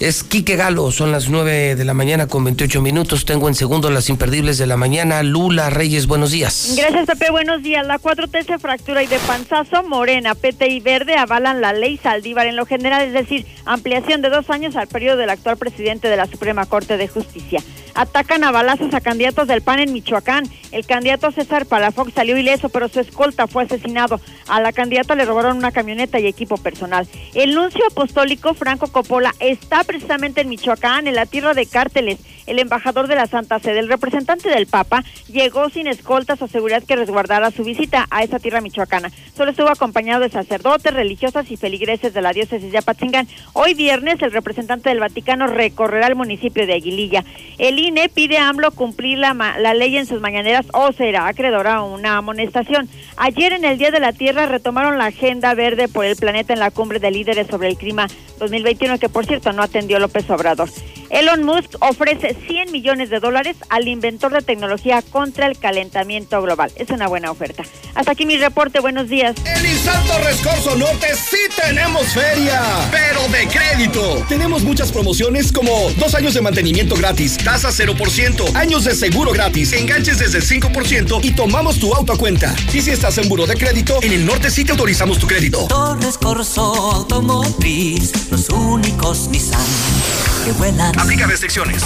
Es Quique Galo, son las 9 de la mañana con 28 minutos. Tengo en segundo las imperdibles de la mañana. Lula Reyes, buenos días. Gracias, Pepe. Buenos días. La 4T se fractura y de panzazo, Morena, PT y Verde avalan la ley Saldívar en lo general, es decir, ampliación de dos años al periodo del actual presidente de la Suprema Corte de Justicia. Atacan a balazos a candidatos del PAN en Michoacán. El candidato César Palafox salió ileso, pero su escolta fue asesinado. A la candidata le robaron una camioneta y equipo personal. El nuncio apostólico Franco Coppola está precisamente en Michoacán, en la tierra de cárteles. El embajador de la Santa Sede, el representante del Papa, llegó sin escoltas o seguridad que resguardara su visita a esa tierra michoacana. Solo estuvo acompañado de sacerdotes, religiosas y feligreses de la diócesis de Apatzingán. Hoy viernes, el representante del Vaticano recorrerá el municipio de Aguililla. El INE pide a AMLO cumplir la, la ley en sus mañaneras o será acreedora a una amonestación. Ayer, en el Día de la Tierra, retomaron la agenda verde por el planeta en la cumbre de líderes sobre el clima 2021, que por cierto no atendió López Obrador. Elon Musk ofrece 100 millones de dólares al inventor de tecnología contra el calentamiento global. Es una buena oferta. Hasta aquí mi reporte. Buenos días. En Insal Torres Corso Norte sí tenemos feria, pero de crédito. Tenemos muchas promociones como dos años de mantenimiento gratis, tasa 0%, años de seguro gratis, enganches desde el 5% y tomamos tu auto a cuenta. Y si estás en buro de crédito, en el norte sí te autorizamos tu crédito. Torres Corso Automotriz, los únicos Nissan que vuelan. Aplica restricciones.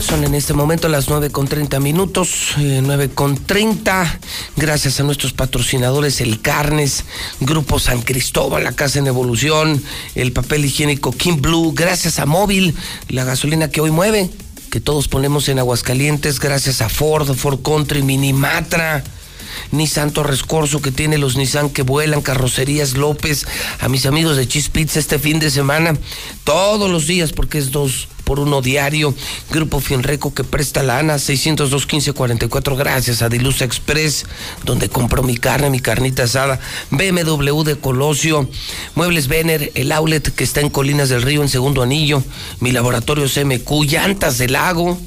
Son en este momento las 9 con 30 minutos, eh, 9 con 30. Gracias a nuestros patrocinadores, el Carnes, Grupo San Cristóbal, la Casa en Evolución, el papel higiénico Kim Blue. Gracias a Móvil, la gasolina que hoy mueve, que todos ponemos en Aguascalientes. Gracias a Ford, Ford Country, Minimatra. Nissan Torres Corso que tiene los Nissan que vuelan, Carrocerías López, a mis amigos de Cheese Pizza este fin de semana, todos los días porque es dos por uno diario. Grupo Fienreco que presta la ANA 602 1544 gracias a Dilusa Express donde compro mi carne, mi carnita asada. BMW de Colosio, Muebles Vener, el outlet que está en Colinas del Río en segundo anillo, mi laboratorio CMQ, Llantas del Lago.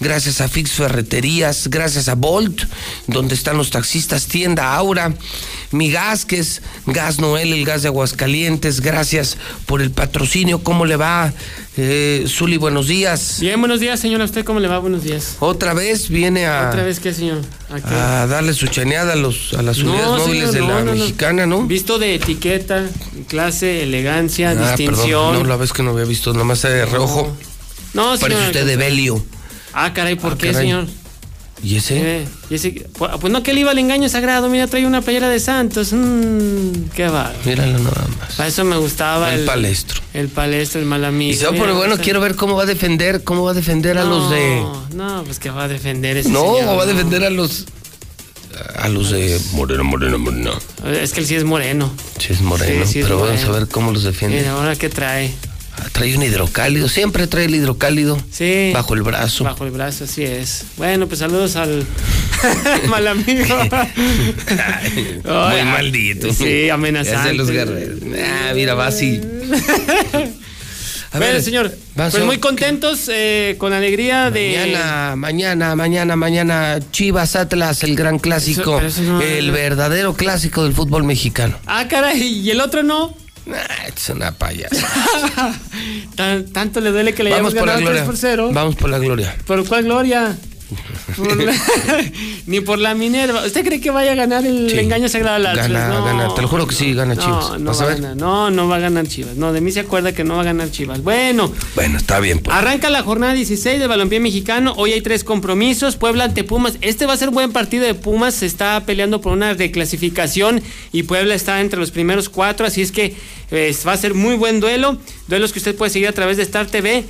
Gracias a Fix Ferreterías, gracias a Bolt, donde están los taxistas, tienda Aura, mi gas, que es Gas Noel, el gas de Aguascalientes, gracias por el patrocinio. ¿Cómo le va, eh, Zuli? Buenos días. Bien, buenos días, señor. ¿A usted cómo le va? Buenos días. Otra vez viene a, ¿Otra vez qué, señor? ¿A qué? a darle su chaneada a, los, a las No, unidades móviles señor, de no, la no, no. mexicana, ¿no? Visto de etiqueta, clase, elegancia, Ah, distinción. perdón, no, la vez que no había visto, nomás de reojo. No, señor. Parece usted de Belio. Ah, caray, ¿por Ah, qué, caray. señor? ¿Y ese? Eh, y ese- Pues pues no, que él iba al engaño sagrado. Mira, trae una playera de Santos. Mmm, qué va. Míralo nada más. Para eso me gustaba El palestro. El palestro, el mal amigo. Y se va Mira, bueno, esa- quiero ver cómo va a defender, cómo va a defender a los de. No, pues que va a defender ese No, señor, va a no. defender a los. A los de Moreno, Moreno, Moreno. Es que él sí es moreno. Sí, es moreno, Sí, sí es pero vamos a ver cómo los defiende. Mira, ahora qué trae. Trae un hidrocálido, siempre trae el hidrocálido. Sí. Bajo el brazo. Bajo el brazo, así es. Bueno, pues saludos al mal amigo. Muy maldito. Sí, amenazante. Los guerreros. Ah, mira, va así. A bueno, ver, señor, pues a- muy contentos, eh, con alegría de... Mañana, mañana, mañana, mañana, Chivas Atlas, el gran clásico, Eso- pero eso no- el verdadero clásico del fútbol mexicano. Ah, caray, ¿y el otro no? Ah, es una payasa. Tan- tanto le duele que le Vamos hayamos ganado gloria. 3 por 0. Vamos por la gloria. ¿Por cuál gloria? Por la- Ni por la Minerva. ¿Usted cree que vaya a ganar el Sí. engaño sagrado al Atlas? Gana, No. gana. Te lo juro que sí, gana Chivas. No, no ¿Vas va a a ganar. No, no va a ganar Chivas. No, de mí se acuerda que no va a ganar Chivas. Bueno, Bueno, está bien. Pues. Arranca la jornada 16 del balompié mexicano. Hoy hay tres compromisos. Puebla ante Pumas. Este va a ser buen partido de Pumas. Se está peleando por una reclasificación y Puebla está entre los primeros cuatro. Así es que eh, va a ser muy buen duelo. Duelos que usted puede seguir a través de Star TV.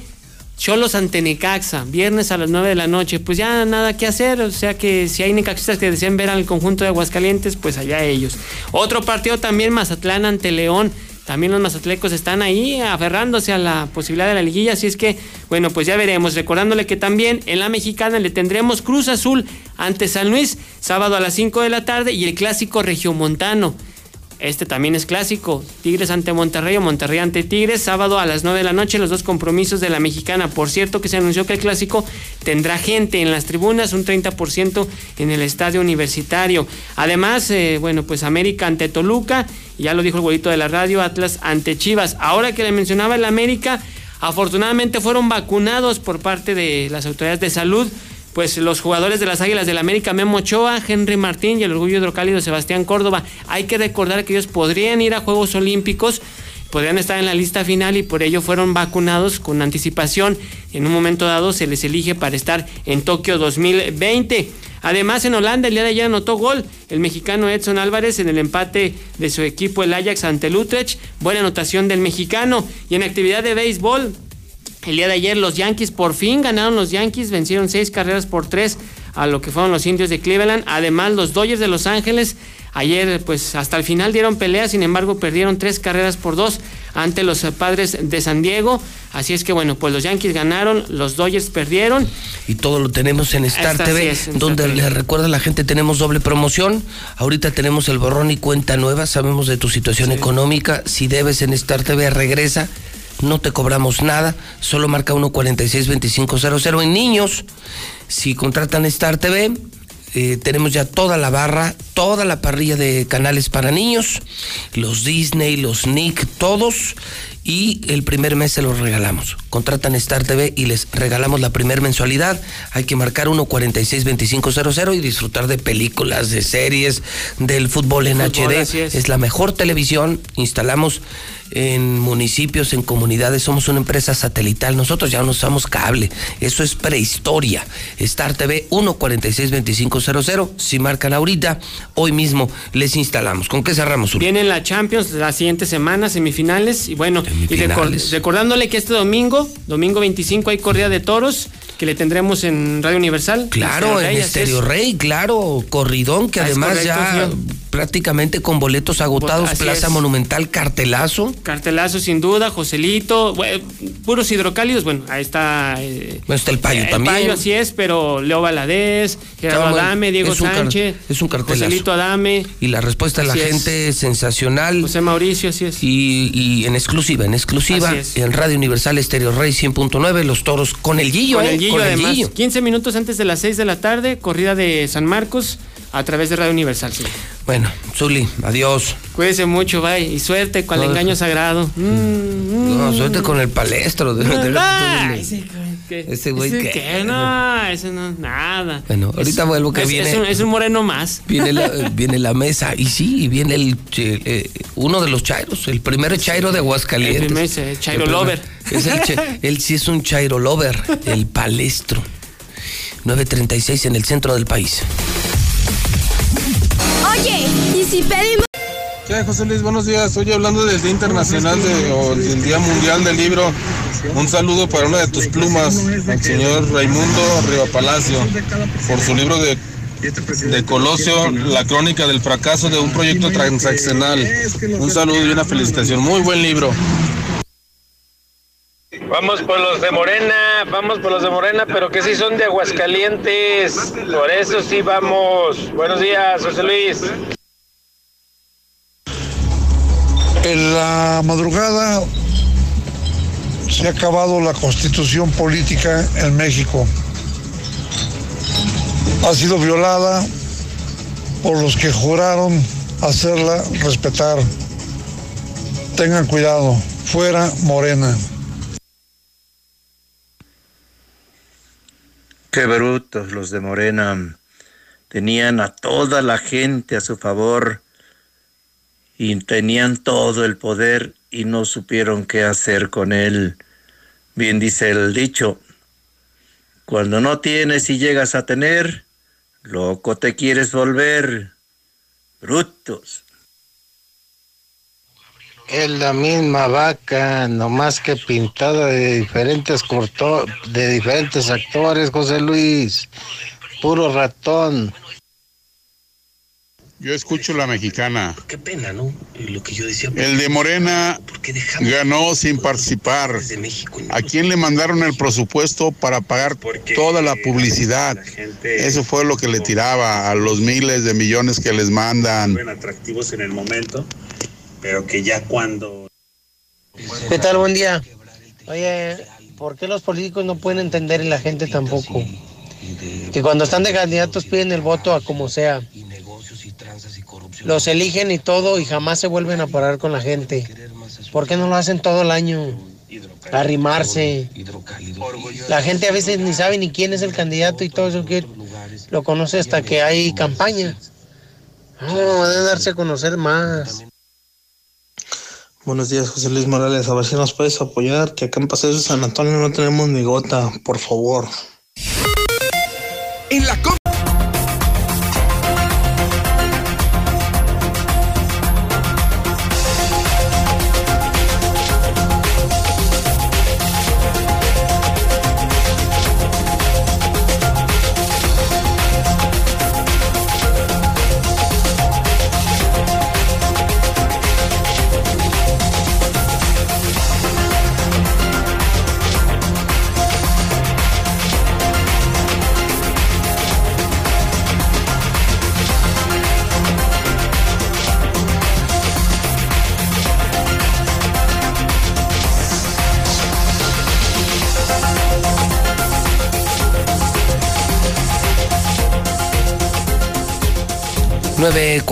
Cholos ante Necaxa, viernes a las 9 de la noche. Pues ya nada que hacer. O sea que si hay necaxistas que desean ver al conjunto de Aguascalientes, pues allá ellos. Otro partido también, Mazatlán ante León. También los mazatlecos están ahí aferrándose a la posibilidad de la liguilla, así es que, bueno, pues ya veremos. Recordándole que también en la mexicana le tendremos Cruz Azul ante San Luis, sábado a las 5 de la tarde, y el clásico regiomontano. Este también es clásico. Tigres ante Monterrey o Monterrey ante Tigres. Sábado a las 9 de la noche, los dos compromisos de la mexicana. Por cierto, que se anunció que el clásico tendrá gente en las tribunas, un 30% en el estadio universitario. Además, eh, bueno, pues América ante Toluca. Ya lo dijo el güerito de la radio, Atlas ante Chivas. Ahora que le mencionaba el América, afortunadamente fueron vacunados por parte de las autoridades de salud pues los jugadores de las Águilas del América, Memo Ochoa, Henry Martín y el orgullo hidrocálido Sebastián Córdoba. Hay que recordar que ellos podrían ir a Juegos Olímpicos podrían estar en la lista final y por ello fueron vacunados con anticipación. En un momento dado se les elige para estar en Tokio 2020. Además, en Holanda el día de ayer anotó gol el mexicano Edson Álvarez en el empate de su equipo el Ajax ante el Utrecht. Buena anotación del mexicano. Y en actividad de béisbol, el día de ayer los Yankees por fin ganaron los Yankees, vencieron seis carreras por tres a lo que fueron los indios de Cleveland. Además, los Dodgers de Los Ángeles ayer pues hasta el final dieron pelea, sin embargo perdieron tres carreras por dos ante los padres de San Diego. Así es que bueno, pues los Yankees ganaron, los Dodgers perdieron. Y todo lo tenemos en Star Esta TV, sí es, en donde Star TV. le recuerda a la gente, tenemos doble promoción. Ahorita tenemos el borrón y cuenta nueva, sabemos de tu situación económica. Si debes en Star TV, regresa. No te cobramos nada, solo marca 146-2500. En niños, si contratan Star TV, eh, tenemos ya toda la barra, toda la parrilla de canales para niños, los Disney, los Nick, todos. Y el primer mes se los regalamos. Contratan Star TV y les regalamos la primera mensualidad. Hay que marcar 146-2500 y disfrutar de películas, de series, del fútbol en Fútbol, HD. es la mejor televisión. Instalamos en municipios, en comunidades. Somos una empresa satelital. Nosotros ya no usamos cable. Eso es prehistoria. Star TV 146-2500. Si marcan ahorita, hoy mismo les instalamos. ¿Con qué cerramos, Uri? Viene la Champions la siguiente semana, semifinales. Y bueno, y recordándole que este domingo, domingo 25, hay corrida de toros que le tendremos en Radio Universal. Claro, en. Estéreo Rey, claro, corridón, que Ah, además correcto, ya. Prácticamente con boletos agotados, Así Plaza es. Monumental, cartelazo. Cartelazo sin duda, Joselito, puros hidrocálidos, bueno, ahí está. eh, Bueno, está el Payo el también. Payo, así es, pero Leo Valadez, Gerardo. Adame, Diego Es Sánchez, es un cartelazo. Joselito Adame. Y la respuesta de la Así es. gente sensacional. José Mauricio, así es. Y, y en exclusiva, en exclusiva, en Radio Universal Estéreo Rey 100.9, los toros con el Guillo, Con ¿eh? el Guillo, Con el además. Guillo. 15 minutos antes de las 6 de la tarde, corrida de San Marcos a través de Radio Universal. sí. Bueno, Zuli, adiós. Cuídese mucho, bye. Y suerte con el engaño sagrado. Mm, No, suerte con el palestro. de- de- de- Ay, ese, ¿qué? Ese güey ¿Ese qué? qué? No, ese no, nada. Bueno, ahorita Es- vuelvo que es- viene. Es un, es un moreno más. Viene la, viene la mesa y sí, y viene el eh, uno de los chairos, el primer chairo de Aguascalientes. El primer, ese, chairo El primer- lover. Es el che- él sí es un chairo lover, el palestro. 936 en el centro del país. Oye, ¿y si pedimos? ¿Qué José Luis? Buenos días. Oye, hablando del Día Internacional o del Día Mundial del Libro, un saludo para una de tus plumas, al señor Raimundo Riva Palacio, por su libro de, de Colosio, La crónica del fracaso de un proyecto transaccional. Un saludo y una felicitación. Muy buen libro. Vamos por los de Morena, vamos por los de Morena, pero que sí son de Aguascalientes. Por eso sí vamos. Buenos días, José Luis. En la madrugada se ha acabado la constitución política en México. Ha sido violada por los que juraron hacerla respetar. Tengan cuidado, fuera Morena. Qué brutos los de Morena. Tenían a toda la gente a su favor y tenían todo el poder y no supieron qué hacer con él. Bien dice el dicho, cuando no tienes y llegas a tener, loco te quieres volver. Brutos. Es la misma vaca, nomás que pintada de diferentes corto, de diferentes actores, José Luis. Puro ratón. Yo escucho la mexicana. Qué pena, ¿no? Lo que yo decía. El de Morena ganó sin participar. ¿A quién le mandaron el presupuesto para pagar toda la publicidad? Eso fue lo que le tiraba a los miles de millones que les mandan. atractivos en el momento, pero que ya cuando ¿Qué tal? Buen día. Oye, ¿por qué los políticos no pueden entender y la gente tampoco? Que cuando están de candidatos piden el voto a como sea. Los eligen y todo y jamás se vuelven a parar con la gente. ¿Por qué no lo hacen todo el año? Arrimarse. La gente a veces ni sabe ni quién es el candidato y todo eso que lo conoce hasta que hay campaña. No, deben darse a conocer más. Buenos días, José Luis Morales. A ver si nos puedes apoyar, que acá en Paseo de San Antonio no tenemos ni gota, por favor. En la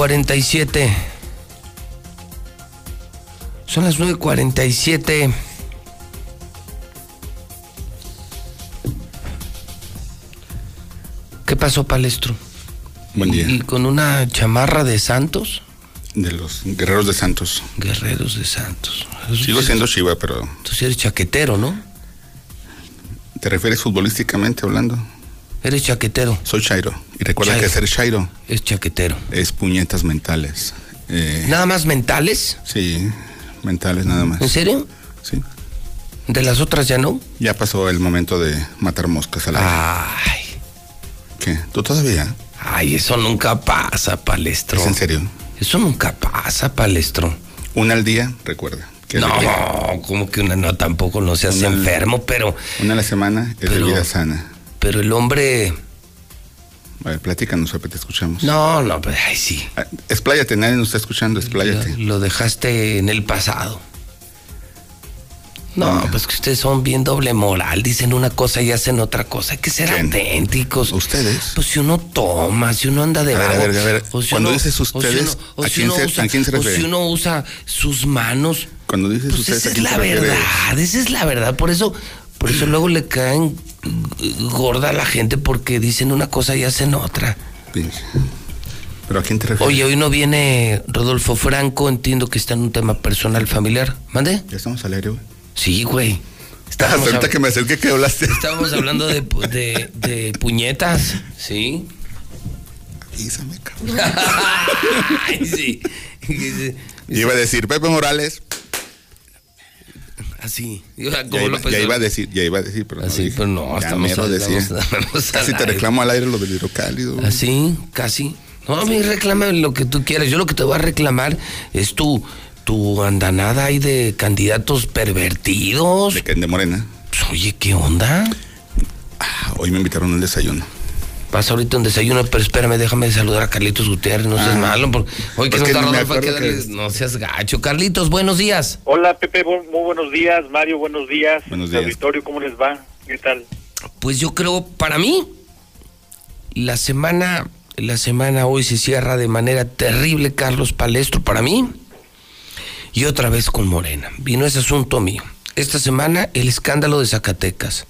com- Nueve cuarenta y siete. Son las nueve cuarenta y siete. ¿Qué pasó, Palestro? Buen día. ¿Y con una chamarra de Santos? De los guerreros de Santos. Guerreros de Santos. Sigo siendo Chiva, pero. Tú eres chaquetero, ¿no? ¿Te refieres futbolísticamente hablando? Eres chaquetero. Soy Chairo. Y recuerda Chairo. que ser Chairo. Es chaquetero. Es puñetas mentales. Eh, ¿Nada más mentales? Sí, mentales nada más. ¿En serio? Sí. ¿De las otras ya no? Ya pasó el momento de matar moscas al aire. Ay. ¿Qué? ¿Tú todavía? Ay, eso nunca pasa, Palestro. ¿Es en serio? Eso nunca pasa, Palestro. Una al día, recuerda. que No, como que una no, tampoco no seas Una enfermo, pero, Una a la semana es Pero- de vida sana. Pero el hombre. A ver, platícanos, te escuchamos. No, no, pues, ay, sí. Ah, Expláyate, nadie nos está escuchando, expláyate. Lo dejaste en el pasado. No, pues que ustedes son bien doble moral, dicen una cosa y hacen otra cosa. Hay que ser auténticos. ¿Ustedes? Pues si uno toma, si uno anda de A ver, a vago, ver, a ver, si cuando uno- dices si ustedes, uno- o ¿a si quién uno se- usa- a quién se O refiere? si uno usa sus manos, Cuando dices pues ustedes, esa ¿a es la verdad, esa es la verdad. Por eso, por eso luego le caen gorda a la gente porque dicen una cosa y hacen otra. ¿Pero a quién te refieres? Oye, hoy no viene Rodolfo Franco, entiendo que está en un tema personal familiar. ¿Mande? Ya estamos al aire, güey. Sí, güey. Hasta ahorita hab- que me acerqué que hablaste. Estábamos hablando de, de, de puñetas, ¿sí? Avísame, cabrón. Ay, sí. Iba a decir Pepe Morales. Así. Ya iba, López ya iba a decir, ya iba a decir, pero no Así, dije. pero no, estamos mero al- decía. estamos- Casi te reclamo al aire lo del hidrocálido. Así, casi. No, a mí reclama lo que tú quieras. Yo lo que te voy a reclamar es tu, tu andanada ahí de candidatos pervertidos. De, de Morena. Pues, oye, ¿qué onda? Ah, Hoy me invitaron al desayuno. Pasa ahorita un desayuno, pero espérame, déjame saludar a Carlitos Gutiérrez, no seas Ah. malo. Porque hoy que Es no que está no Rodolfo, que darle- que- No seas gacho. Carlitos, buenos días. Hola Pepe, muy buenos días. Mario, buenos días. Buenos días. Auditorio, ¿cómo les va? ¿Qué tal? Pues yo creo, para mí, la semana, la semana hoy se cierra de manera terrible, Carlos Palestro, para mí. Y otra vez con Morena. Vino ese asunto mío. Esta semana, el escándalo de Zacatecas.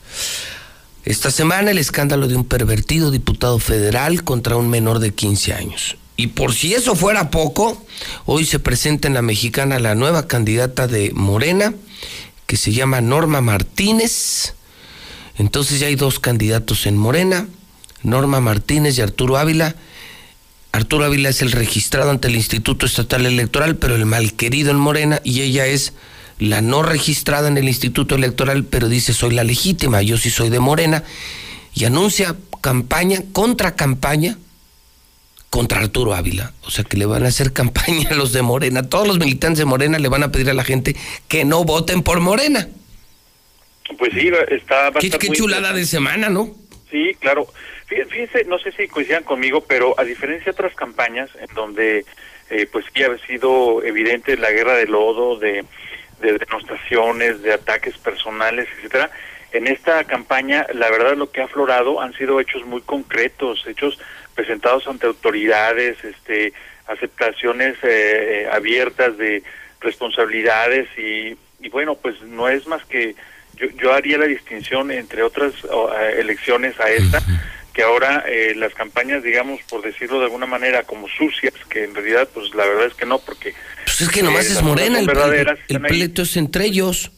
Esta semana, el escándalo de un pervertido diputado federal contra un menor de 15 años. Y por si eso fuera poco, hoy se presenta en la mexicana la nueva candidata de Morena, que se llama Norma Martínez. Entonces ya hay dos candidatos en Morena, Norma Martínez y Arturo Ávila. Arturo Ávila es el registrado ante el Instituto Estatal Electoral, pero el malquerido en Morena, y ella es la no registrada en el Instituto Electoral, pero dice soy la legítima, yo sí soy de Morena, y anuncia campaña, contra campaña, contra Arturo Ávila. O sea que le van a hacer campaña a los de Morena. Todos los militantes de Morena le van a pedir a la gente que no voten por Morena. Pues sí, está bastante qué chulada de semana, ¿no? Sí, claro. Fí- Fíjense, no sé si coincidan conmigo, pero a diferencia de otras campañas en donde eh, pues sí ha sido evidente la guerra de lodo, de, de denostaciones, de ataques personales, etcétera, en esta campaña la verdad lo que ha aflorado han sido hechos muy concretos, hechos presentados ante autoridades, este aceptaciones eh, abiertas de responsabilidades y, y bueno, pues no es más que yo, yo haría la distinción entre otras eh, elecciones a esta, que ahora eh, las campañas, digamos, por decirlo de alguna manera, como sucias, que en realidad, pues la verdad es que no, porque... Pues es que nomás eh, es morena, el, el pleito es entre ellos.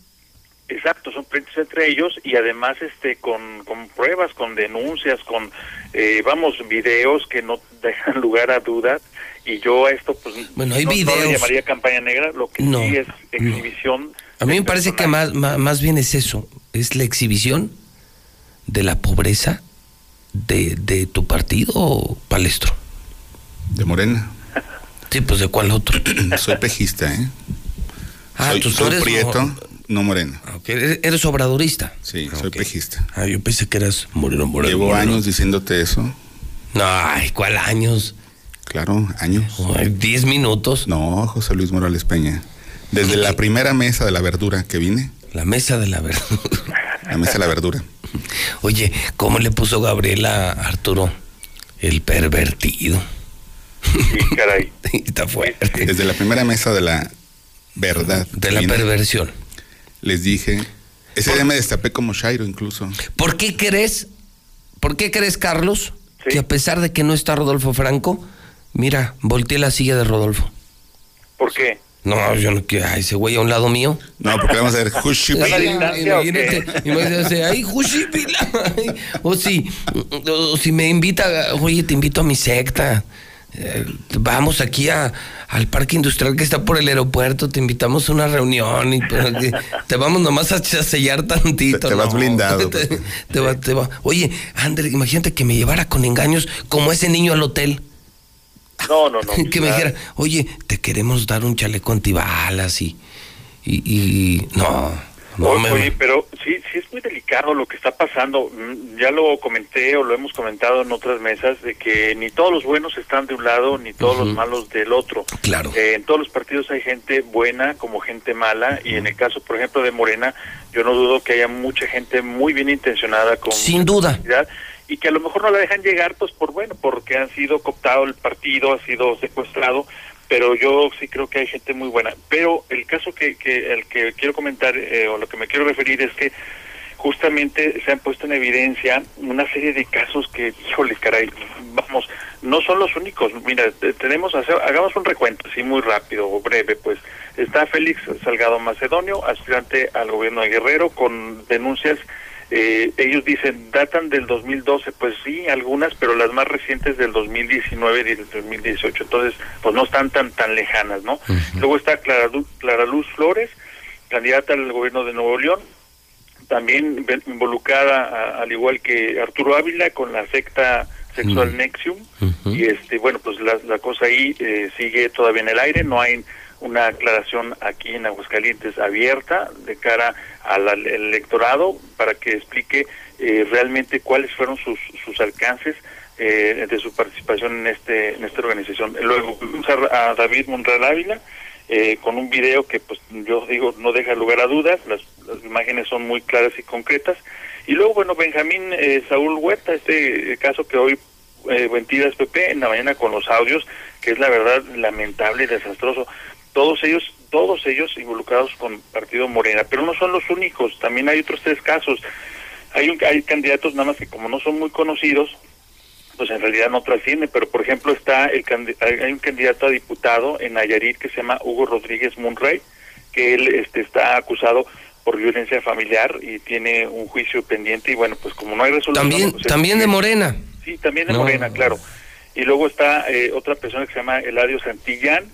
Exacto, son pleitos entre ellos y además este con, con pruebas, con denuncias, con, eh, vamos, videos que no dejan lugar a dudas y yo a esto pues Bueno, hay no, no le videos. llamaría campaña negra, lo que No, sí es exhibición. A mí me parece que más, más, más bien es eso, es la exhibición de la pobreza de, de tu partido, Palestro. De Morena. Sí, pues de cuál otro. Soy pejista, ¿eh? Ah, soy, tú soy eres prieto, no morena. Ok, ¿Eres obradorista? Sí, soy pejista. Ah, yo pensé que eras moreno, moreno. Llevo moreno. años diciéndote eso. No, ay, ¿cuál años? Claro, años. ¿Diez minutos? No, José Luis Morales Peña. Desde la primera mesa de la verdura que vine. La mesa de la verdura. La mesa de la verdura. Oye, ¿cómo le puso Gabriela a Arturo? El pervertido. Sí, caray. Está fuerte. Desde la primera mesa de la verdad. De la perversión. Les dije. Ese día me destapé como Shairo incluso. ¿Por qué crees, por qué crees, Carlos, que a pesar de que no está Rodolfo Franco, mira, volteé la silla de Rodolfo? ¿Por qué? No, yo no quiero, ay, ese güey a un lado mío. No, porque vamos a ver, Jushipila. Imagínate, imagínate, ay, Jushipila. O si, o si me invita, oye, te invito a mi secta. Eh, vamos aquí a, al parque industrial que está por el aeropuerto, te invitamos a una reunión y te vamos nomás a sellar tantito. Te- te vas blindado, Te, pues. te va- te va- Oye, André, imagínate que me llevara con engaños como ese niño al hotel. No, no, no. que me dijera, oye, te queremos dar un chaleco antibalas y. Y. y- no. no me- Oye, pero sí, sí es muy delicado lo que está pasando. Mm, Ya lo comenté o lo hemos comentado en otras mesas de que ni todos los buenos están de un lado ni todos los malos del otro. Claro. Eh, en todos los partidos hay gente buena como gente mala y en el caso, por ejemplo, de Morena, yo no dudo que haya mucha gente muy bien intencionada con Sin duda. Y que a lo mejor no la dejan llegar, pues por bueno, porque han sido cooptado el partido, ha sido secuestrado, pero yo sí creo que hay gente muy buena. Pero el caso que, que el que quiero comentar eh, o lo que me quiero referir es que justamente se han puesto en evidencia una serie de casos que, híjole, caray, vamos, no son los únicos. Mira, te- tenemos, hagamos un recuento así muy rápido o breve, pues. Está Félix Salgado Macedonio, aspirante al gobierno de Guerrero, con denuncias eh, ellos dicen, datan del 2012, pues sí, algunas, pero las más recientes del 2019 y del 2018, entonces, pues no están tan tan lejanas, ¿no? Luego está Clara, Clara Luz Flores, candidata al gobierno de Nuevo León, también involucrada, a- al igual que Arturo Ávila, con la secta sexual Nexium, y este, bueno, pues la, la cosa ahí eh, sigue todavía en el aire, no hay una aclaración aquí en Aguascalientes abierta de cara al electorado para que explique eh, realmente cuáles fueron sus, sus alcances eh, de su participación en este en esta organización. Luego a, David Monreal Ávila eh, con un video que pues yo digo no deja lugar a dudas, las, las imágenes son muy claras y concretas. Y luego bueno Benjamín eh, Saúl Huerta, este eh, caso que hoy eh, Mentiras Pepe en la mañana con los audios, que es la verdad lamentable y desastroso. Todos ellos, todos ellos involucrados con Partido Morena, pero no son los únicos, también hay otros tres casos. Hay, un, hay candidatos nada más que como no son muy conocidos, pues en realidad no trascienden, pero por ejemplo está el hay hay un candidato a diputado en Nayarit que se llama Hugo Rodríguez Munray, que él este, está acusado por violencia familiar y tiene un juicio pendiente y bueno, pues como no hay resolución... También, pues, también de Morena. Sí, también de No. Morena, claro. Y luego está eh, otra persona que se llama Eladio Santillán,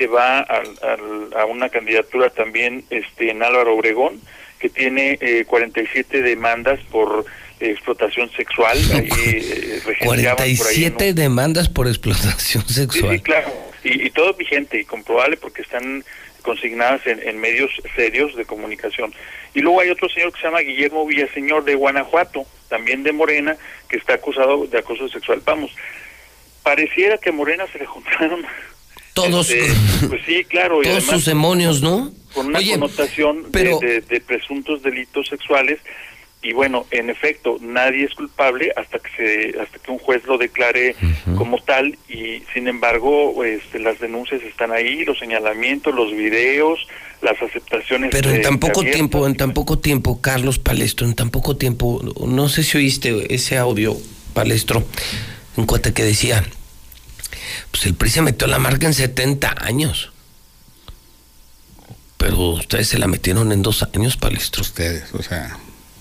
que va al- al- a una candidatura también este, en Álvaro Obregón, que tiene eh, 47 demandas por explotación sexual. Ahí, eh, regenteaban por ahí 47 demandas por explotación Sí, sexual. sí, claro. Y, y todo vigente y comprobable porque están consignadas en, en medios serios de comunicación. Y luego hay otro señor que se llama Guillermo Villaseñor de Guanajuato, también de Morena, que está acusado de acoso sexual. Vamos, pareciera que a Morena se le juntaron Todos, este, pues sí, claro, y todos además sus demonios, ¿no? con una Oye, connotación de- pero- de, de presuntos delitos sexuales y bueno, en efecto, nadie es culpable hasta que se, hasta que un juez lo declare como tal y sin embargo, este, las denuncias están ahí, los señalamientos, los videos, las aceptaciones. Pero en tan poco abiertas. tiempo, en tan poco tiempo, Carlos Palestro, en tan poco tiempo, no sé si oíste ese audio palestro, un cuate que decía, pues el PRI se metió la marca en 70 años. Pero ustedes se la metieron en dos años, palestro. Ustedes, o sea,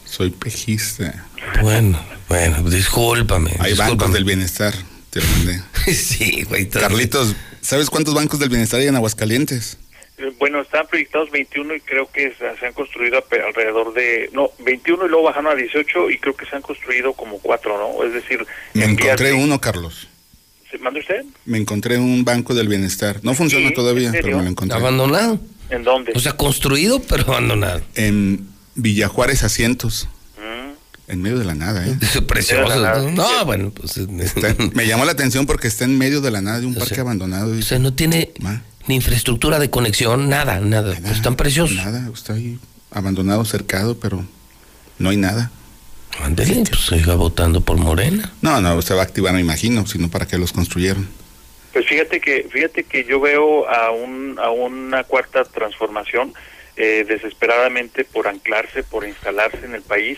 soy pejista. Bueno, bueno, discúlpame. Hay bancos del bienestar, te lo mandé. sí, güey. todo- Carlitos, ¿sabes cuántos bancos del bienestar hay en Aguascalientes? Eh, Bueno, están proyectados 21 y creo que se han construido alrededor de... No, 21 y luego bajaron a 18 y creo que se han construido como cuatro, ¿no? Es decir, Me encontré uno, Carlos. ¿Se manda usted? Me encontré un banco del bienestar. No funciona Sí, todavía, pero me lo encontré. Abandonado. ¿En dónde? O sea, construido, pero abandonado. En Villajuárez Asientos. Mm. En medio de la nada, ¿eh? Precioso. No, No, bueno, pues. Está- me llamó la atención porque está en medio de la nada de un parque abandonado. O sea, no tiene ni infraestructura de conexión, nada, nada. Pues están preciosos. Nada, está ahí abandonado, cercado, pero no hay nada. Ándele, pues siga votando por Morena. No, no, se va a activar, me imagino, sino para qué los construyeron. Pues fíjate que fíjate que yo veo a un a una cuarta transformación eh, desesperadamente por anclarse, por instalarse en el país,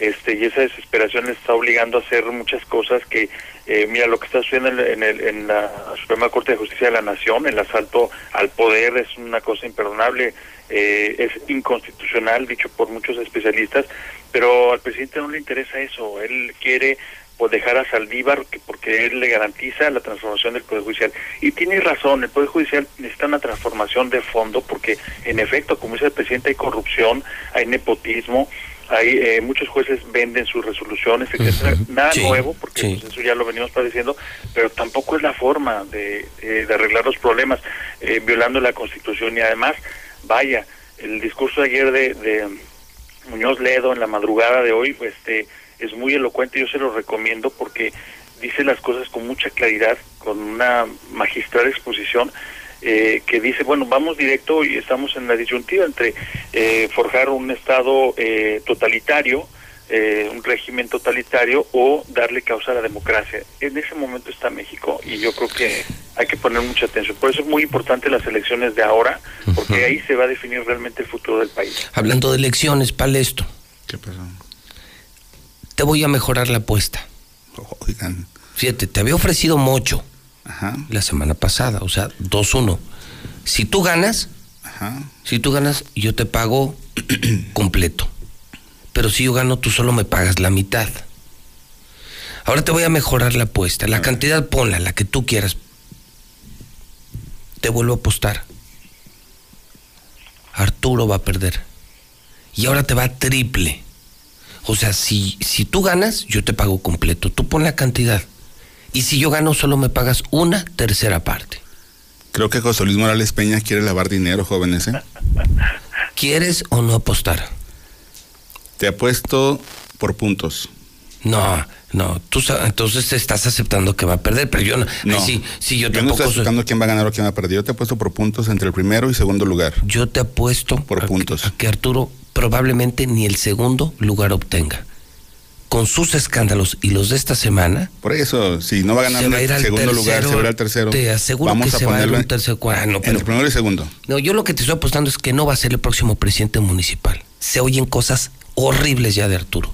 este y esa desesperación les está obligando a hacer muchas cosas que eh, mira lo que está sucediendo en, el- en, el- en la Suprema Corte de Justicia de la Nación, el asalto al poder es una cosa imperdonable, eh, es inconstitucional dicho por muchos especialistas, pero al presidente no le interesa eso, él quiere pues dejar a Saldívar que- porque él le garantiza la transformación del Poder Judicial. Y tiene razón, el Poder Judicial necesita una transformación de fondo porque en efecto, como dice el presidente, hay corrupción, hay nepotismo, hay eh, muchos jueces venden sus resoluciones, etcétera. Nada Sí, nuevo, porque sí. pues, eso ya lo venimos padeciendo, pero tampoco es la forma de, eh, de arreglar los problemas, eh, violando la Constitución y además, vaya, el discurso de ayer de, de Muñoz Ledo en la madrugada de hoy, pues, este, es muy elocuente, yo se lo recomiendo porque dice las cosas con mucha claridad, con una magistral exposición, eh, que dice, bueno, vamos directo y estamos en la disyuntiva entre eh, forjar un Estado eh, totalitario, eh, un régimen totalitario o darle causa a la democracia. En ese momento está México y yo creo que hay que poner mucha atención. Por eso es muy importante las elecciones de ahora, porque ahí se va a definir realmente el futuro del país. Hablando de elecciones, Palesto. ¿Qué pasó? Te voy a mejorar la apuesta. Oigan. Fíjate, te había ofrecido mucho Ajá, la semana pasada, o sea, 2-1. Si tú ganas, ajá. si tú ganas, yo te pago completo. Pero si yo gano, tú solo me pagas la mitad. Ahora te voy a mejorar la apuesta. La cantidad ponla, la que tú quieras. Te vuelvo a apostar. Arturo va a perder. Y ahora te va triple. O sea, si, si tú ganas, yo te pago completo. Tú pon la cantidad. Y si yo gano, solo me pagas una tercera parte. Creo que José Luis Morales Peña quiere lavar dinero, jóvenes, ¿eh? ¿Quieres o no apostar? Te apuesto por puntos. No, no, tú entonces estás aceptando que va a perder, pero yo no. No. Sí, sí, yo Yo no tampoco estoy soy- aceptando quién va a ganar o quién va a perder. Yo te apuesto por puntos entre el primero y segundo lugar. Yo te apuesto por puntos. a que Arturo probablemente ni el segundo lugar obtenga. Con sus escándalos y los de esta semana, Por eso, si no va a ganar en va a ir el al segundo lugar, tercero, se va a ir al tercero. te aseguro Vamos que a se va a ir un en- tercer ah, no, en el primero y segundo. No, yo lo que te estoy apostando es que no va a ser el próximo presidente municipal. Se oyen cosas horribles ya de Arturo.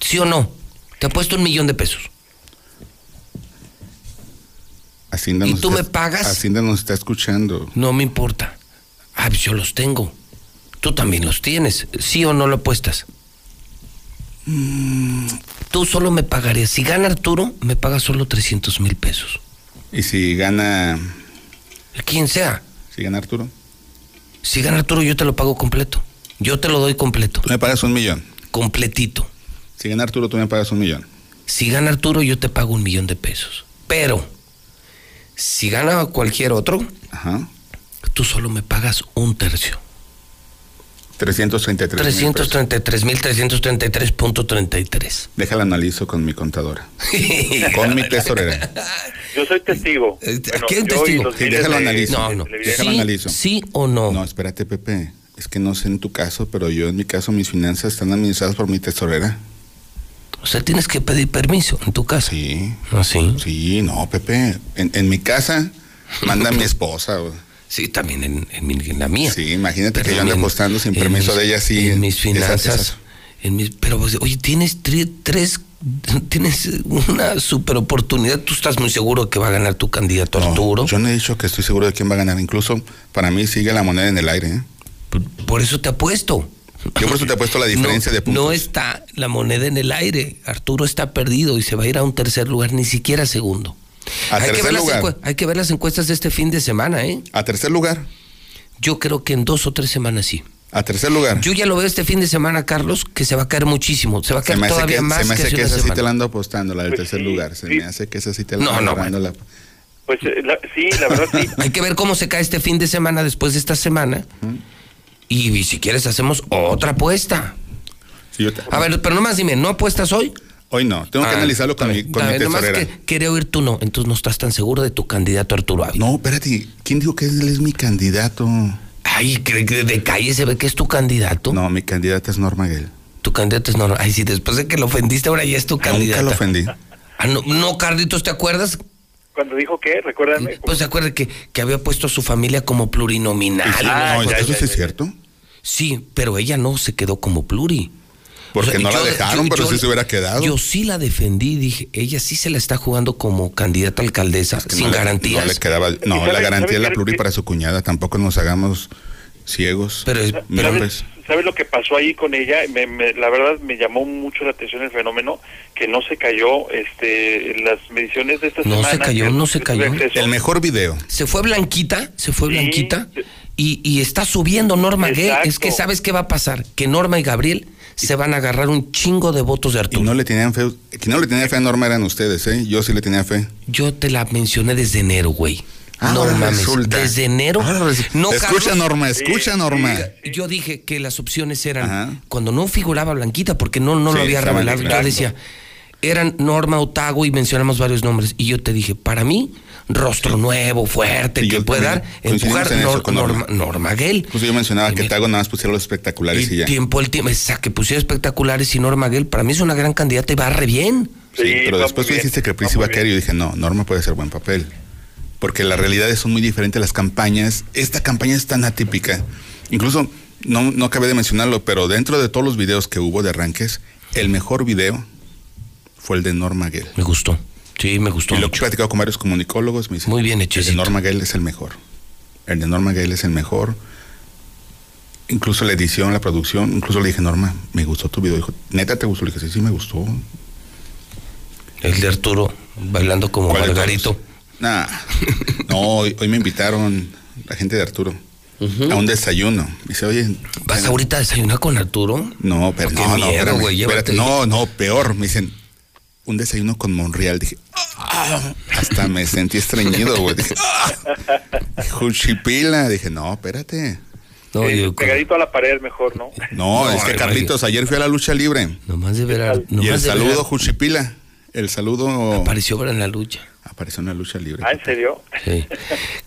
¿Sí o no? Te apuesto un millón de pesos. Hacienda ¿Y tú está- me pagas? Hacienda nos está escuchando. No me importa. Ah, pues yo los tengo. Tú también los tienes. ¿Sí o no lo apuestas? Mm. Tú solo me pagarías. Si gana Arturo, me pagas solo 300 mil pesos. Y si gana. Quien sea. Si gana Arturo. Si gana Arturo, yo te lo pago completo. Yo te lo doy completo. Tú me pagas un millón. Completito. Si gana Arturo, tú me pagas un millón. Si gana Arturo, yo te pago un millón de pesos. Pero, si gana cualquier otro, Ajá. tú solo me pagas un tercio. 333. mil pesos. 333 mil 333.33. Déjala analizo con mi contadora. con mi tesorera. Yo soy testigo. Bueno, ¿Quién yo testigo? Sí, déjalo analizo. No, no. ¿Sí, analizo. ¿Sí o no? No, espérate, Pepe. Es que no sé en tu caso, pero yo en mi caso mis finanzas están administradas por mi tesorera. O sea, tienes que pedir permiso en tu casa. Sí. ¿Ah, sí? No, Pepe. En, en mi casa manda mi esposa. Sí, también en, en mi- en la mía. Sí, imagínate que yo ando apostando sin permiso mis- de ella, sí. En mis finanzas. esas- en mis, pero, pues, oye, tienes tri- tres tienes una super oportunidad. Tú estás muy seguro que va a ganar tu candidato Arturo. Yo no he dicho que estoy seguro de quién va a ganar. Incluso para mí sigue la moneda en el aire. ¿eh? Por, eso te apuesto. Yo por eso te he puesto la diferencia no, de puntos. No está la moneda en el aire. Arturo está perdido y se va a ir a un tercer lugar, ni siquiera segundo. A hay, que tercer ver lugar. hay que ver las encuestas de este fin de semana, ¿eh? A tercer lugar. Yo creo que en dos o tres semanas sí. A tercer lugar. Yo ya lo veo este fin de semana, Carlos, que se va a caer muchísimo. Se va a Se caer me hace todavía que, más se me que hace que una esa sí te la ando apostando, la del Pues tercer sí, lugar. Se sí. me hace que esa sí te la No, ando no, agarrando la- Pues eh, la- sí, la verdad sí. Hay que ver cómo se cae este fin de semana después de esta semana. Y, y si quieres hacemos otra apuesta. Sí, yo te- A ver, pero nomás dime, ¿no apuestas hoy? Hoy no, tengo que Ah, analizarlo con mi, con mi nomás tesorera. que quería oír tú no, entonces no estás tan seguro de tu candidato Arturo Ávila. No, espérate, ¿quién dijo que él es mi candidato? Ay, que de calle se ve que es tu candidato. No, mi candidata es Norma Guel. Tu candidato es Norma. Ay, sí, después de que lo ofendiste, ahora ya es tu Nunca candidato. lo ofendí. Ah, no, no, Carlitos, ¿te acuerdas? Cuando dijo que, recuérdame. Pues se acuerda que, que había puesto a su familia como plurinominal. Ah, no, ¿eso sí es cierto? Sí, pero ella no se quedó como pluri. Porque O sea, no la dejaron, yo- pero yo- sí se hubiera quedado. Yo sí la defendí, dije, ella sí se la está jugando como candidata a alcaldesa, Que sin no le- garantías. no le quedaba. ¿Y No, sabe- la garantía es la pluri para su cuñada. Tampoco nos hagamos ciegos. Pero es- Mira, ¿Sabes, lo que pasó ahí con ella? Me- me- la verdad me llamó mucho la atención el fenómeno que no se cayó este las mediciones de esta No semana. se cayó, que- no se que cayó. el mejor video. Se fue Blanquita, se fue Sí, Blanquita y, y está subiendo Norma Gay. Exacto. Es que sabes qué va a pasar, que Norma y Gabriel se van a agarrar un chingo de votos de Y Arturo. no le tenían fe. Quien no le tenía fe a Norma eran ustedes, ¿eh? Yo sí le tenía fe. Yo te la mencioné desde enero, güey. Ah, no ahora mames. resulta. Desde enero. No, escucha, Carlos, Norma, escucha, Norma. Yo dije que las opciones eran Ajá. cuando no figuraba Blanquita, porque no, no Sí, lo había revelado. Yo exacto. decía, eran Norma Otago y mencionamos varios nombres. Y yo te dije, para mí, rostro nuevo, fuerte, Sí, que pueda también. empujar en eso Nor- con Norma. Norma, Gale. Incluso yo mencionaba Y que me- Tago nada más pusiera los espectaculares y, Y ya. tiempo el tiempo, esa que pusiera espectaculares y Norma Gale, para mí es una gran candidata y va re bien. Sí, Sí, pero después tú dijiste que el príncipe iba a caer y yo dije, no, Norma puede hacer buen papel. Porque las realidades son muy diferentes las campañas. Esta campaña es tan atípica. Incluso, no, no acabé de mencionarlo, pero dentro de todos los videos que hubo de arranques, el mejor video fue el de Norma Gale. Me gustó. Sí, me gustó. Y lo que he mucho. platicado con varios comunicólogos me dicen, Muy bien el de. Norma Gale es el mejor. El de Norma Gale es el mejor. Incluso la edición, la producción, incluso le dije, Norma, me gustó tu video. Dijo, ¿neta te gustó? Le dije, sí, sí, me gustó. El de Arturo bailando como ¿Cuál de Margarito. Nah. No, hoy, hoy me invitaron la gente de Arturo a un desayuno. Me dice, oye. ¿Vas ahorita a desayunar con Arturo? No, pero no, no, miedo, espérame, güey, espérate. No, no, peor. Me dicen, un desayuno con Monreal. Dije, "Ah", hasta me sentí estreñido, güey. Dije, "Ah". Juchipila. Dije, no, espérate. No, Eh, yo, pegadito a la pared mejor, ¿no? No, No, es que ay, Carlitos, ayer fui a la lucha libre. nomás de ver a- y el saludo, Juchipila. El saludo apareció en la lucha. Apareció en la lucha libre. Ah, ¿en serio? Sí.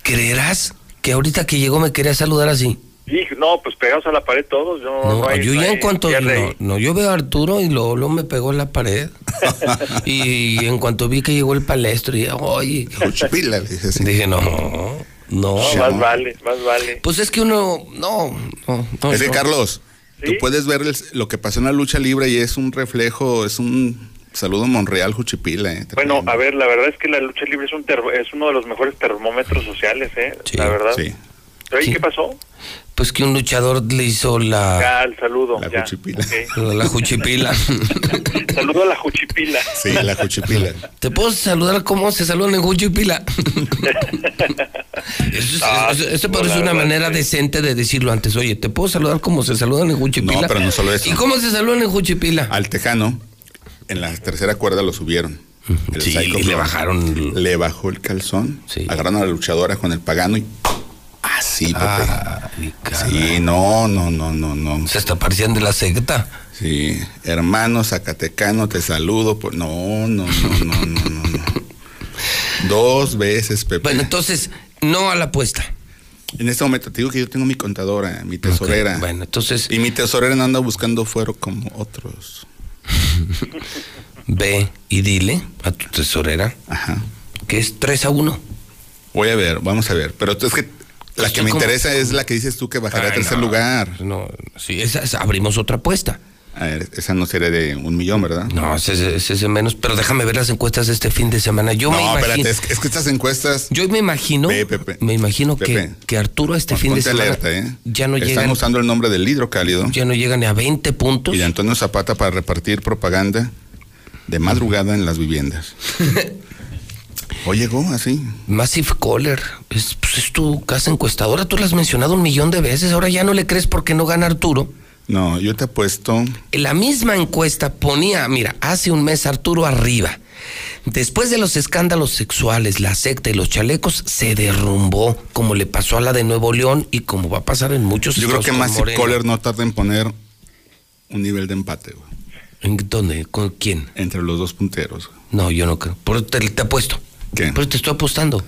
¿Creerás que ahorita que llegó me quería saludar así? Y no, pues pegados a la pared todos. No, No, no hay- yo ya en cuanto no, no, yo veo a Arturo y luego, luego me pegó en la pared. y en cuanto vi que llegó el palestro, dije, oye, Juchipila, le dije así. dije, no, no. No, más vale, más vale. Pues es que uno, no, no, no, Es que no. Carlos, tú ¿Sí? puedes ver el- lo que pasó en la lucha libre y es un reflejo, es un saludo Monreal Juchipila. eh, Bueno, a ver, la verdad es que la lucha libre es, un ter- es uno de los mejores termómetros sociales, ¿eh? Sí, la verdad. Sí, ¿Pero ahí Sí. qué pasó? Pues que un luchador le hizo la, Ya, el saludo. la ya. Juchipila. la, la juchipila. Saludo a la juchipila. Sí, la Juchipila. ¿Te puedo saludar como se saludan en Juchipila? Eso, es- Ah, eso- eso no, parece una manera sí. decente de decirlo antes. Oye, ¿te puedo saludar como se saludan en Juchipila? No, pero no solo eso. ¿Y cómo se saludan en Juchipila? Al Tejano, en la tercera cuerda lo subieron. El Sí, y le bajaron. Le bajó el calzón, Sí. agarraron a la luchadora con el pagano y así. Ay, caray. Sí, no, no, no, no, no. Se está parecían de la secta. Sí, hermano Zacatecano, te saludo. Por... No, no, no, no, no, no, no. Dos veces, Pepe. Bueno, entonces, no a la apuesta. En este momento te digo que yo tengo mi contadora, mi tesorera. Bueno, entonces, Y mi tesorera no anda buscando fuero como otros. Ve y dile a tu tesorera Ajá. que es 3 a 1. Voy a ver, vamos a ver. Pero es que la Estoy que me como- interesa es la que dices tú que bajará a tercer no, lugar. No, sí, esa, esa- abrimos otra apuesta. A ver, esa no sería de un millón, ¿verdad? No, ese es menos, pero déjame ver las encuestas de este fin de semana. Yo me no, imagino, espérate, es que, es que estas encuestas. yo me imagino, me imagino que, que Arturo este fin de semana alerta, ¿eh? ya no Están llegan, usando el nombre del hidrocálido. ya no llegan ni a 20 puntos. Y de Antonio Zapata para repartir propaganda de madrugada en las viviendas. ¿O llegó así? Massive Caller, es, pues, es tu casa encuestadora, tú la has mencionado un millón de veces, ahora ya no le crees porque no gana Arturo. No, yo te apuesto. La misma encuesta ponía, mira, hace un mes Arturo arriba. Después de los escándalos sexuales, la secta y los chalecos se derrumbó, como le pasó a la de Nuevo León y como va a pasar en muchos Yo creo que Morena. Caller no tarda en poner un nivel de empate, güey. ¿En dónde? ¿Con quién? Entre los dos punteros. No, yo no creo. Por te, te apuesto. ¿Qué? Pero te estoy apostando.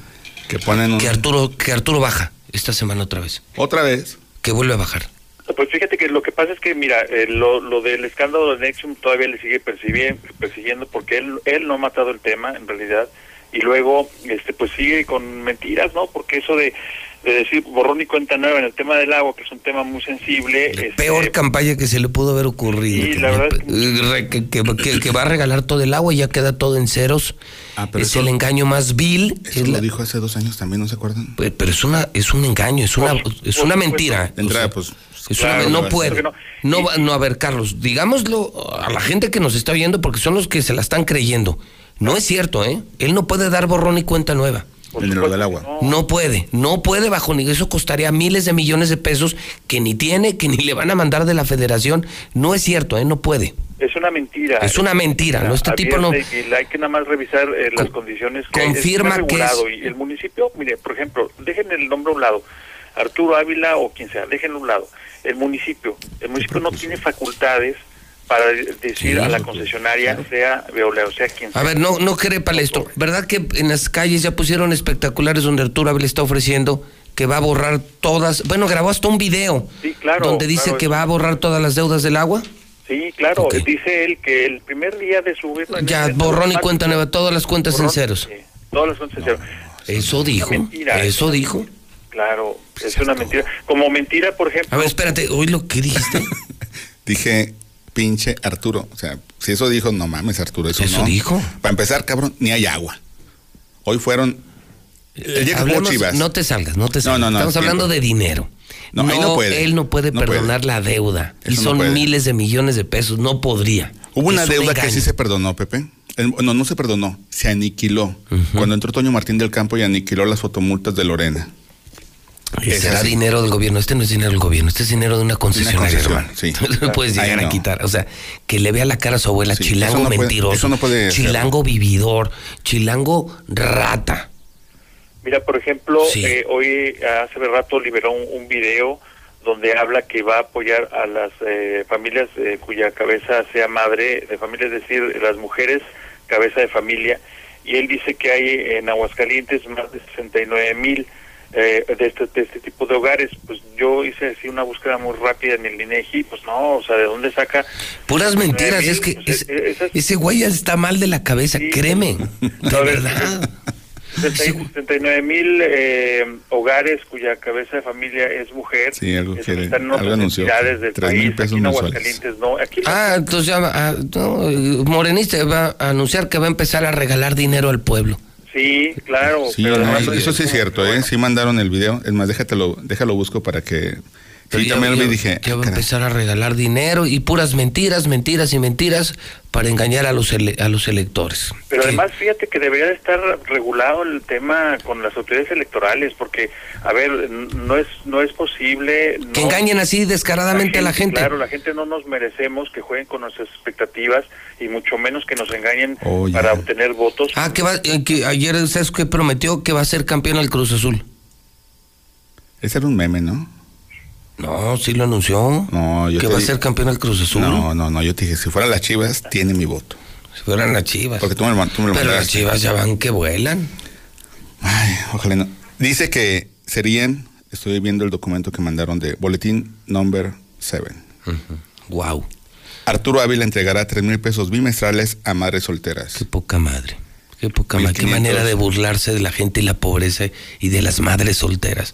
Que ponen un... Que Arturo, que Arturo baja esta semana otra vez. ¿Otra vez? Que vuelve a bajar. Pues fíjate que lo que pasa es que, mira, eh, lo, lo del escándalo de Nexium todavía le sigue persiguiendo porque él, él no ha matado el tema, en realidad, y luego, este pues sigue con mentiras, ¿no? Porque eso de, de decir borrón y cuenta nueva en el tema del agua, que es un tema muy sensible, este, Peor campaña que se le pudo haber ocurrido. Sí, que, la verdad re- que, que- que- que va a regalar todo el agua y ya queda todo en ceros. pero es eso- el engaño más vil. Eso es lo la- dijo hace dos años también, ¿no se acuerdan? Pe- pero es una es un engaño, es una es una mentira. De entrada, O sea, pues. Es claro, una- no puede. no. No, va- no, a ver, Carlos, digámoslo a la gente que nos está oyendo porque son los que se la están creyendo. No es cierto, ¿eh? Él no puede dar borrón y cuenta nueva. En lo del agua. No puede, no puede bajo ni eso costaría miles de millones de pesos que ni tiene, que ni le van a mandar de la federación. No es cierto, ¿eh? No puede. es una mentira. Es una mentira, ¿no? Este tipo no- Y hay que nada más revisar eh, las condiciones que confirma está que es- regulado. Y el municipio, mire, por ejemplo, dejen el nombre a un lado, Arturo Ávila o quien sea, déjenlo a un lado. El municipio, el municipio no tiene facultades para de- decir a la concesionaria, sea Veolia, o sea quien sea. A ver, no, no crépale esto. ¿Verdad que en las calles ya pusieron espectaculares donde Arturo Ávila está ofreciendo que va a borrar todas? Bueno, grabó hasta un video Sí, claro, donde dice claro, que va a borrar todas las deudas del agua. Sí, claro, dice él que el primer día de su gobierno... Ya, borrón y cuenta nueva, todas las cuentas en Borrón, ceros. sí, todas las cuentas en cero. Eso dijo. mentira. Eso dijo. Claro, es una mentira. Como mentira, por ejemplo... A ver, espérate, hoy lo que dijiste. Dije, pinche Arturo. O sea, si eso dijo, no mames, Arturo, eso, ¿Eso no. dijo? Para empezar, cabrón, ni hay agua. Hoy fueron. El día que jugó Hablemos- Chivas. no te salgas, no te salgas. no, no, Estamos tiempo. hablando de dinero. No, ahí no puede. Él no puede No puede. perdonar la deuda. y Eso no son miles de millones de pesos. No podría. Hubo una Es un deuda que sí se perdonó, Pepe. El- no, no se perdonó, se aniquiló. Cuando entró Toño Martín del Campo y aniquiló las fotomultas de Lorena. Será así. dinero del gobierno. Este no es dinero del gobierno, este es dinero de una concesionaria, concesión, hermano. sí. No puedes llegar a quitar. O sea, que le vea la cara a su abuela, Sí, chilango eso no puede- mentiroso, eso no puede ser. chilango vividor, chilango rata. Mira, por ejemplo, Sí. eh, hoy hace rato liberó un, un video donde habla que va a apoyar a las eh, familias eh, cuya cabeza sea madre de familia, es decir, las mujeres cabeza de familia. Y él dice que hay en Aguascalientes más de 69 mil eh, de, este, de este tipo de hogares. Pues yo hice así una búsqueda muy rápida en el INEGI, pues no, o sea, ¿de dónde saca? Puras 69,000? mentiras, es que Pues, es- esas- ese güey ya está mal de la cabeza, créeme. De verdad. 69 mil eh, hogares cuya cabeza de familia es mujer. Sí, algo Es- que- están en otras del país. pesos Aquí en mensuales. Aguascalientes no. Aquí Ah, entonces ya va, ah, no, Morenista va a anunciar que va a empezar a regalar dinero al pueblo. Sí, claro. Sí, pero no, eso, es eso sí es cierto, ¿eh? Sí mandaron el video. Es más, déjatelo, déjalo busco para que. Pero Sí, ya- también lo vi ya- y dije. ya va a "Ah, caray". empezar a regalar dinero y puras mentiras, mentiras y mentiras para engañar a los ele- a los electores. Pero además, fíjate que debería de estar regulado el tema con las autoridades electorales, porque, a ver, no es no es posible. Que no- engañen así descaradamente a la gente. Claro, la gente no nos merecemos que jueguen con nuestras expectativas y mucho menos que nos engañen Oye. para obtener votos. Ah, que va, eh, que ayer sabes que prometió que va a ser campeón el Cruz Azul. Ese era un meme, ¿no? No, sí lo anunció. No, yo que va a ser campeón el Cruz Azul. No, no, no. Yo te dije, si fuera las chivas, tiene mi voto. Si fueran las chivas. Porque tú me, tú me Pero las chivas ya van que vuelan. Ay, ojalá no. Dice que serían, estoy viendo el documento que mandaron de Boletín Number 7. Wow. Arturo Ávila entregará 3 mil pesos bimestrales a madres solteras. Qué poca madre. Qué poca madre. Qué 1500. manera de burlarse de la gente y la pobreza y de las madres solteras.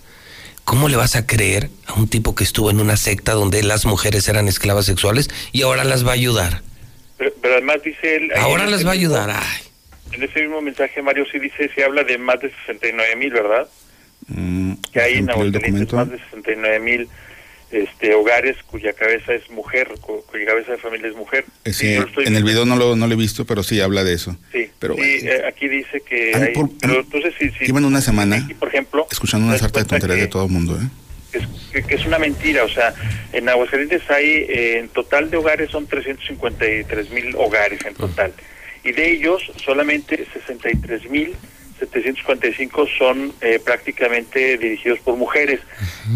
¿Cómo le vas a creer a un tipo que estuvo en una secta donde las mujeres eran esclavas sexuales y ahora las va a ayudar? Pero, pero además dice él... Ahora las va a mismo- ayudar. Ay, En ese mismo mensaje, Mario, sí dice, se habla de más de 69 mil, ¿verdad? que hay en Aguascalientes más de 69 mil este, hogares cuya cabeza es mujer, cu- cuya cabeza de familia es mujer. Sí, estoy en el video no lo, no lo he visto, pero sí habla de eso. Sí, Pero sí, eh, aquí dice que a mí hay, por- pero entonces sí, sí, llevan una semana aquí, por ejemplo, escuchando una sarta de tonterías de todo el mundo, ¿eh? que es, que, que es una mentira, o sea, en Aguascalientes hay, eh, en total de hogares son 353 mil hogares en total, y de ellos solamente 63 mil 745 son eh, prácticamente dirigidos por mujeres,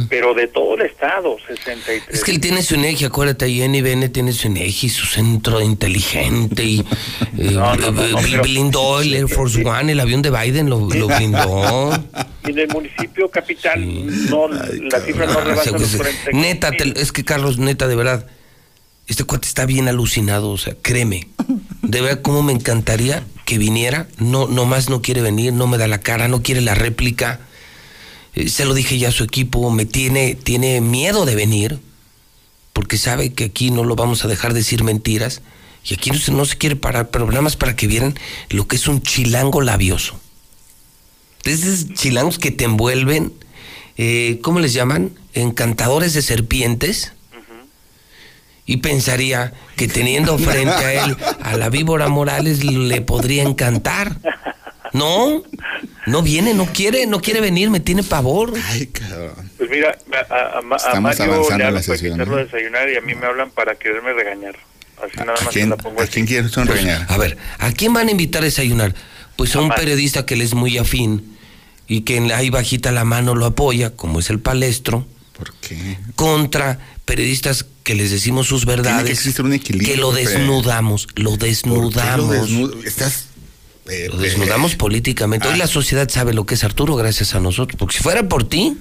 pero de todo el estado, 63. Es que él tiene su INEGI, acuérdate, Jenny Bene tiene su INEGI, su centro inteligente y eh, No, no, no, eh, blindó el Air Force One, el avión de Biden lo, lo blindó. Y en el municipio capital, no, la cifra no rebasa los se- 40. neta, te- es que Carlos, neta, de verdad, este cuate está bien alucinado, o sea, créeme. De verdad, cómo me encantaría que viniera, no, nomás no quiere venir, no me da la cara, no quiere la réplica. Eh, se lo dije ya a su equipo, me tiene, tiene miedo de venir, porque sabe que aquí no lo vamos a dejar decir mentiras, y aquí no se, no se quiere parar, pero nada para que vieran lo que es un chilango labioso. Esos chilangos que te envuelven, eh, ¿cómo les llaman? Encantadores de serpientes. Y pensaría que teniendo frente a él a la víbora Morales le podría encantar. No, no viene, no quiere, no quiere venir, me tiene pavor. Ay, cabrón. Pues mira, a, a- a Ma- a Estamos Mario avanzando le la hablan para ¿no? a desayunar y a mí me hablan para quererme regañar. Así nada ¿A más quién, la pongo ¿A quién regañar? A ver, ¿a quién van a invitar a desayunar? Pues a un periodista que le es muy afín y que ahí bajita la mano lo apoya, como es el palestro. ¿Por qué? Contra periodistas que les decimos sus Tiene que verdades. existir un equilibrio. que lo desnudamos, lo ¿Por qué lo desnudamos. desnudo? Estás. Lo desnudamos políticamente. Hoy la sociedad sabe lo que es Arturo gracias a nosotros. Porque si fuera por ti,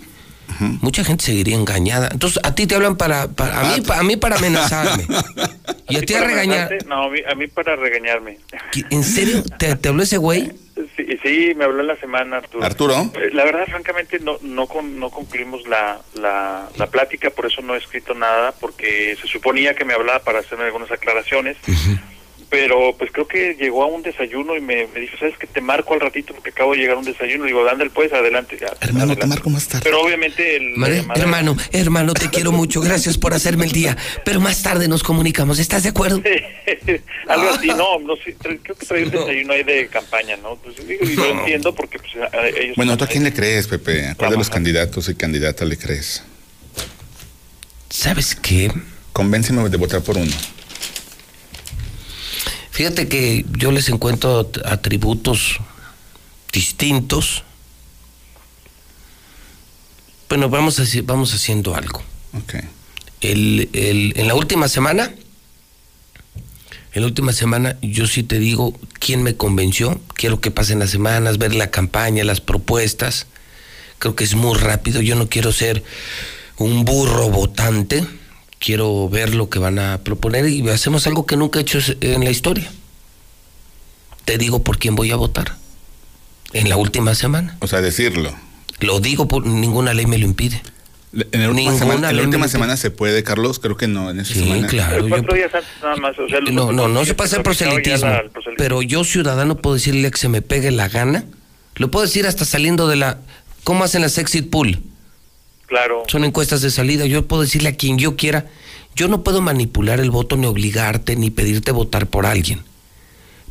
mucha gente seguiría engañada. Entonces, a ti te hablan para, para- a, mí, pa- a mí para amenazarme. Y a ti a ¿Para regañar. No, a mí, a mí para regañarme. ¿Qué- ¿En serio? ¿Te, te habló ese güey? Sí, sí, me habló en la semana, Arturo. Arturo. Eh, La verdad, francamente, no no con- no concluimos la, la, la plática, por eso no he escrito nada, porque se suponía que me hablaba para hacerme algunas aclaraciones. Pero pues creo que llegó a un desayuno y me, me dijo, ¿sabes que Te marco al ratito porque acabo de llegar a un desayuno. Le digo, ándale pues, adelante. ya, Hermano, te marco más tarde. Pero obviamente el, llamada- hermano, hermano, te quiero mucho. Gracias por hacerme el día. Pero más tarde nos comunicamos. ¿Estás de acuerdo? Algo así, no, no sé, creo que trae un desayuno ahí de campaña, ¿no? Pues, digo, y lo entiendo porque pues, a- ellos... Bueno, ¿tú a quién le crees, Pepe? ¿A cuál de los candidatos y candidatas le crees? ¿Sabes qué? Convénceme de votar por uno. Fíjate que yo les encuentro at- atributos distintos. Bueno, vamos, haci- vamos haciendo algo. Ok. El, el- en la última semana, en la última semana, yo sí te digo quién me convenció. Quiero que pasen las semanas, ver la campaña, las propuestas. Creo que es muy rápido. Yo no quiero ser un burro votante. Quiero ver lo que van a proponer y hacemos algo que nunca he hecho en la historia. Te digo por quién voy a votar. En la última semana. O sea, decirlo. Lo digo por ninguna ley me lo impide. En la última, Ninguna semana, en la última semana se puede, Carlos. Creo que no, en esa Sí, semana. claro. yo- Cuatro días antes nada más, o sea, los no, no, no se puede hacer que solicitaba ya proselitismo. la- el proselitismo. Pero yo, ciudadano, puedo decirle que se me pegue la gana. Lo puedo decir hasta saliendo de la. ¿Cómo hacen las exit pool? Claro. Son encuestas de salida. Yo puedo decirle a quien yo quiera. Yo no puedo manipular el voto, ni obligarte, ni pedirte votar por alguien.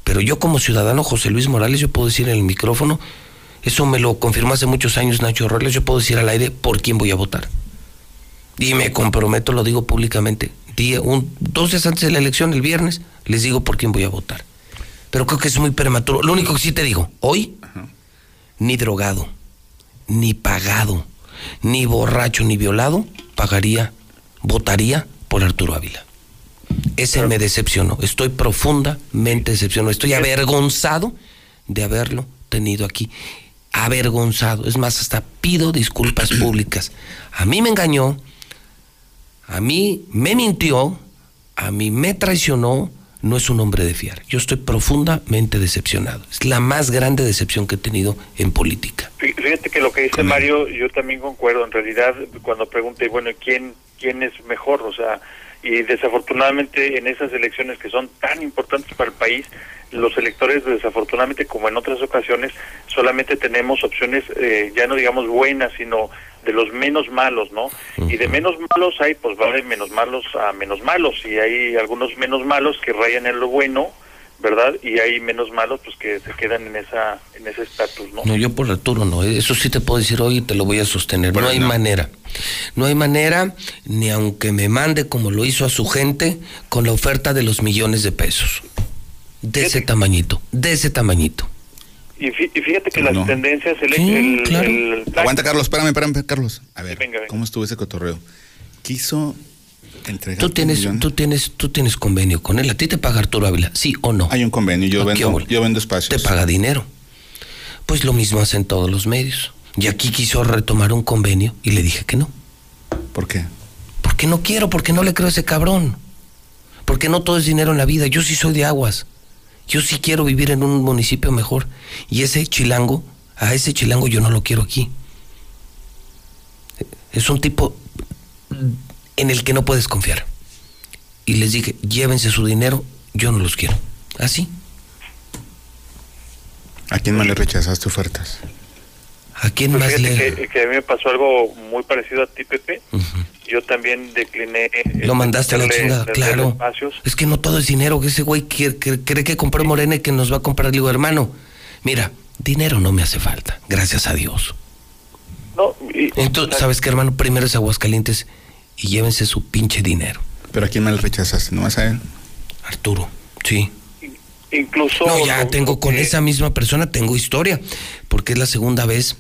Pero yo, como ciudadano José Luis Morales, yo puedo decir en el micrófono. Eso me lo confirmó hace muchos años Nacho Robles. Yo puedo decir al aire por quién voy a votar. Y me comprometo, lo digo públicamente. Día, un, dos días antes de la elección, el viernes, les digo por quién voy a votar. Pero creo que es muy prematuro. Lo único que sí te digo, hoy, ni drogado, ni pagado, ni borracho, ni violado, pagaría, votaría por Arturo Ávila. Ese me decepcionó. Estoy profundamente decepcionado. Estoy avergonzado de haberlo tenido aquí. Avergonzado. Es más, hasta pido disculpas públicas. A mí me engañó, a mí me mintió, a mí me traicionó, no es un hombre de fiar. Yo estoy profundamente decepcionado. Es la más grande decepción que he tenido en política. Fíjate que lo que dice Mario, yo también concuerdo. En realidad, cuando pregunté, bueno, ¿quién, quién es mejor? O sea, y desafortunadamente en esas elecciones que son tan importantes para el país, los electores desafortunadamente como en otras ocasiones solamente tenemos opciones eh, ya no digamos buenas sino de los menos malos no y de menos malos hay pues va de menos malos a menos malos y hay algunos menos malos que rayan en lo bueno verdad y hay menos malos pues que se quedan en esa en ese estatus no no yo por Arturo no eso sí te puedo decir hoy y te lo voy a sostener no hay manera no hay manera ni aunque me mande como lo hizo a su gente con la oferta de los millones de pesos de ese tamañito, de ese tamañito. Y, fíjate que las tendencias, el, Aguanta, Carlos, espérame, espérame, Carlos. A ver, ¿cómo estuvo ese cotorreo? Quiso. Tú tienes, tú tienes, tú tienes convenio con él. ¿A ti te paga Arturo Ávila? ¿Sí o no? Hay un convenio, yo, vendo, yo vendo espacios. Te paga dinero. Pues lo mismo hacen todos los medios. Y aquí quiso retomar un convenio y le dije que no. ¿Por qué? Porque no quiero, porque no le creo a ese cabrón. Porque no todo es dinero en la vida. Yo sí soy de aguas. Yo sí quiero vivir en un municipio mejor. Y ese chilango, a ese chilango yo no lo quiero aquí. Es un tipo en el que no puedes confiar. Y les dije, llévense su dinero, yo no los quiero. Así. ¿A quién más le rechazaste ofertas? ¿A quién pues más le.? Que, que, a mí me pasó algo muy parecido a ti, Pepe. Yo también decliné. Lo mandaste a la chingada, claro. Es que no todo es dinero. Que ese güey cree, que compró Morena y que nos va a comprar. Le digo, hermano, mira, dinero no me hace falta. Gracias a Dios. No, Entonces, ¿sabes qué, hermano? Primero es Aguascalientes y llévense su pinche dinero. ¿Pero a quién más le rechazaste? ¿No vas a él? Arturo, sí. Incluso. No, ya tengo con esa misma persona, tengo historia, porque es la segunda vez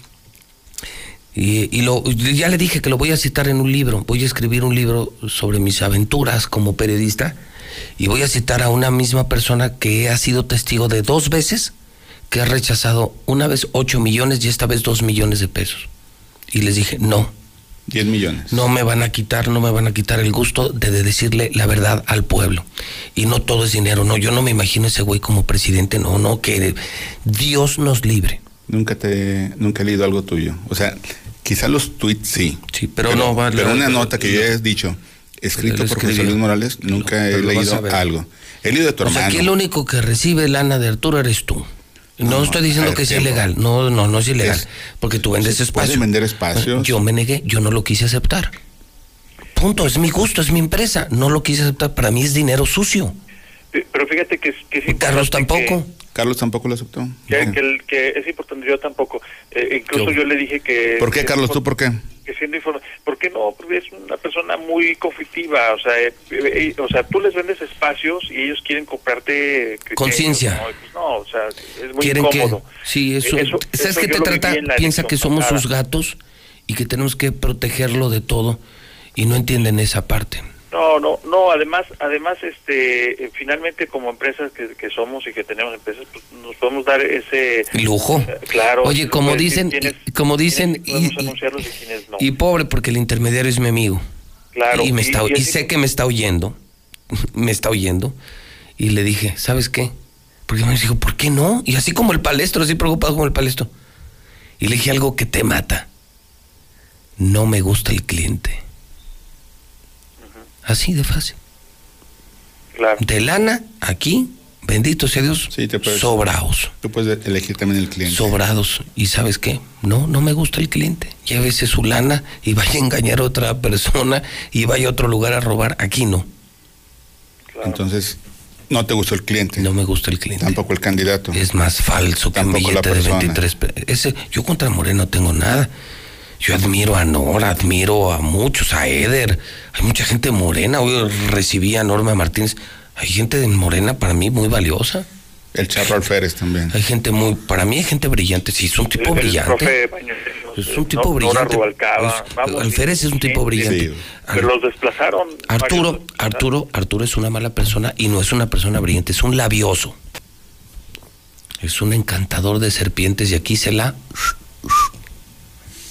y, lo, ya le dije que lo voy a citar en un libro. Voy a escribir un libro sobre mis aventuras como periodista y voy a citar a una misma persona que ha sido testigo de dos veces que ha rechazado una vez 8 millones y esta vez 2 millones de pesos. Y les dije, no. 10 millones. No me van a quitar, no me van a quitar el gusto de, de, decirle la verdad al pueblo. Y no todo es dinero, no, yo no me imagino ese güey como presidente, no, no, que Dios nos libre. Nunca te, nunca he leído algo tuyo. O sea, Quizá los tweets sí. Sí, pero, no vale. Pero una nota que yo he dicho, escrito por José Luis Morales, nunca he leído algo. He leído de tu o hermano. Sea, aquí el único que recibe lana de Arturo eres tú. No, estoy diciendo que es ilegal. No, no, no es ilegal. porque tú vendes espacio. vender espacios. Yo me negué, yo no lo quise aceptar. Punto, es mi gusto, es mi empresa. No lo quise aceptar. Para mí es dinero sucio. Pero fíjate que, que es Carlos tampoco. Carlos tampoco lo aceptó. Que, que, es importante, yo tampoco. Eh, incluso yo le dije que... ¿Por qué, Carlos? ¿Tú por qué? Que siendo ¿Por qué no? Porque es una persona muy conflictiva. O sea, eh, eh, o sea, tú les vendes espacios y ellos quieren comprarte... Conciencia. No, o sea, es muy incómodo. sí, eso... ¿Sabes qué te trata? Piensa que somos sus gatos y que tenemos que protegerlo de todo y no entienden esa parte. No, no, no, además, además, este, finalmente como empresas que, somos y que tenemos empresas, pues nos podemos dar ese lujo. Eh, claro. Oye, como dicen, como dicen, y, pobre porque el intermediario es mi amigo. Claro. Y me está, y, sé que me está oyendo, me está oyendo, y le dije, ¿sabes qué? Porque me dijo, ¿por qué no? Y así como el palestro, así preocupado como el palestro. Y le dije algo que te mata. No me gusta el cliente. Así de fácil. Claro. De lana, aquí, bendito sea Dios, sí, te puedes, sobrados. Tú puedes elegir también el cliente. Sobrados. ¿Y sabes qué? No, no me gusta el cliente. Llévese su lana y vaya a engañar a otra persona y vaya a otro lugar a robar. Aquí no. Entonces, no te gustó el cliente. No me gusta el cliente. Tampoco el candidato. Es más falso que un billete de 23 Ese, yo contra Moreno no tengo nada. Yo admiro a Nora, admiro a muchos, a Eder. Hay mucha gente morena. Hoy recibí a Norma Martínez. Hay gente de morena para mí muy valiosa. El Charro Alférez también. Hay gente muy, para mí hay gente brillante, sí, es un tipo brillante. es un tipo brillante. Alférez es un tipo brillante. pero los desplazaron. Arturo, Arturo, Arturo es una mala persona y no es una persona brillante, es un labioso. Es un encantador de serpientes y aquí se la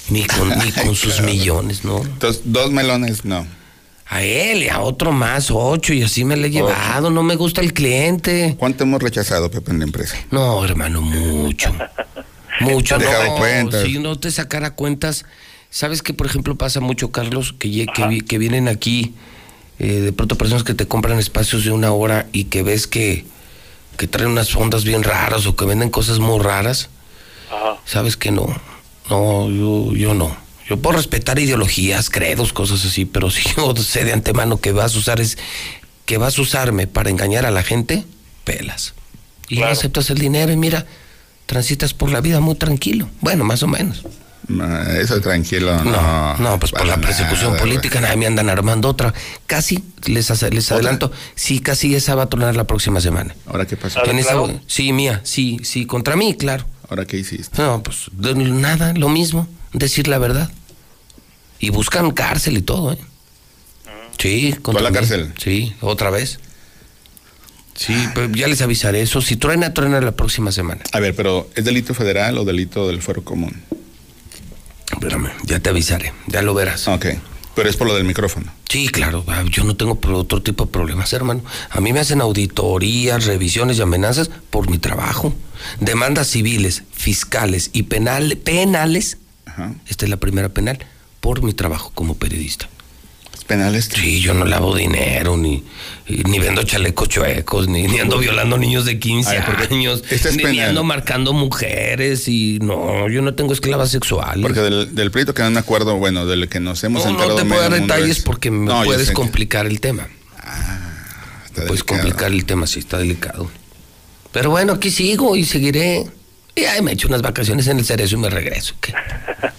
ni con, ni con sus millones, ¿no? Entonces, dos melones, no. A él y a otro más, ocho, y así me le he llevado. No me gusta el cliente. ¿Cuánto hemos rechazado, Pepe, en la empresa? No, hermano, mucho. mucho. Dejado no, cuentas. Si no te sacara cuentas, ¿sabes qué, por ejemplo, pasa mucho, Carlos? Que, que, que vienen aquí, eh, de pronto personas que te compran espacios de una hora y que ves que, que traen unas ondas bien raras o que venden cosas muy raras. Ajá. ¿Sabes que no? No, yo, yo no. Yo puedo respetar ideologías, credos, cosas así, pero si yo sé de antemano que vas a usar es que vas a usarme para engañar a la gente, pelas. Y no aceptas el dinero y mira, transitas por la vida muy tranquilo. Bueno, más o menos. Ah, Eso tranquilo. No, No, no, pues por la persecución nada, política, nada, me andan armando otra. Casi, les, hace- les adelanto, sí, casi esa va a tronar la próxima semana. ¿Ahora qué pasó? En esa- sí, mía, sí, sí, contra mí, claro. ¿Ahora qué hiciste? No, pues de- nada, lo mismo, decir la verdad. Y buscan cárcel y todo, ¿eh? Sí, contra la cárcel? Sí, otra vez. Sí, pero ya les avisaré eso. Si truena, truena la próxima semana. A ver, pero ¿es delito federal o delito del fuero común? Espérame, ya te avisaré, ya lo verás. Ok, pero es por lo del micrófono. Sí, claro, ah, yo no tengo otro tipo de problemas, hermano. A mí me hacen auditorías, revisiones y amenazas por mi trabajo. Demandas civiles, fiscales y penal, penales. Esta es la primera penal por mi trabajo como periodista. ¿Penales? Sí, yo no lavo dinero, ni, ni vendo chalecos chuecos, ni, ni ando violando niños de 15 Ay, porque años, este es ni, ando marcando mujeres y no, yo no tengo esclavas sexuales. Porque del, del pleito quedó un acuerdo, bueno, del que nos hemos No, enterado no te puedo dar detalles es- porque me No, puedes que- complicar el tema. puedes delicado. complicar el tema, sí, está delicado. Pero bueno, aquí sigo y seguiré. Y ay, me echo unas vacaciones en el cerezo y me regreso. ¿Qué,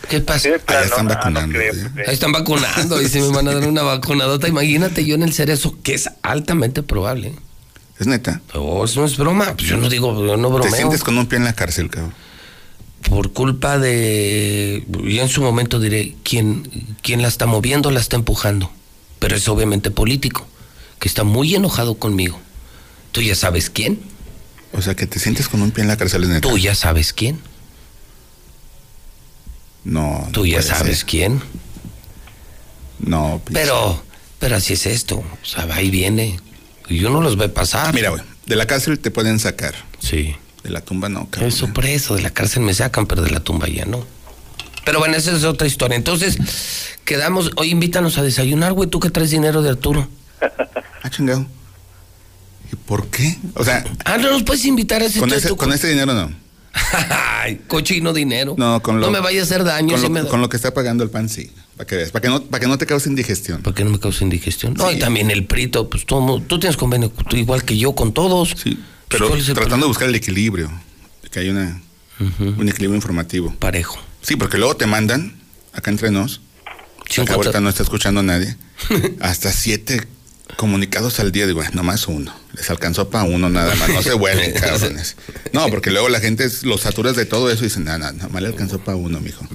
¿Qué pasa? Ahí están vacunando. Ahí están vacunando y se me van a dar una vacunadota. Imagínate yo en el cerezo, que es altamente probable. Es neta. No, eso no es broma. Pues yo no digo, yo no bromeo. Te sientes con un pie en la cárcel, cabrón. por culpa de, yo en su momento diré, quien, quien la está moviendo la está empujando, pero es obviamente político, que está muy enojado conmigo. Tú ya sabes quién, O sea, que te sientes con un pie en la cárcel, es neta. tú ya sabes quién, No. tú ya sabes quién, No. pues. pero, pero así es esto, o sea, va y viene, y uno los ve pasar. Mira, güey, de la cárcel te pueden sacar. Sí. De la tumba no, cabrón. Eso preso, de la cárcel me sacan, pero de la tumba ya no. Pero bueno, esa es otra historia. Entonces, quedamos, hoy invítanos a desayunar, güey, tú que traes dinero de Arturo. Ah, chingado. ¿Y por qué? O sea, Ah, no nos puedes invitar a ese con ese, con ese dinero no. Ay, cochino dinero. No, con lo, No me vaya a hacer daño. Con, si lo, me- con lo que está pagando el pan, sí. Para que veas. Para que no, para que no te cause indigestión. ¿Para que no me cause indigestión? No, y también el prito, pues todo, tú tienes convenio tú igual que yo con todos. Sí. Pero ¿cuál es el tratando de buscar el equilibrio. Que hay una, un equilibrio informativo. Parejo. Sí, porque luego te mandan, acá entre nos, Sí, acá ahorita no está escuchando a nadie, hasta siete comunicados al día. Digo, "Ay, nomás uno. Les alcanzó para uno nada más. No se vuelven, cabrones. No, porque luego la gente es- los saturas de todo eso y dicen, nada, nada más le alcanzó para uno, mijo.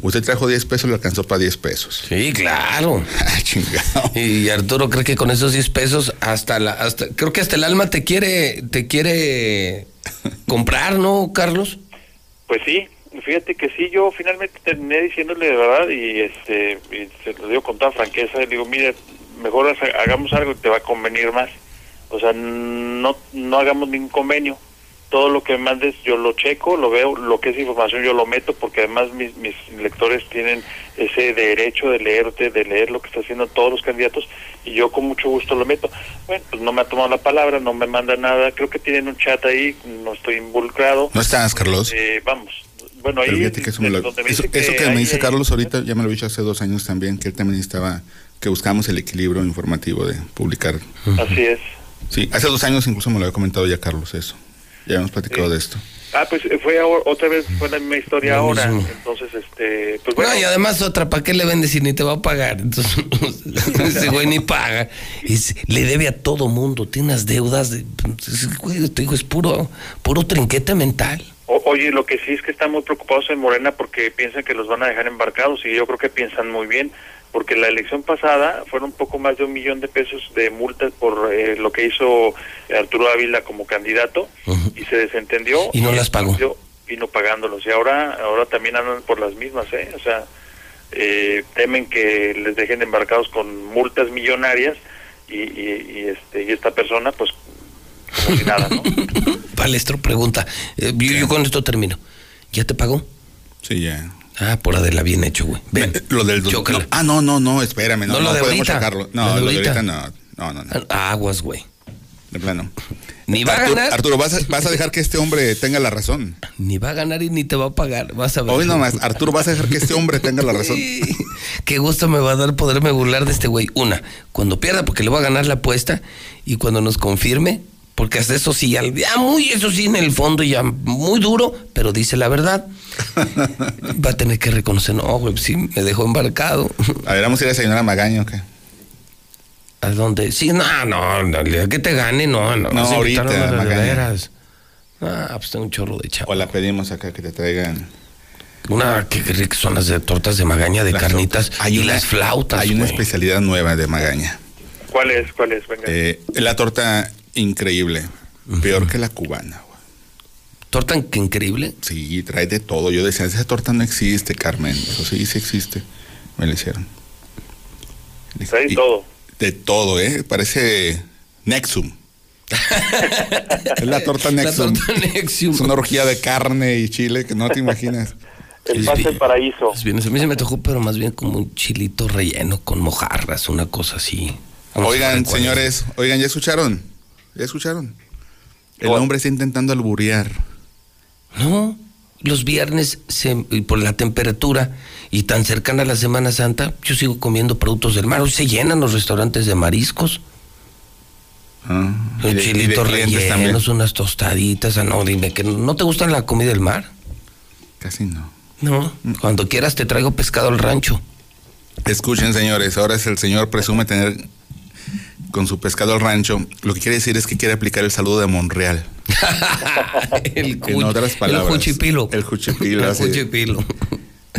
Usted trajo 10 pesos, le alcanzó para 10 pesos. Sí, claro. Ah, chingado. Y Arturo cree que con esos 10 pesos hasta la hasta creo que hasta el alma te quiere te quiere comprar, ¿no, Carlos? Pues sí, fíjate que sí, yo finalmente terminé diciéndole de verdad y este y se lo digo con toda franqueza, le digo, mire, mejor ha- hagamos algo que te va a convenir más. O sea, no no hagamos ningún convenio. Todo lo que me mandes yo lo checo, lo veo, lo que es información yo lo meto porque además mis, mis lectores tienen ese derecho de leerte, de leer lo que está haciendo todos los candidatos y yo con mucho gusto lo meto. Bueno, pues no me ha tomado la palabra, no me manda nada, creo que tienen un chat ahí, no estoy involucrado. ¿No estás, Carlos? Eh, vamos. Bueno, ahí que eso, me lo- donde me eso, dice eso que, me dice hay- Carlos ahorita, ya me lo he dicho hace dos años también, que él también estaba, que buscamos el equilibrio informativo de publicar. Así es. Sí, hace dos años incluso me lo había comentado ya Carlos eso. Ya hemos platicado de esto. Ah, pues eh, fue ahora- otra vez, fue la misma historia Lo ahora. mismo. Entonces, este, pues bueno. No, y además otra, ¿para qué le vendes si ni te va a pagar? Entonces, ese güey ni paga. Es- le debe a todo mundo, tiene unas deudas. De, ese güey, te digo, es puro, puro trinquete mental. O- oye, lo que sí es que están muy preocupados en Morena porque piensan que los van a dejar embarcados y yo creo que piensan muy bien, porque la elección pasada fueron un poco más de un millón de pesos de multas por eh, lo que hizo Arturo Ávila como candidato y se desentendió. Y no las pagó. Vino pagándolos y ahora ahora también andan por las mismas, ¿eh? O sea, eh, temen que les dejen embarcados con multas millonarias y, y, y, este y esta persona pues como si nada, ¿no? Palestro pregunta, eh, yo, yo con esto termino. ¿Ya te pagó? Sí, ya. Ah, por Adela, bien hecho, güey. Ven, Eh, Lo del no, Ah, no, no, no, espérame, no, No, no, lo de podemos ahorita. sacarlo. No, Lo de lo de ahorita. no. No, no, no. Aguas, güey. De plano. Ni va a ganar. Arturo, ¿vas a, vas a dejar que este hombre tenga la razón. Ni va a ganar y ni te va a pagar. Vas a ver. Hoy nomás, Arturo, ¿vas a dejar que este hombre tenga la razón? Qué gusto me va a dar poderme burlar de este güey. Una, cuando pierda, porque le voy a ganar la apuesta. Y cuando nos confirme, porque hasta eso sí, ya, ya muy, eso sí, en el fondo, ya muy duro, pero dice la verdad. Va a tener que reconocer, no, güey, sí, me dejó embarcado. A ver, vamos a ir a desayunar a Magaña, ¿o qué? ¿A dónde? Sí, no, no, no, que te gane, no, no. No, ahorita, las. Ah, pues tengo un chorro de chavo. O la pedimos acá que te traigan. Una, ricas son las de tortas de magaña, de Las carnitas. Hay y una- las flautas. Hay una especialidad nueva de Magaña. ¿Cuál es? ¿Cuál es? Venga. Eh, la torta increíble. Peor que la cubana. güey. ¿Torta que increíble? Sí, trae de todo. Yo decía, esa torta no existe, Carmen. Dijo, sí, sí existe. Me la hicieron. Trae Y- todo. De todo, ¿eh? Parece Nexum. es la torta La Nexum. torta Nexium. Es una orgía de carne y chile que no te imaginas. El Es pase bien. paraíso. Es bien, a mí se me tocó, pero más bien como un chilito relleno con mojarras, una cosa así. Vamos Oigan, señores, oigan, ¿ya escucharon? ¿Ya escucharon? El hombre está intentando alburear. No, los viernes, se- y por la temperatura y tan cercana a la Semana Santa, yo sigo comiendo productos del mar. Hoy se llenan los restaurantes de mariscos. Ah, y Un de- y de chilito clientes también. rellenos, unas tostaditas. Ah, no, dime que no te gusta la comida del mar. Casi no. No, cuando quieras te traigo pescado al rancho. Escuchen, señores, ahora es el señor presume tener con su pescado al rancho. Lo que quiere decir es que quiere aplicar el saludo de Monreal. el En otras palabras. El juchipilo. El juchipilo. El juchipilo.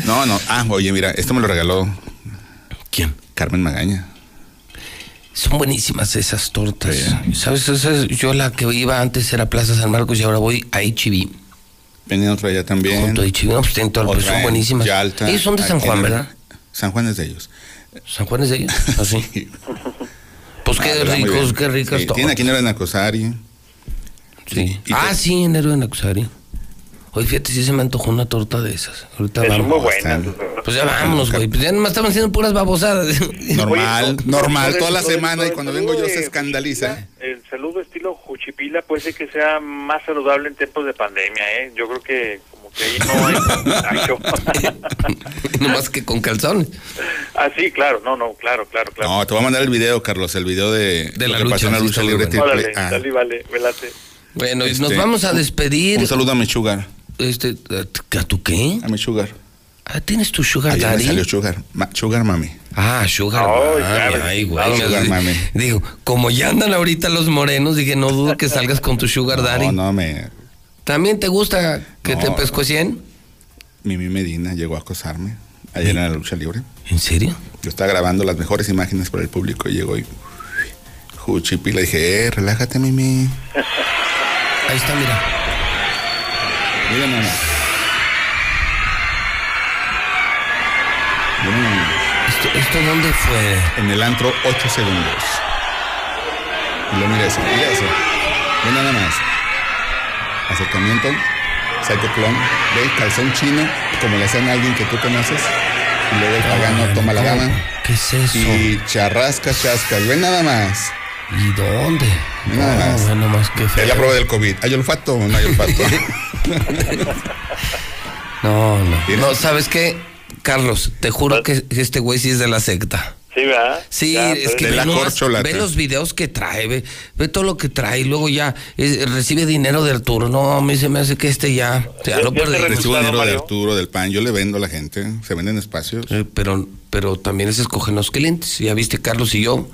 No, no. Ah, oye, mira, esto me lo regaló. ¿Quién? Carmen Magaña. Son buenísimas esas tortas. ¿Sabes? Esas- yo la que iba antes era Plaza San Marcos y ahora voy a HB. Venía otra allá también. Junto a HB, no, pues son en buenísimas. Yalta. Ellos son de San Juan, ¿verdad? San Juan es de ellos. ¿San Juan es de ellos? Así. Pues qué Ah, ricos, qué ricas Sí. Tiene aquí en el Acosari. Sí. Ah, sí, en Héroe de Nacusario. Oye, fíjate, sí se me antojó una torta de esas. Ahorita Es vamos. muy buena. Pues ya vámonos, güey. Pues ya nomás estaban haciendo puras babosadas. Normal, Oye, normal, toda la semana y cuando vengo yo se escandaliza. El saludo estilo Juchipila puede ser que sea más saludable en tiempos de pandemia, ¿eh? Yo creo que ahí no hay nomás que con calzones. ah, sí, claro, no, no, claro, claro, claro. No, te voy a mandar el video, Carlos, el video de, De la lucha, la libre bueno. Órale, dale, vale, velate. Bueno, y nos Este, vamos a despedir. Un saludo a mi sugar. Este, ¿A tu qué? A mi sugar. Ah, ¿tienes tu sugar Ayer me daddy? salió sugar. Ma- sugar mami. Ah, sugar Ay, mami. claro. Ay, güey. Ah, sugar mami. Digo, como ya andan ahorita los morenos, dije, no dudo que salgas con tu sugar daddy. No, no, me. ¿También te gusta que No, te pescuecien? Mimi Medina llegó a acosarme ayer en la lucha libre. ¿En serio? Yo estaba grabando las mejores imágenes para el público y llegó y. Juchipi, le dije, eh, relájate, Mimi. Ahí está, mira. Mira nomás. Mira nomás. ¿Esto, esto dónde fue? En el antro, 8 segundos. Y lo mira eso, mira eso. Ve nada más. Acercamiento, Psycho Clone, ve calzón chino, como le hacen a alguien que tú conoces. Y luego el pagano toma la dama. ¿Qué es eso? Y charrasca, chasca. Ve nada más. ¿Y dónde? Ve nada No, más. bueno, más que Es feo. la prueba del COVID. ¿Hay olfato o no hay olfato? No, no. No, ¿sabes qué? Carlos, te juro que este güey sí es de la secta. Sí, ¿verdad? Sí, Ya, es pero- que De ve, la ve los videos que trae, ve, ve todo lo que trae y luego ya eh, recibe dinero de Arturo. No, a mí se me hace que este ya, ya lo Ya te perdí. Recibo dinero de? Arturo, del pan. Yo le vendo a la gente. Se venden espacios. Eh, pero, pero también es escogen los clientes. Ya viste, Carlos y yo.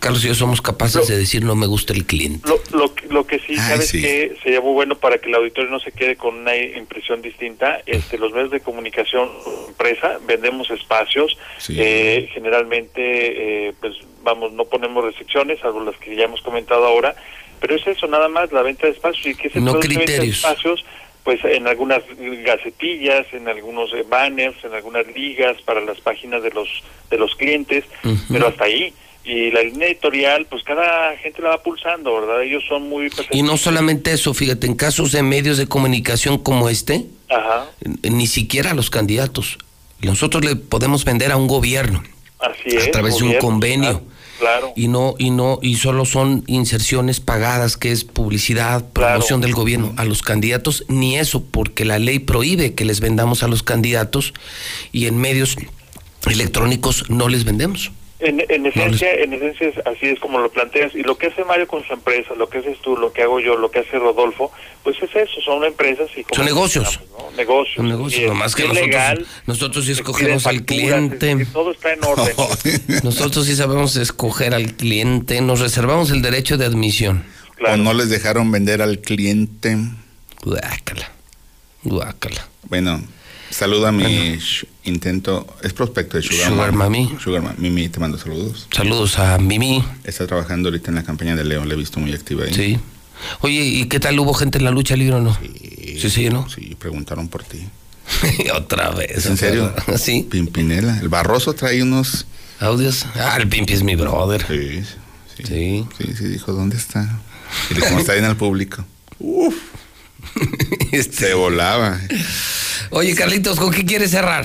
Carlos y yo somos capaces de decir no me gusta el cliente. Lo, lo, que- lo que sí, Ay, sabes sí. que sería muy bueno para que el auditorio no se quede con una impresión distinta. Este, los medios de comunicación, empresa, vendemos espacios. Sí. eh, generalmente, eh, pues vamos, no ponemos restricciones, salvo las que ya hemos comentado ahora. Pero es eso, nada más, la venta de espacios. ¿Y qué se No de espacios? pues en algunas gacetillas, en algunos eh, banners, en algunas ligas para las páginas de los de los clientes, pero hasta ahí. Y la línea editorial, pues cada gente la va pulsando, ¿verdad? Ellos son muy... Y no solamente eso, fíjate, en casos de medios de comunicación como este, Ajá. ni siquiera a los candidatos. Nosotros le podemos vender a un gobierno Así a través de un convenio. Claro. Y no, y no, y solo son inserciones pagadas, que es publicidad, promoción del gobierno a los candidatos, ni eso, porque la ley prohíbe que les vendamos a los candidatos y en medios electrónicos no les vendemos. En, en esencia, en esencia es así es como lo planteas. Y lo que hace Mario con su empresa, lo que haces tú, lo que hago yo, lo que hace Rodolfo, pues es eso, son empresas y... como Son negocios. ¿no? Negocios. Son negocios, nomás que es nosotros, legal, nosotros sí escogemos al cliente. es todo está en orden. Nosotros sí sabemos escoger al cliente, nos reservamos el derecho de admisión. O no les dejaron vender al cliente. Guácala. Guácala. Bueno, saluda a mi intento. Es prospecto de Sugar, Sugar Mami. Sugar Mami. Mimi, te mando saludos. Saludos a Mimi. Está trabajando ahorita en la campaña de León. Le he visto muy activa ahí. Sí. Oye, ¿y qué tal hubo gente en la lucha libre o no? Sí, sí, ¿no? Sí, preguntaron por ti. Otra vez. ¿Es en serio? Sí. Pimpinela. El Barroso trae unos audios. Ah, el Pimpi es mi brother. Sí. Sí. Sí. Sí, sí, dijo, ¿dónde está? Y le está bien al público. Uf. Se volaba. Oye, Carlitos, ¿con qué quieres cerrar?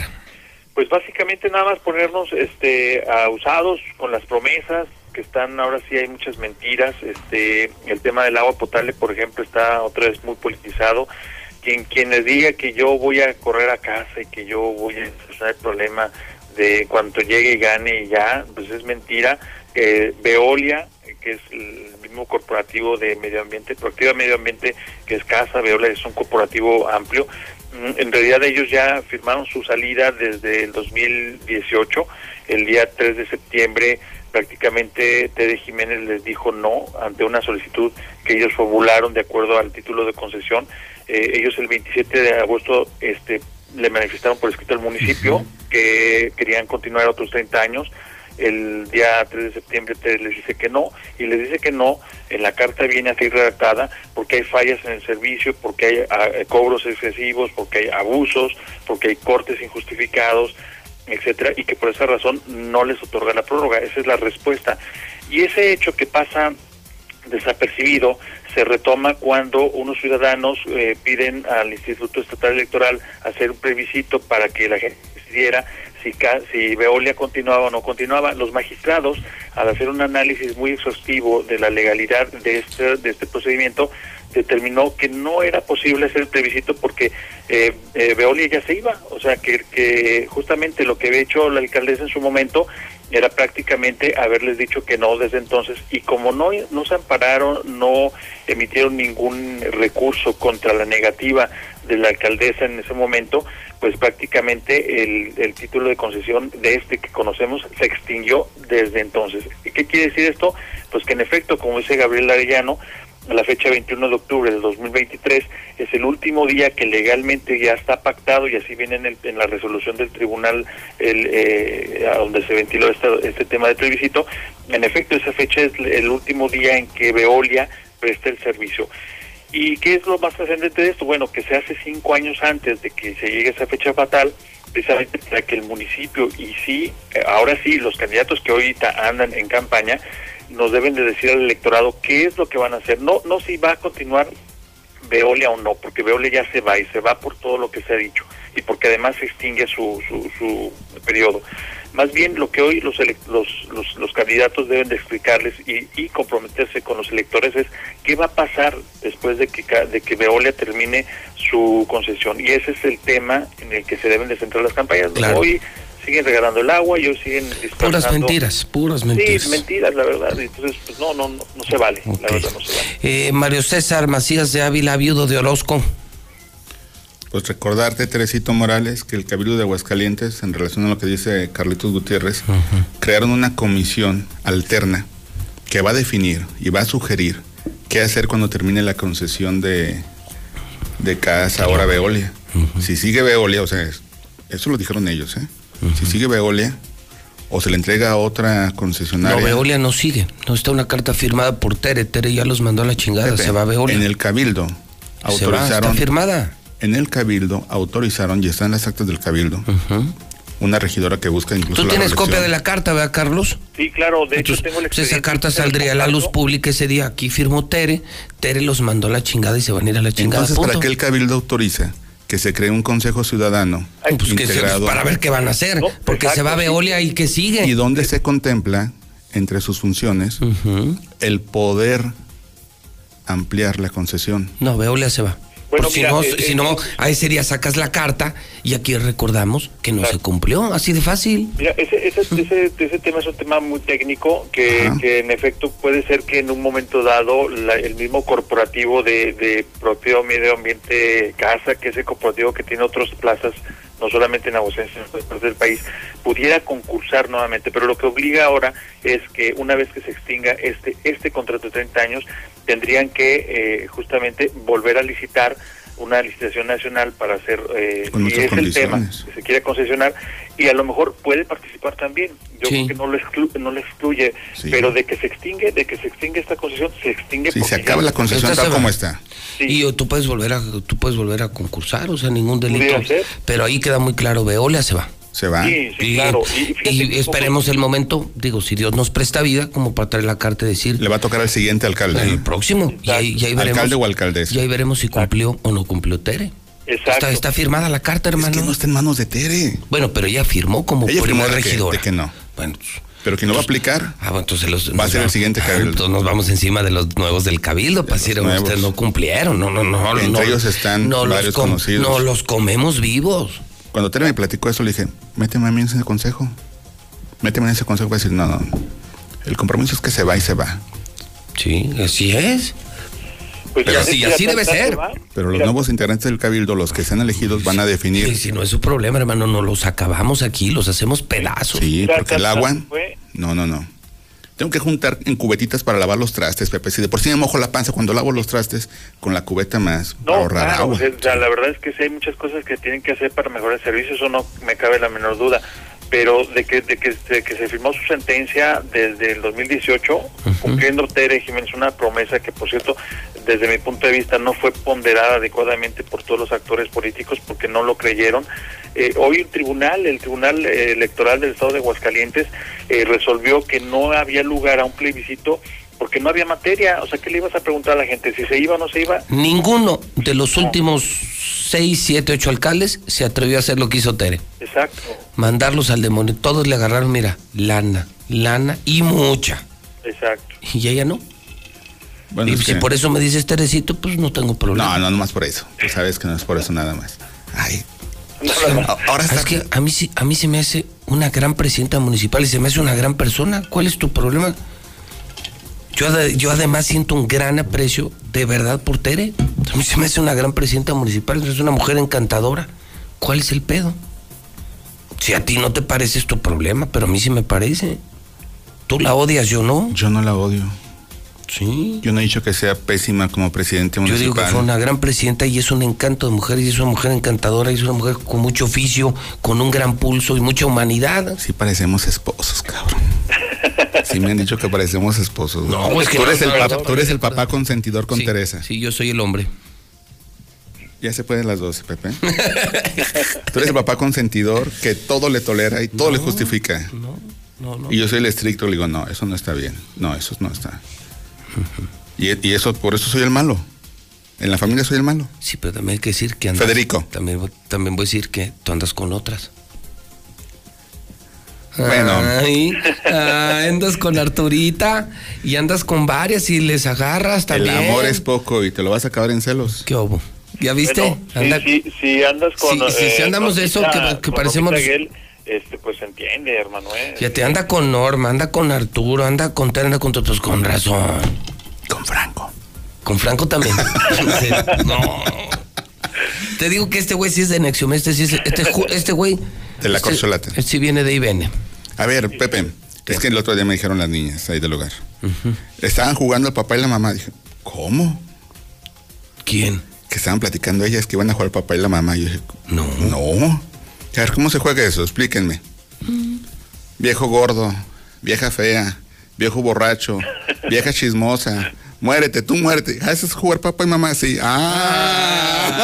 Pues básicamente nada más ponernos este usados con las promesas que están ahora sí hay muchas mentiras, este el tema del agua potable, por ejemplo, está otra vez muy politizado. Quien quien les diga que yo voy a correr a casa y que yo voy a solucionar el problema de cuanto llegue y gane y ya, pues es mentira. Eh, Veolia, que es mismo corporativo de medio ambiente, Proactiva Medio Ambiente, que es Casa, Veolia es un corporativo amplio. Mm, En realidad ellos ya firmaron su salida desde el 2018, el día 3 de septiembre prácticamente Tede Jiménez les dijo no ante una solicitud que ellos formularon de acuerdo al título de concesión. Eh, ellos el 27 de agosto este, le manifestaron por escrito al municipio que querían continuar otros 30 años. El día 3 de septiembre Tede les dice que no y les dice que no. En la carta viene así redactada porque hay fallas en el servicio, porque hay ah, cobros excesivos, porque hay abusos, porque hay cortes injustificados, etcétera, y que por esa razón no les otorga la prórroga. Esa es la respuesta. Y ese hecho que pasa desapercibido se retoma cuando unos ciudadanos eh, piden al Instituto Estatal Electoral hacer un plebiscito para que la gente decidiera si, si Veolia continuaba o no continuaba. Los magistrados, al hacer un análisis muy exhaustivo de la legalidad de este, de este procedimiento, determinó que no era posible hacer el plebiscito porque eh, eh, Veolia ya se iba. O sea, que, justamente lo que había hecho la alcaldesa en su momento era prácticamente haberles dicho que no desde entonces y como no no se ampararon, no emitieron ningún recurso contra la negativa de la alcaldesa en ese momento, pues prácticamente el, el título de concesión de este que conocemos se extinguió desde entonces. ¿Y qué quiere decir esto? Pues que en efecto, como dice Gabriel Arellano, la fecha 21 de octubre del 2023 es el último día que legalmente ya está pactado y así viene en, el- en la resolución del tribunal el, eh, donde se ventiló este, este tema de plebiscito. En efecto, esa fecha es el último día en que Veolia presta el servicio. ¿Y qué es lo más trascendente de esto? Bueno, que se hace cinco años antes de que se llegue esa fecha fatal, precisamente para que el municipio y sí, ahora sí, los candidatos que ahorita andan en campaña, nos deben de decir al electorado qué es lo que van a hacer. No, no si va a continuar Veolia o no, porque Veolia ya se va y se va por todo lo que se ha dicho y porque además se extingue su, su, su periodo. Más bien lo que hoy los, los, los, los candidatos deben de explicarles y, y comprometerse con los electores es qué va a pasar después de que, de que Veolia termine su concesión. Y ese es el tema en el que se deben de centrar las campañas. Claro. Hoy siguen regalando el agua y hoy siguen dispersando... Puras mentiras, puras mentiras. Sí, mentiras, la verdad. Entonces, pues no, no, no, no se vale. La verdad no se vale. Eh, Mario César Macías de Ávila, viudo de Orozco. Pues recordarte, Teresito Morales, que el Cabildo de Aguascalientes, en relación a lo que dice Carlitos Gutiérrez, crearon una comisión alterna que va a definir y va a sugerir qué hacer cuando termine la concesión de, de Casa ahora Veolia. Si sigue Veolia, o sea, es- eso lo dijeron ellos, ¿eh? Si sigue Veolia, o se le entrega a otra concesionaria. No, Veolia no sigue. No está una carta firmada por Tere. Tere ya los mandó a la chingada. Pepe, Se va a Veolia. En el Cabildo Se va, está autorizaron firmada. En el cabildo autorizaron, y están las actas del cabildo, una regidora que busca incluso Tú la tienes reelección. copia de la carta, ¿verdad, Carlos? Sí, claro, de hecho tengo el pues esa carta saldría a la luz pública ese día. Aquí firmó Tere. Tere los mandó a la chingada y se van a ir a la chingada. Entonces, punto. ¿para qué el cabildo autoriza que se cree un consejo ciudadano Pues se- para ver qué van a hacer. porque se va Veolia y que sigue. y donde se contempla entre sus funciones el poder ampliar la concesión. No, Veolia se va. Bueno, Por si mira, no, eh, si eh, no, a ese día sacas la carta y aquí recordamos que no se cumplió. Así de fácil. Mira, ese, ese, ese, ese tema es un tema muy técnico que, que en efecto puede ser que en un momento dado la- el mismo corporativo de, de propio medio ambiente casa, que es el corporativo que tiene otras plazas, no solamente en Aguascalientes, sino en otras partes del país, pudiera concursar nuevamente. Pero lo que obliga ahora es que una vez que se extinga este, este contrato de 30 años, tendrían que eh, justamente volver a licitar una licitación nacional para hacer, eh, Con si muchas es el tema que se quiere concesionar y a lo mejor puede participar también. Yo creo que no lo, exclu- no lo excluye, pero de que se extingue, de que se extingue esta concesión, se extingue. Si porque se acaba ya- la concesión tal como está. Y tú puedes volver a tú puedes volver a concursar, o sea, ningún delito. Pero ahí queda muy claro, Veolia se va. Se va. Sí, sí, Y, claro. Y que esperemos el momento, digo, si Dios nos presta vida, como para traer la carta y decir. Le va a tocar al siguiente alcalde. El próximo. Y ahí, y ahí veremos. Alcalde o alcaldesa. Y ahí veremos si cumplió o no cumplió Tere. Está, está firmada la carta, hermano. Es que no está en manos de Tere. Bueno, pero ella firmó como Ella primer firmó de que- regidora. de que no. Bueno, Pero quien no va a aplicar Ah, bueno, entonces los, va a ser el siguiente Ah, cabildo. Entonces nos vamos encima de los nuevos del cabildo, para decir, nuevos. ustedes no cumplieron, no, no, no. Entre no, ellos están no los varios com- conocidos. No los comemos vivos. Cuando Tere me platicó eso, le dije, méteme a mí en ese consejo. Méteme en ese consejo para decir, no, no. El compromiso es que se va y se va. Sí, así es. Pues Pero ya- así, ya así debe ser. Pero los Mira, nuevos integrantes del cabildo, los que sean elegidos, van a definir. Y si no es su problema, hermano, no los acabamos aquí, los hacemos pedazos. Sí, porque el agua. No, no, no. Tengo que juntar en cubetitas para lavar los trastes, Pepe. Si de por sí me mojo la panza cuando lavo los trastes, con la cubeta más, No, ahorrar claro, agua. o sea, la verdad es que sí hay muchas cosas que tienen que hacer para mejorar el servicio, eso no me cabe la menor duda. Pero de que, de que, de que se firmó su sentencia desde el 2018, cumpliendo Tere Jiménez una promesa que, por cierto, desde mi punto de vista no fue ponderada adecuadamente por todos los actores políticos porque no lo creyeron. Eh, hoy un tribunal, el Tribunal eh, Electoral del Estado de Aguascalientes, eh, resolvió que no había lugar a un plebiscito porque no había materia. O sea, ¿qué le ibas a preguntar a la gente? ¿Si se iba o no se iba? Ninguno de los últimos seis, siete, ocho alcaldes se atrevió a hacer lo que hizo Tere. Exacto. Mandarlos al demonio. Todos le agarraron, mira, lana, lana y mucha. Exacto. Y ella no. Bueno, y si que- por eso me dices Terecito, pues no tengo problema. No, no, no más por eso. Tú sabes que no es por eso nada más. Ay, Ahora es que a mí, sí- a mí se me hace una gran presidenta municipal y se me hace una gran persona. ¿Cuál es tu problema? Yo, ade- yo además siento un gran aprecio de verdad por Tere. A mí se me hace una gran presidenta municipal, es una mujer encantadora. ¿Cuál es el pedo? Si a ti no te parece es tu problema, pero a mí sí me parece. Tú la odias, yo no. yo no la odio. Sí. Yo no he dicho que sea pésima como presidente Yo municipal. digo que fue una gran presidenta y es un encanto de mujer y es una mujer encantadora y es una mujer con mucho oficio, con un gran pulso y mucha humanidad. Sí parecemos esposos, cabrón. Sí me han dicho que parecemos esposos. No, es que tú, no, eres el no, papá, no, tú eres el papá consentidor con Sí, Teresa. Sí, yo soy el hombre. Ya se pueden las dos, Pepe. tú eres el papá consentidor que todo le tolera y todo le justifica. No, no. Y yo soy el estricto, le digo, no, eso no está bien. No, eso no está. y, y eso, por eso soy el malo. En la familia soy el malo. Sí, pero también hay que decir que andas. Federico. También, también voy a decir que tú andas con otras. Bueno. Ay, ah, andas con Arturita y andas con varias y les agarras El también. amor es poco y te lo vas a acabar en celos. ¿Qué hubo? ¿Ya viste? Bueno, Anda- si andas con... Si andamos de eso, que- parecemos- Guel, este, pues se entiende, hermano, ¿eh? Ya te anda con Norma, anda con Arturo, anda con Tere, anda con todos, pues con razón. Con Franco. Con Franco también. No. Te digo que este güey sí es de Nexium, este sí es, este, este güey. De la este- corcholata. Este sí viene de viene. A ver, Pepe, es que el otro día me dijeron las niñas ahí del hogar. Estaban jugando el papá y la mamá. Dije, ¿cómo? ¿Quién? Que estaban platicando ellas que iban a jugar el papá y la mamá. Y yo dije, no. No. A ver, ¿cómo se juega eso? Explíquenme. Viejo gordo, vieja fea, viejo borracho, vieja chismosa, Muérete, tú muérete. Ah, eso es jugar papá y mamá, sí. Ah.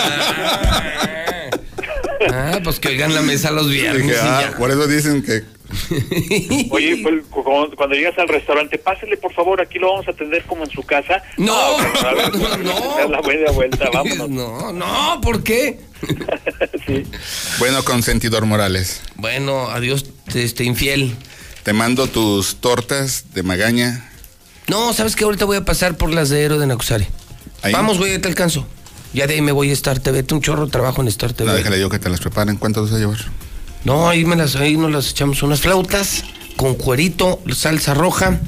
Ah, pues que oigan la mesa los viernes. Dije, y ah, ya. por eso dicen que Oye, pues, cu- cuando llegas al restaurante, pásele por favor, aquí lo vamos a atender como en su casa. No, Ah, a ver, no. la media vuelta, vámonos. No, no, ¿por qué? Bueno, consentidor Morales. Bueno, adiós, este infiel. Te mando tus tortas de magaña. No, ¿sabes qué? Ahorita voy a pasar por las de Aero de Nacusaria. Ahí. Vamos, güey, ya te alcanzo. Ya de ahí me voy a Star TV. Un chorro de trabajo en Star TV. No, déjale yo que te las preparen. ¿Cuánto vas a llevar? No, ahí, me las, ahí nos las echamos unas flautas con cuerito, salsa roja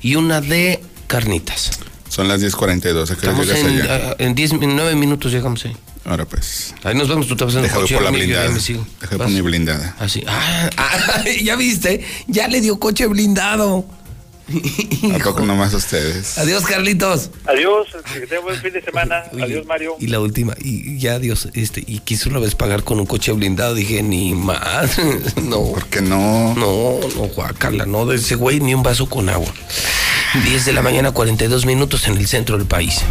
y una de carnitas. Son las 10.42. ¿A qué Estamos llegas en, allá? ah, en 10, en 9 minutos llegamos ahí. Ahora pues. Ahí nos vemos, tú te vas en Deja coche. por la blindada. Deja por mi blindada. Así. Ah, ah, ya viste, ya le dio coche blindado. ¿A poco nomás ustedes? Adiós, Carlitos. Adiós, que tenga buen fin de semana. Adiós, Mario. Y la última, y ya Dios, este, y quiso una vez pagar con un coche blindado, dije, ni más. no. ¿Por qué no? No, no, guácala, no, de ese güey ni un vaso con agua. 10 de la mañana, 42 minutos en el centro del país.